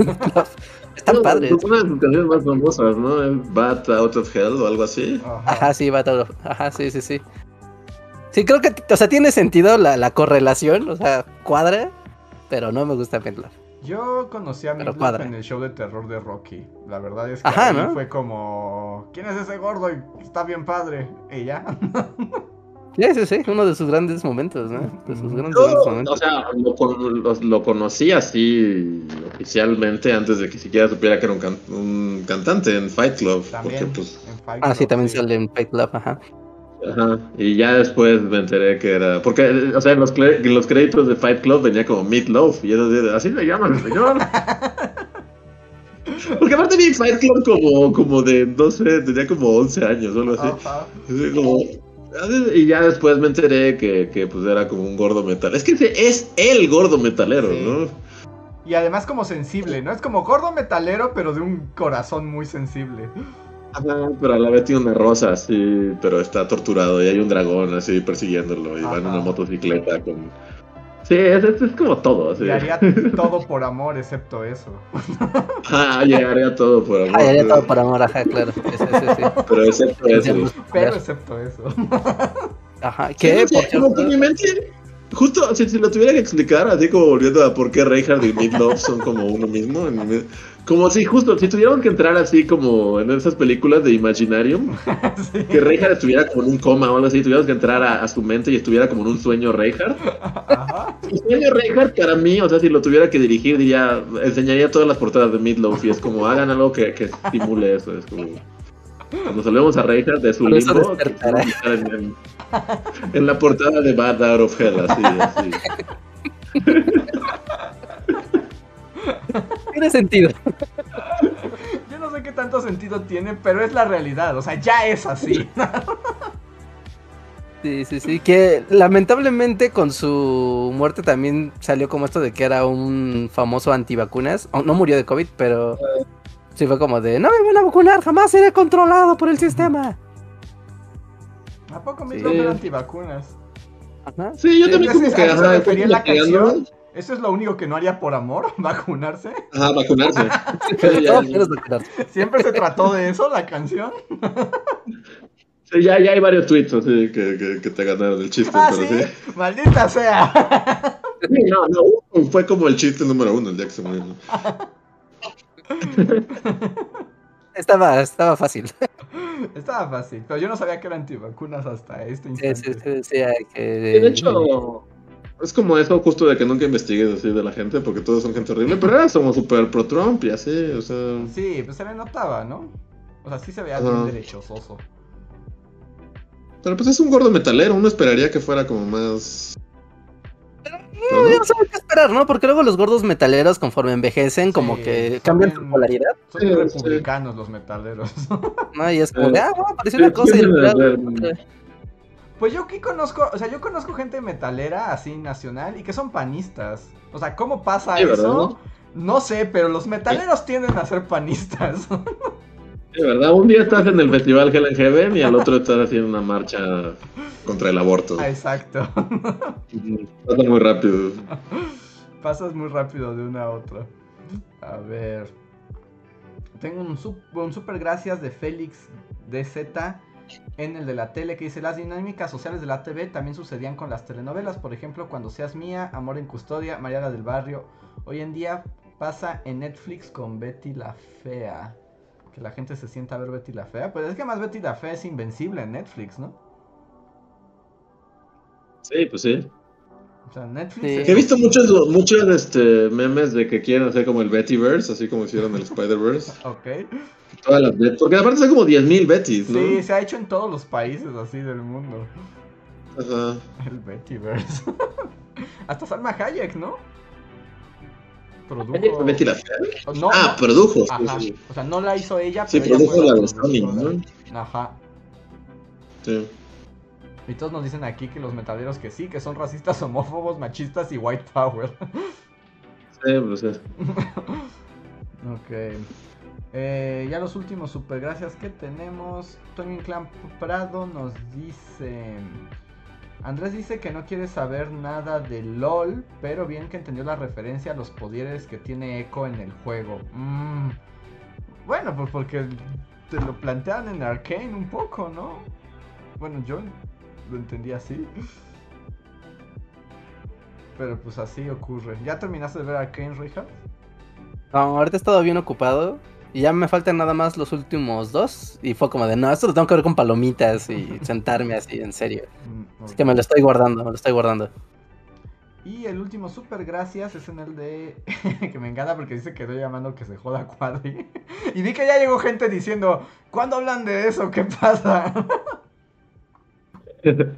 Están padres. Una de sus canciones más famosas, ¿no? Bat Out of Hell o algo así. Ajá. Ajá, sí, va todo. Ajá, sí, sí, sí. Sí, creo que, o sea, tiene sentido la, la correlación, o sea, cuadra, pero no me gusta Love. Yo conocí a Meatloaf cuadra. en el show de terror de Rocky. La verdad es que Ajá, ahí ¿no? fue como, ¿quién es ese gordo? Y está bien padre. Y ya. Sí, sí, sí, uno de sus grandes momentos, ¿no? De sus grandes, Yo, grandes o momentos. sea, lo, con- lo, lo conocí así oficialmente antes de que siquiera supiera que era un, can- un cantante en Fight Club. También. Porque, pues, en Fight Ah, sí, Club, también sale en Fight Love, ajá. Ajá. Y ya después me enteré que era. Porque, o sea, en los, en los créditos de Fight Club venía como Meat Loaf. Y decía, así le llaman el señor. Porque aparte vi Fight Club como, como de, no sé, tenía como 11 años o algo así. Ajá. Así como- y ya después me enteré que, que pues era como un gordo metal. Es que es el gordo metalero, Sí. ¿no? Y además como sensible, ¿no? Es como gordo metalero, pero de un corazón muy sensible. Ajá, pero a la vez tiene una rosa así, pero está torturado y hay un dragón así persiguiéndolo y va en Ajá. una motocicleta con... Sí, es, es, es como todo, así. Y haría todo por amor, excepto eso. Ajá, llegaría todo por amor. Ah, ya, ya todo por amor, ajá, claro. Sí, sí, sí, sí. Pero excepto eso. Pero excepto eso. Ajá, Sí, ¿qué? no Por cierto, mi mente, justo si, si lo tuviera que explicar, así como volviendo a por qué Reinhardt y Meatloaf son como uno mismo, en como si justo, si tuviéramos que entrar así como en esas películas de Imaginarium, Sí. que Reinhardt estuviera como en un coma o algo así, tuviéramos que entrar a, a su mente y estuviera como en un sueño Reinhardt. El sueño Reinhardt para mí, o sea, si lo tuviera que dirigir, diría, enseñaría todas las portadas de Meatloaf y es como, hagan algo que, que estimule eso, es como... Cuando salvemos a Reinhardt de su limbo, estar en, en- en la portada de Bad Out of Hell, así, así. tiene sentido. Yo no sé qué tanto sentido tiene, pero es la realidad. O sea, ya es así. Sí, sí, sí. Que lamentablemente con su muerte también salió como esto de que era un famoso antivacunas. No murió de COVID, pero sí fue como de no me van a vacunar, jamás seré controlado por el sistema. ¿A poco Sí. Meatloaf era antivacunas? Ajá. Sí, yo Sí, también como que, ¿a eso se ajá, refería la canción? ¿Eso es lo único que no haría por amor? ¿Vacunarse? Ajá, vacunarse. Ya, ya. ¿Siempre se trató de eso, la canción? Sí, ya, ya hay varios tweets así que, que, que te ganaron el chiste, Ah, pero sí. sí. Maldita sea. Sí, No, no, fue como el chiste número uno el día que se murió. Estaba, estaba fácil. Estaba fácil, pero yo no sabía que era antivacunas hasta este Sí, instante. sí, sí, decía que. Sí, de hecho, es como eso justo de que nunca investigues así de la gente, porque todos son gente horrible, pero era como super pro Trump y así, o sea. Sí, pues se le notaba, ¿no? O sea, sí se veía Ajá. bien derechososo. Pero pues es un gordo metalero, uno esperaría que fuera como más. Pero No, no. ya no sabes qué esperar, ¿no? Porque luego los gordos metaleros, conforme envejecen, como que cambian su polaridad, Son Sí, republicanos los metaleros. ¿no? Y es como Eh, de, ah, bueno, pareció una cosa y. Pues yo aquí conozco, o sea, yo conozco gente metalera así nacional y que son panistas. O sea, ¿cómo pasa Sí, ¿verdad? eso? No sé, pero los metaleros tienden a ser panistas. De verdad, un día estás en el festival Hell and Heaven y al otro estás haciendo una marcha contra el aborto. Ah, Exacto. Pasa muy rápido. Pasas muy rápido de una a otra. A ver. Tengo un, un super gracias de Félix DZ. en el de la tele que dice las dinámicas sociales de la TV también sucedían con las telenovelas, por ejemplo, cuando seas mía, Amor en custodia, Mariana del Barrio. Hoy en día pasa en Netflix con Betty la Fea. Que la gente se sienta a ver Betty la Fea. Pues es que más Betty la Fea es invencible en Netflix, ¿no? Sí, pues sí. O sea, Netflix. Sí. es- He visto muchos, muchos este, memes de que quieren hacer como el Bettyverse, así como hicieron el Spider-Verse. Ok. Todas las Bet- Porque aparte son como 10.000 Bettys, ¿no? Sí, se ha hecho en todos los países así del mundo. Ajá. El Bettyverse. Hasta Salma Hayek, ¿no? Produjo. ¿Es? No, ah, produjo. sí, Ajá. sí. O sea, no la hizo ella, Sí, pero ella produjo fue la de. Sony, ¿no? Ajá. Sí. Y todos nos dicen aquí que los metaleros que sí, que son racistas, homófobos, machistas y white power. Sí, pues sí. ok. Eh, ya los últimos super gracias que tenemos. Tony Inclán Prado nos dice. Andrés dice que no quiere saber nada de LOL, pero bien que entendió la referencia a los poderes que tiene Echo en el juego. Mm. Bueno, pues porque te lo plantean en Arcane un poco, ¿no? Bueno, yo lo entendí así. Pero pues así ocurre. ¿Ya terminaste de ver Arcane, Richard? No, ahorita he estado bien ocupado. Y ya me faltan nada más los últimos dos. Y fue como de, no, esto lo tengo que ver con palomitas y sentarme así, en serio. Así que me lo estoy guardando, me lo estoy guardando. Y el último super gracias es en el de. que me encanta porque dice que estoy llamando que se joda Cuadri. y vi que ya llegó gente diciendo: ¿Cuándo hablan de eso? ¿Qué pasa?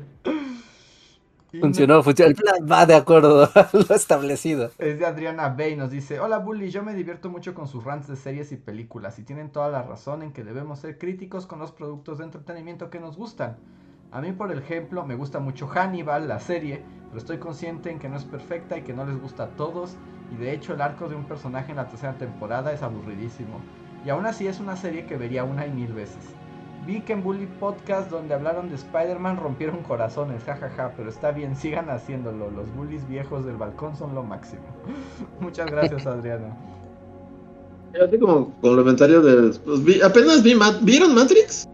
Funcionó, funcionó. El plan va de acuerdo a lo establecido. Es de Adriana Bay, nos dice, hola Bully, yo me divierto mucho con sus rants de series y películas y tienen toda la razón en que debemos ser críticos con los productos de entretenimiento que nos gustan. A mí, por ejemplo, me gusta mucho Hannibal, la serie, pero estoy consciente en que no es perfecta y que no les gusta a todos, y de hecho el arco de un personaje en la tercera temporada es aburridísimo. Y aún así es una serie que vería una y mil veces. Vi que en Bully Podcast donde hablaron de Spider-Man rompieron corazones, jajaja, pero está bien, sigan haciéndolo. Los bullies viejos del balcón son lo máximo. Muchas gracias, Adriana. Yo Así como complementario de. pues, vi- apenas vi. Ma- ¿Vieron Matrix?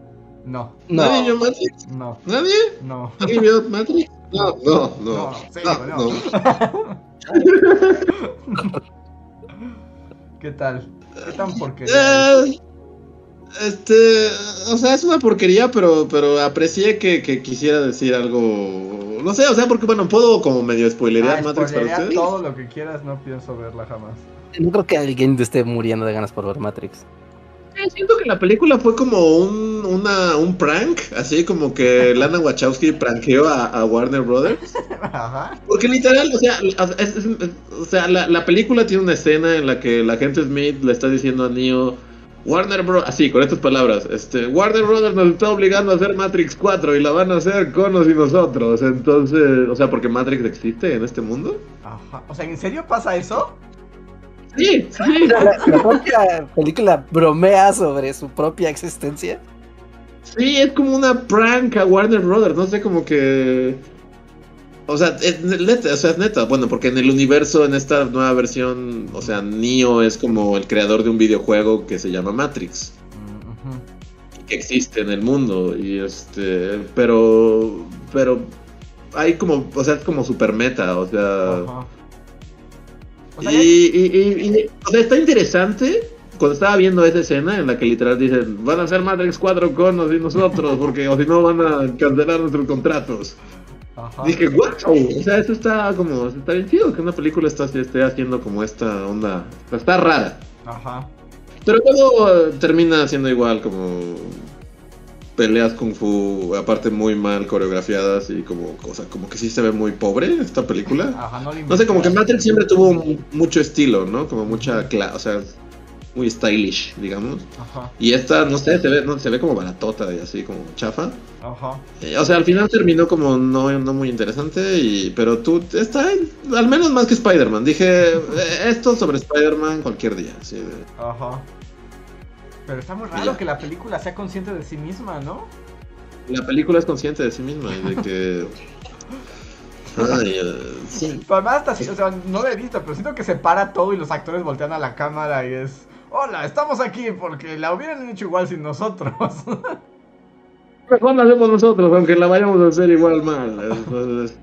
No, ¿Nadie vio Matrix? no, ¿Nadie? no. ¿Alguien vio Matrix? No, no, no. No, No. ¿Qué tal? ¿Qué tan porquería? Eh, este, o sea, es una porquería, pero, pero aprecié que, que quisiera decir algo. No sé, o sea, porque bueno, puedo como medio spoilerear Ah, Matrix para ustedes. todo lo que quieras, no pienso verla jamás. no creo que alguien esté muriendo de ganas por ver Matrix. Siento que la película fue como un, una, un prank, así como que Lana Wachowski prankeó a, a Warner Brothers. Ajá. Porque literal, o sea, es- es- es- o sea la, la película tiene una escena en la que la gente Smith le está diciendo a Neo, Warner Bros. Así, con estas palabras, este, Warner Brothers nos está obligando a hacer Matrix 4 y la van a hacer Conos y nosotros. Entonces, o sea, porque Matrix existe en este mundo. Ajá. O sea, ¿en serio pasa eso? Sí, sí. La, la propia película bromea sobre su propia existencia. Sí, es como una prank a Warner Brothers, no sé, como que... O sea, es neta, o sea, es neta, bueno, porque en el universo, en esta nueva versión, o sea, Neo es como el creador de un videojuego que se llama Matrix, que existe en el mundo, y este, pero, pero, hay como, o sea, es como super meta, o sea... O sea, Y, y, y- y- o sea, está interesante cuando estaba viendo esa escena en la que literal dicen, van a hacer Matrix 4 con y nosotros, porque o si no van a cancelar nuestros contratos. Ajá. Dije, wow, o sea, eso está como, está bien chido que una película está, esté haciendo como esta onda, o está rara. Ajá. Pero todo termina siendo igual, como peleas kung fu, aparte muy mal coreografiadas y como, o sea, como que sí se ve muy pobre esta película. Ajá, no No sé, como que. Matrix siempre tuvo mu- mucho estilo, ¿no? Como mucha o sea, muy stylish, digamos. Ajá. Y esta, no sé, se ve, no, se ve como baratota y así, como chafa. Ajá. Eh, o sea, al final terminó como no, no muy interesante, y, pero tú, está al menos más que Spider-Man. Dije, eh, esto sobre Spider-Man cualquier día. así de- Ajá. Pero está muy raro que la película sea consciente de sí misma, ¿no? La película es consciente de sí misma y de que... Ay, eh, sí. Además hasta así, o sea, no lo he visto, pero siento que se para todo y los actores voltean a la cámara y es... Hola, estamos aquí porque la hubieran hecho igual sin nosotros. Mejor la hacemos nosotros, aunque la vayamos a hacer igual mal. Entonces,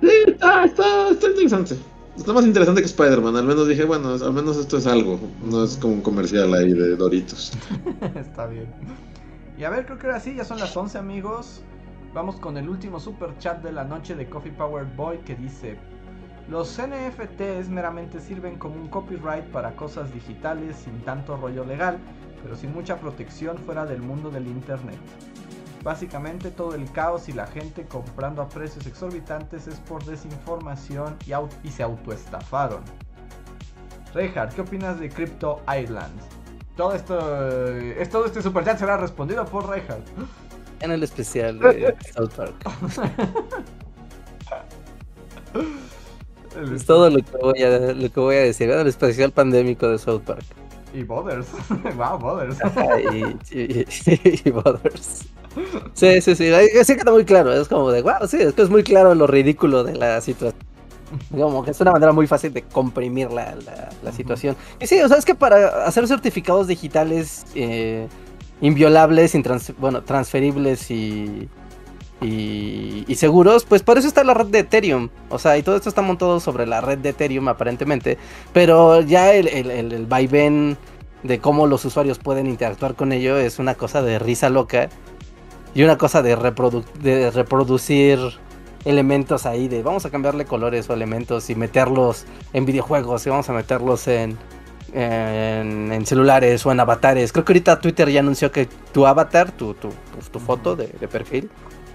sí, está, está, está interesante. Está más interesante que Spider-Man. Al menos dije, bueno, al menos esto es algo. No es como un comercial ahí de Doritos. Está bien. Y a ver, creo que ahora sí, ya son las 11 amigos. Vamos con el último super chat de la noche de Coffee Power Boy que dice: Los NFTs meramente sirven como un copyright para cosas digitales sin tanto rollo legal, pero sin mucha protección fuera del mundo del internet. Básicamente todo el caos y la gente comprando a precios exorbitantes es por desinformación y, au- y se autoestafaron. Reinhardt, ¿qué opinas de Crypto Island? Todo esto, eh, es- todo este superchat será respondido por Reinhardt. En el especial de South Park. Es todo lo que voy a, lo que voy a decir. En el especial pandémico de South Park. Y Bothers. wow, Bothers. Y, y, y Brothers. Sí, sí, sí. Sí queda muy claro. Es como de, wow, sí, es que es muy claro lo ridículo de la situación. Como que es una manera muy fácil de comprimir la, la, situación. Y sí, o sea, es que para hacer certificados digitales eh, inviolables, intrans- bueno, transferibles y, y, y seguros, pues por eso está la red de Ethereum. O sea, y todo esto está montado sobre la red de Ethereum aparentemente. Pero ya el, el, el, el vaivén de cómo los usuarios pueden interactuar con ello es una cosa de risa loca. Y una cosa de, reprodu- de reproducir elementos ahí de vamos a cambiarle colores o elementos y meterlos en videojuegos y vamos a meterlos en, en, en celulares o en avatares. Creo que ahorita Twitter ya anunció que tu avatar, tu, tu, tu, tu foto de, de perfil,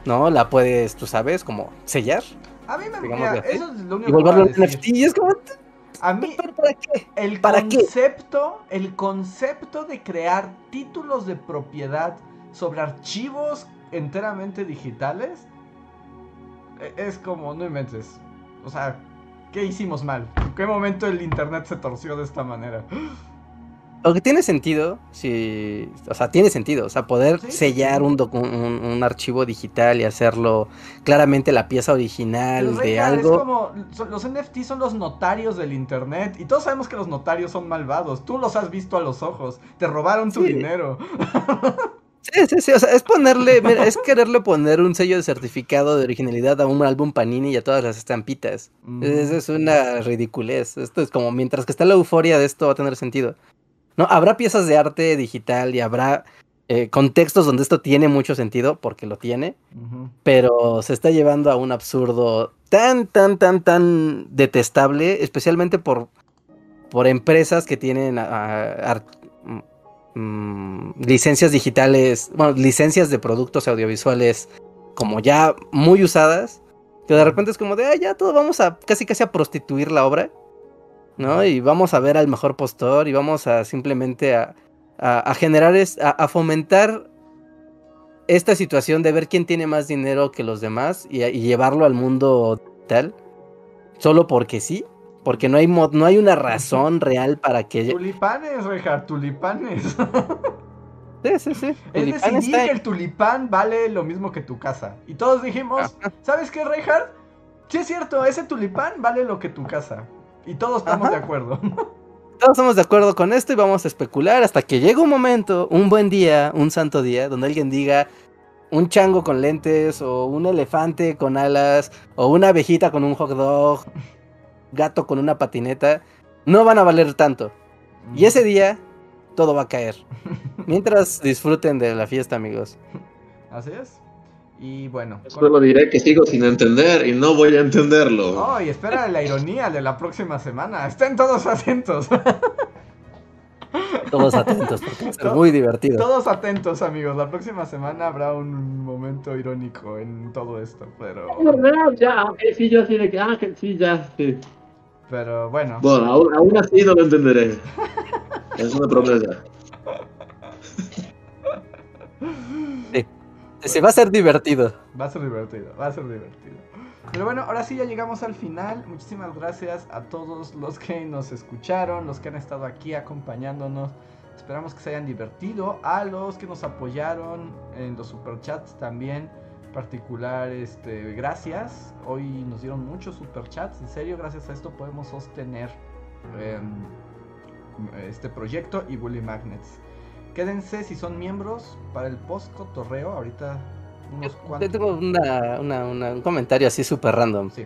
¿no? La puedes, tú sabes, como sellar A mí me mira, eso es lo único y volverlo a NFT. Y es como, A mí, ¿pero para qué? el ¿Para qué? concepto, el concepto de crear títulos de propiedad sobre archivos enteramente digitales e- es como, no inventes. O sea, ¿qué hicimos mal? ¿En qué momento el internet se torció de esta manera? Lo que tiene sentido, sí, o sea, tiene sentido, o sea, poder Sí, sellar un, un, un archivo digital y hacerlo claramente la pieza original de algo. Es como, son- los NFT son los notarios del internet y todos sabemos que los notarios son malvados. Tú los has visto a los ojos. Te robaron tu Sí. dinero. Sí, sí, sí, o sea, es ponerle, mira, es quererle poner un sello de certificado de originalidad a un álbum Panini y a todas las estampitas. Es, es una ridiculez. Esto es como mientras que está la euforia de esto va a tener sentido. No, habrá piezas de arte digital y habrá eh, contextos donde esto tiene mucho sentido, porque lo tiene, pero se está llevando a un absurdo tan, tan, tan, tan detestable, especialmente por, por empresas que tienen a- a- ar- mm, mm, licencias digitales, bueno, licencias de productos audiovisuales como ya muy usadas, que de repente es como de, ah, ya todo vamos a casi casi a prostituir la obra, ¿no? Y vamos a ver al mejor postor y vamos a simplemente a, a- a generar, es- a, a fomentar esta situación de ver quién tiene más dinero que los demás y, y llevarlo al mundo tal, solo porque sí, porque no hay, mo- no hay una razón real para que... Tulipanes, Rejar, tulipanes. Sí, sí, sí. Es Tulipán decidir está- que el tulipán vale lo mismo que tu casa. Y todos dijimos, Ajá. ¿sabes qué, Reinhardt? Sí es cierto, ese tulipán vale lo que tu casa. Y todos estamos Ajá. de acuerdo. Todos estamos de acuerdo con esto y vamos a especular hasta que llegue un momento, un buen día, un santo día, donde alguien diga un chango con lentes o un elefante con alas o una abejita con un hot dog, gato con una patineta, no van a valer tanto. Y ese día todo va a caer. Mientras disfruten de la fiesta, amigos. Así es. Y bueno. con- Solo diré que sigo sin entender y no voy a entenderlo. Oh, y espera la ironía de la próxima semana. Estén todos atentos. Todos atentos, porque va a ser muy divertido. todos atentos, amigos. La próxima semana habrá un momento irónico en todo esto. Pero, Ya, sí, yo así de que, ah, que sí, ya, sí. pero bueno. Bueno, aún, aún así no lo entenderé. Es una promesa. Se va a ser divertido. Va a ser divertido, va a ser divertido. Pero bueno, ahora sí ya llegamos al final. Muchísimas gracias a todos los que nos escucharon, los que han estado aquí acompañándonos. Esperamos que se hayan divertido. A los que nos apoyaron en los superchats también. Particular, este, gracias. Hoy nos dieron muchos superchats. En serio, gracias a esto podemos sostener em, este proyecto y Bully Magnets. Quédense si son miembros para el post cotorreo. Ahorita unos Yo cuantos. tengo una, una- una- un comentario así súper random. Sí.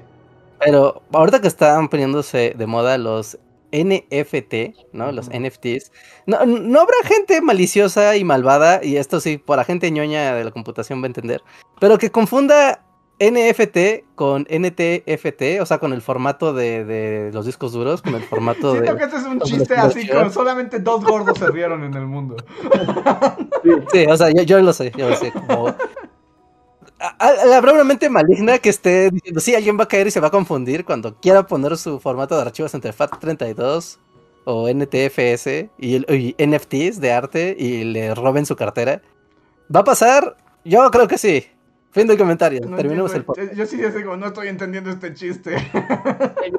Pero ahorita que están poniéndose de moda los NFT, ¿no? Los. NFTs. No, no habrá gente maliciosa y malvada, y esto sí, por la gente ñoña de la computación va a entender, pero que confunda NFT con NTFT, o sea, con el formato de, de los discos duros, con el formato Siento de... que este es un chiste así con solamente dos gordos se rieron en el mundo. Sí, o sea, yo, yo lo sé, yo lo sé. Como... Habrá una mente maligna que esté diciendo, sí, alguien va a caer y se va a confundir cuando quiera poner su formato de archivos entre FAT32 o NTFS y, el- y NFTs de arte y le roben su cartera. ¿Va a pasar? Yo creo que sí. Fin del comentario. No Terminemos el entiendo, podcast. Yo sí como, no estoy entendiendo este chiste.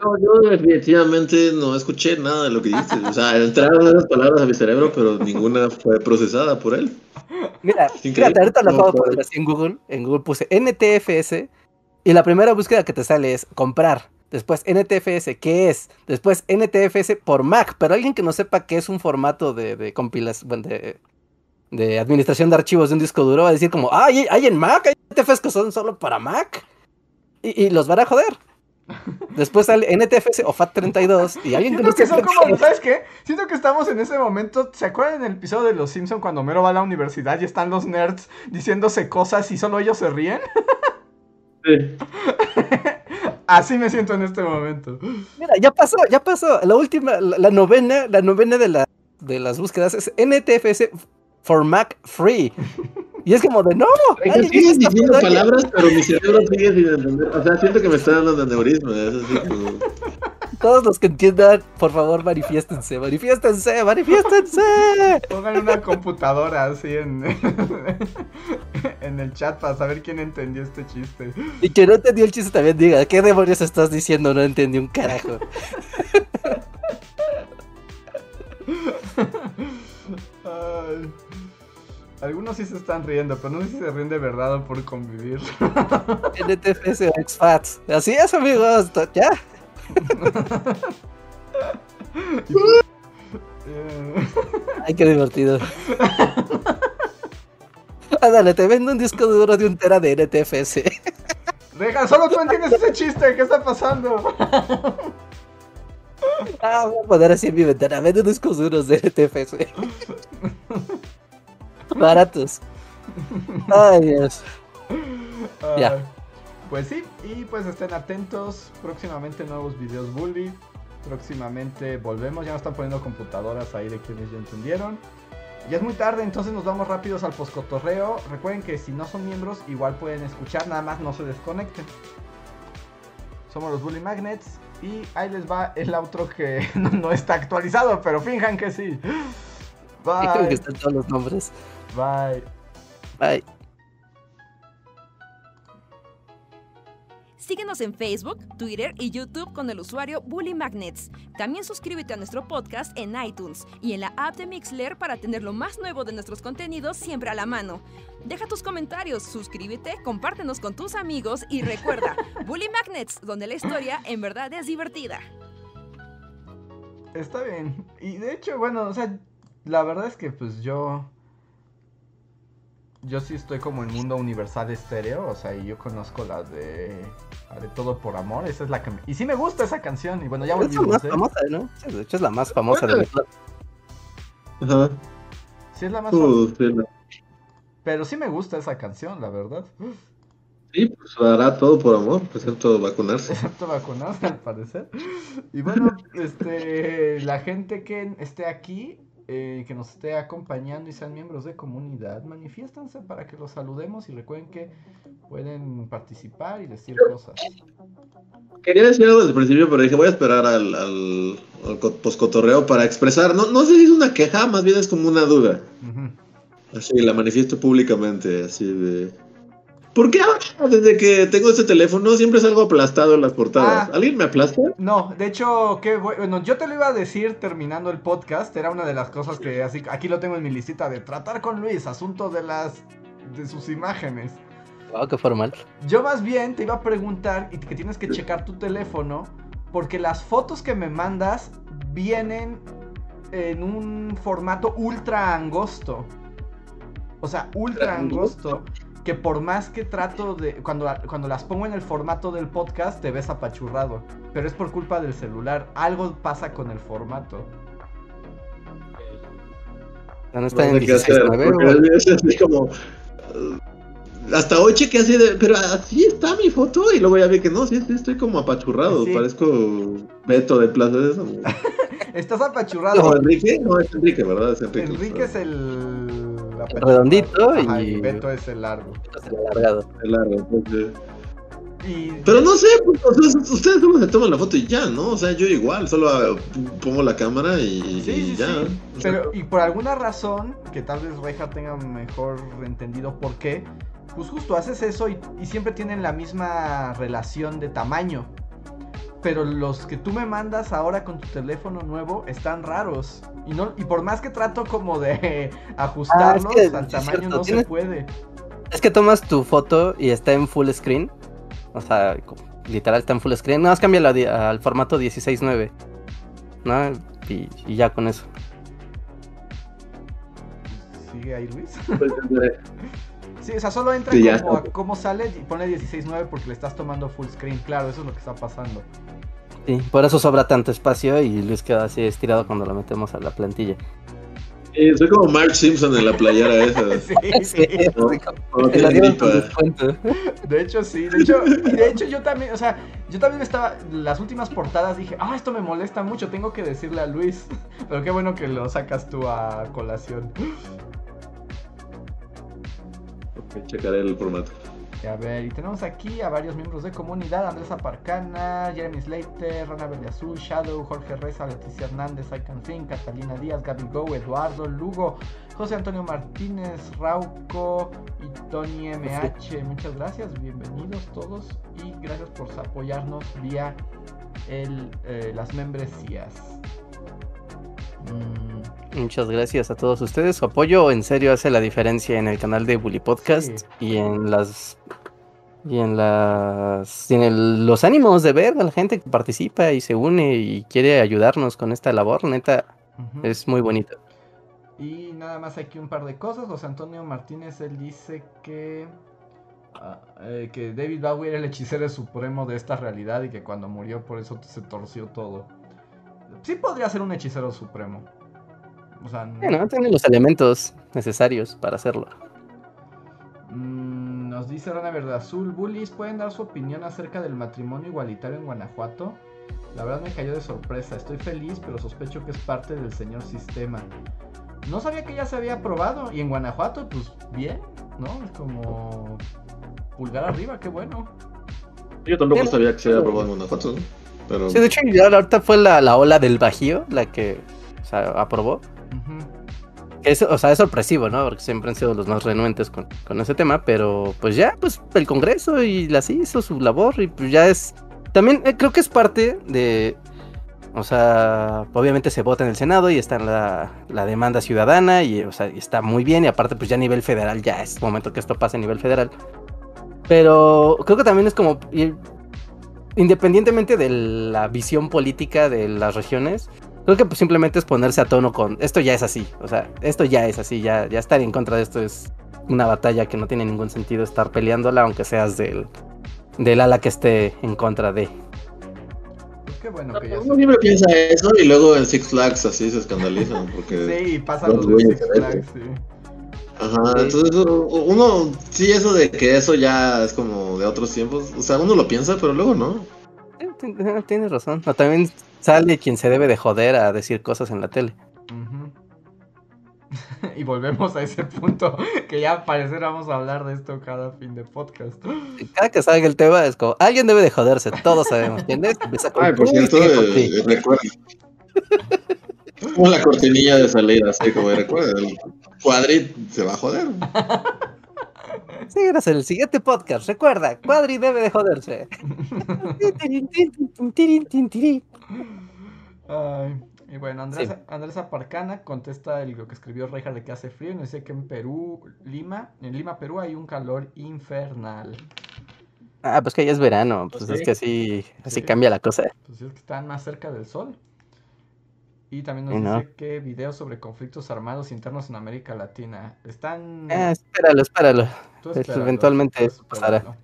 No, yo definitivamente no escuché nada de lo que dijiste. O sea, entraron esas palabras a mi cerebro, pero ninguna fue procesada por él. Mira, fíjate, ahorita lo acabo de poner así en Google. En Google puse NTFS y la primera búsqueda que te sale es comprar. Después NTFS, ¿qué es? Después NTFS por Mac, pero alguien que no sepa qué es un formato de, de compilación, bueno, de, de administración de archivos de un disco duro, va a decir como, ah, hay, en Mac, hay NTFS que son solo para Mac. Y, y los van a joder. Después sale NTFS o FAT32 y alguien Siento que son como. ¿sabes qué? Siento que estamos en ese momento. ¿Se acuerdan en el episodio de Los Simpson cuando Mero va a la universidad y están los nerds diciéndose cosas y solo ellos se ríen? Sí. Así me siento en este momento. Mira, ya pasó, ya pasó. La última, la, la novena, la novena de, la, de las búsquedas es NTFS for Mac Free. Y es como de no. Alguien Sigues diciendo haciendo daño". palabras, pero mi cerebro sigue sin entender. O sea, siento que me está dando aneurisma. Es así como... Todos los que entiendan, por favor, manifiéstense, manifiéstense, manifiéstense. Pongan una computadora así en, en el chat para saber quién entendió este chiste. Y que no entendió el chiste también diga, ¿qué demonios estás diciendo? No entendí un carajo. Ay. Algunos sí se están riendo, pero no sé si se ríen de verdad o por convivir. NTFS o XFAT. Así es, amigos. Ya. Eh, Ay, qué divertido. Ándale, te vendo un disco duro de un tera de NTFS. Deja, solo tú entiendes ese chiste, ¿qué está pasando? Ah, voy a poner así en mi ventana. Vende discos duros de NTFS. Baratos. Ay, Dios. Ya. Pues sí, y pues estén atentos. Próximamente nuevos videos bully. Próximamente volvemos. Ya nos están poniendo computadoras ahí de quienes ya entendieron. Ya es muy tarde, entonces nos vamos rápidos al poscotorreo. Recuerden que si no son miembros, igual pueden escuchar, nada más no se desconecten. Somos los Bully Magnets. Y ahí les va el outro que no, no está actualizado, pero finjan que sí. Y creo que Bye. están todos los nombres. Bye. Bye. Síguenos en Facebook, Twitter y YouTube con el usuario Bully Magnets. También suscríbete a nuestro podcast en iTunes y en la app de Mixler para tener lo más nuevo de nuestros contenidos siempre a la mano. Deja tus comentarios, suscríbete, compártenos con tus amigos y recuerda, Bully Magnets, donde la historia en verdad es divertida. Está bien. Y de hecho, bueno, o sea, la verdad es que pues yo. Yo sí estoy como en mundo universal estéreo, o sea, y yo conozco la de. La de Todo por Amor, esa es la que me. Y sí me gusta esa canción, y bueno, ya Es la volvimos, más ¿eh? famosa, ¿no? Sí, De hecho, es la más famosa de Ajá. Sí es la más famosa. Uh, sí, la- Pero sí me gusta esa canción, la verdad. sí, pues hará todo por amor, excepto vacunarse. Excepto vacunarse, al parecer. Y bueno, este, la gente que esté aquí, eh, que nos esté acompañando y sean miembros de comunidad, manifiéstanse para que los saludemos y recuerden que pueden participar y decir cosas. Quería decir algo desde el principio, pero dije, voy a esperar al, al, al co- poscotorreo para expresar. No, no sé si es una queja, más bien es como una duda. Así, la manifiesto públicamente, así de... ¿Por qué ahora, desde que tengo este teléfono, siempre salgo aplastado en las portadas? Ah. ¿Alguien me aplasta? No, de hecho, qué bu- bueno, yo te lo iba a decir terminando el podcast, era una de las cosas que así aquí lo tengo en mi listita de tratar con Luis, asunto de las de sus imágenes. Wow, qué formal. Yo más bien te iba a preguntar y que tienes que checar tu teléfono porque las fotos que me mandas vienen en un formato ultra angosto. O sea, ultra angosto. Que por más que trato de. Cuando, cuando las pongo en el formato del podcast, te ves apachurrado. Pero es por culpa del celular. Algo pasa con el formato. No está No en sé qué hacer, 16.9, porque o- es así como. uh, Hasta hoy chequé así de. Pero así está mi foto. Y luego ya vi que no, sí, sí estoy como apachurrado. Sí. Parezco Beto de Plaza de. Estás ¿No, apachurrado. Enrique? No, es Enrique, ¿verdad? Es Enrique. Enrique es el. Redondito Ajá, y- Beto es el largo. el alargado. El largo, entonces. Y Pero no sé, pues, ustedes solo se toman la foto y ya, ¿no? O sea, yo igual, solo ah, pongo la cámara y, Sí, y sí, ya. sí. Pero, y por alguna razón, que tal vez Reja tenga mejor entendido por qué, pues justo haces eso y, y siempre tienen la misma relación de tamaño. Pero los que tú me mandas ahora con tu teléfono nuevo están raros. Y no y por más que trato como de ajustarlos Ah, es que al tamaño, cierto, no se puede. Es que tomas tu foto y está en full screen. O sea, literal está en full screen. Nada más cambia al formato 16.9. ¿No? Y, y ya con eso. ¿Sigue ahí Luis? pues, Sí, o sea, solo entra Sí, como a cómo sale y pone 16.9 porque le estás tomando full screen. Claro, eso es lo que está pasando. Sí, por eso sobra tanto espacio y Luis queda así estirado cuando lo metemos a la plantilla. sí, soy como Marge Simpson en la playera esa. Sí, sí. descuento. De hecho, sí. De hecho, y de hecho, yo también, o sea, yo también estaba. Las últimas portadas dije, ah, esto me molesta mucho, tengo que decirle a Luis. Pero qué bueno que lo sacas tú a colación. Ok, checaré el formato. Y a ver, y tenemos aquí a varios miembros de comunidad: Andrés Aparcana, Jeremy Slater, Rana Verde Azul, Shadow, Jorge Reza, Leticia Hernández, Icon Fin, Catalina Díaz, Gaby Go, Eduardo Lugo, José Antonio Martínez, Rauco y Tony MH. Muchas gracias, bienvenidos todos y gracias por apoyarnos vía el, eh, las membresías. Muchas gracias a todos ustedes. Su apoyo en serio hace la diferencia en el canal de Bully Podcast Sí. y en las y en las y en el- los ánimos de ver a la gente que participa y se une y quiere ayudarnos con esta labor, neta, es muy bonito. Y nada más aquí un par de cosas. José Antonio Martínez, él dice que, ah, eh, que David Bowie era el hechicero supremo de esta realidad y que cuando murió por eso se torció todo. Sí podría ser un hechicero supremo. O sea, no- Bueno, tiene los elementos necesarios para hacerlo. Mm, nos dice Rana Verde Azul, Bullies, ¿pueden dar su opinión acerca del matrimonio igualitario en Guanajuato? La verdad me cayó de sorpresa, estoy feliz, pero sospecho que es parte del señor sistema. No sabía que ya se había aprobado, y en Guanajuato, pues bien, ¿no? Es como pulgar arriba, qué bueno. Yo tampoco sabía que se había aprobado en Guanajuato, ¿no? Pero Sí, de hecho, ya ahorita fue la, la ola del Bajío la que o sea, aprobó. Ujú. Es, o sea, es sorpresivo, ¿no? Porque siempre han sido los más renuentes con, con ese tema, pero pues ya, pues el Congreso y las hizo su labor y pues ya es... También eh, creo que es parte de... O sea, obviamente se vota en el Senado y está en la, la demanda ciudadana y, o sea, y está muy bien y aparte pues ya a nivel federal ya es momento que esto pase a nivel federal. Pero creo que también es como... y- independientemente de la visión política de las regiones, Creo que pues, simplemente es ponerse a tono con esto ya es así, o sea, esto ya es así, ya, ya estar en contra de esto es una batalla que no tiene ningún sentido estar peleándola, aunque seas del, del ala que esté en contra de. Qué bueno que ya uno se... siempre piensa eso y luego en Six Flags así se escandalizan porque Sí, pasa Los Six Flags, sí. Ajá, entonces uno, sí, eso de que eso ya es como de otros tiempos, o sea, uno lo piensa, pero luego no. Eh, eh, Tienes razón. O también sale quien se debe de joder a decir cosas en la tele. Y volvemos a ese punto que ya parecer vamos a hablar de esto cada fin de podcast. Cada que salga el tema es como, alguien debe de joderse, todos sabemos quién es. Empieza con Ay, por cierto, eh, recuerda. Como la cortinilla de salida, así como recuerda, el cuadrit se va a joder. Síguenos en el siguiente podcast. Recuerda, Cuadri debe de joderse. Ay, y bueno, Andrés, Andrés Aparcana contesta el- lo que escribió Reinhardt de que hace frío y nos dice que en Perú, Lima, en Lima, Perú hay un calor infernal. Ah, pues que ya es verano, pues Pues es que así, así Sí. cambia la cosa. Pues es que están más cerca del sol. Y también nos dice que videos sobre conflictos armados internos en América Latina están... Ah, espéralo, espéralo. Tú espéralo, eventualmente tú eso pasará. espéralo.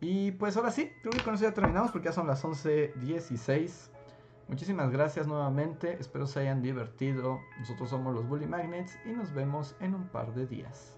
Y pues ahora sí, creo que con eso ya terminamos porque ya son las 11.16. Muchísimas gracias nuevamente, espero se hayan divertido. Nosotros somos los Bully Magnets y nos vemos en un par de días.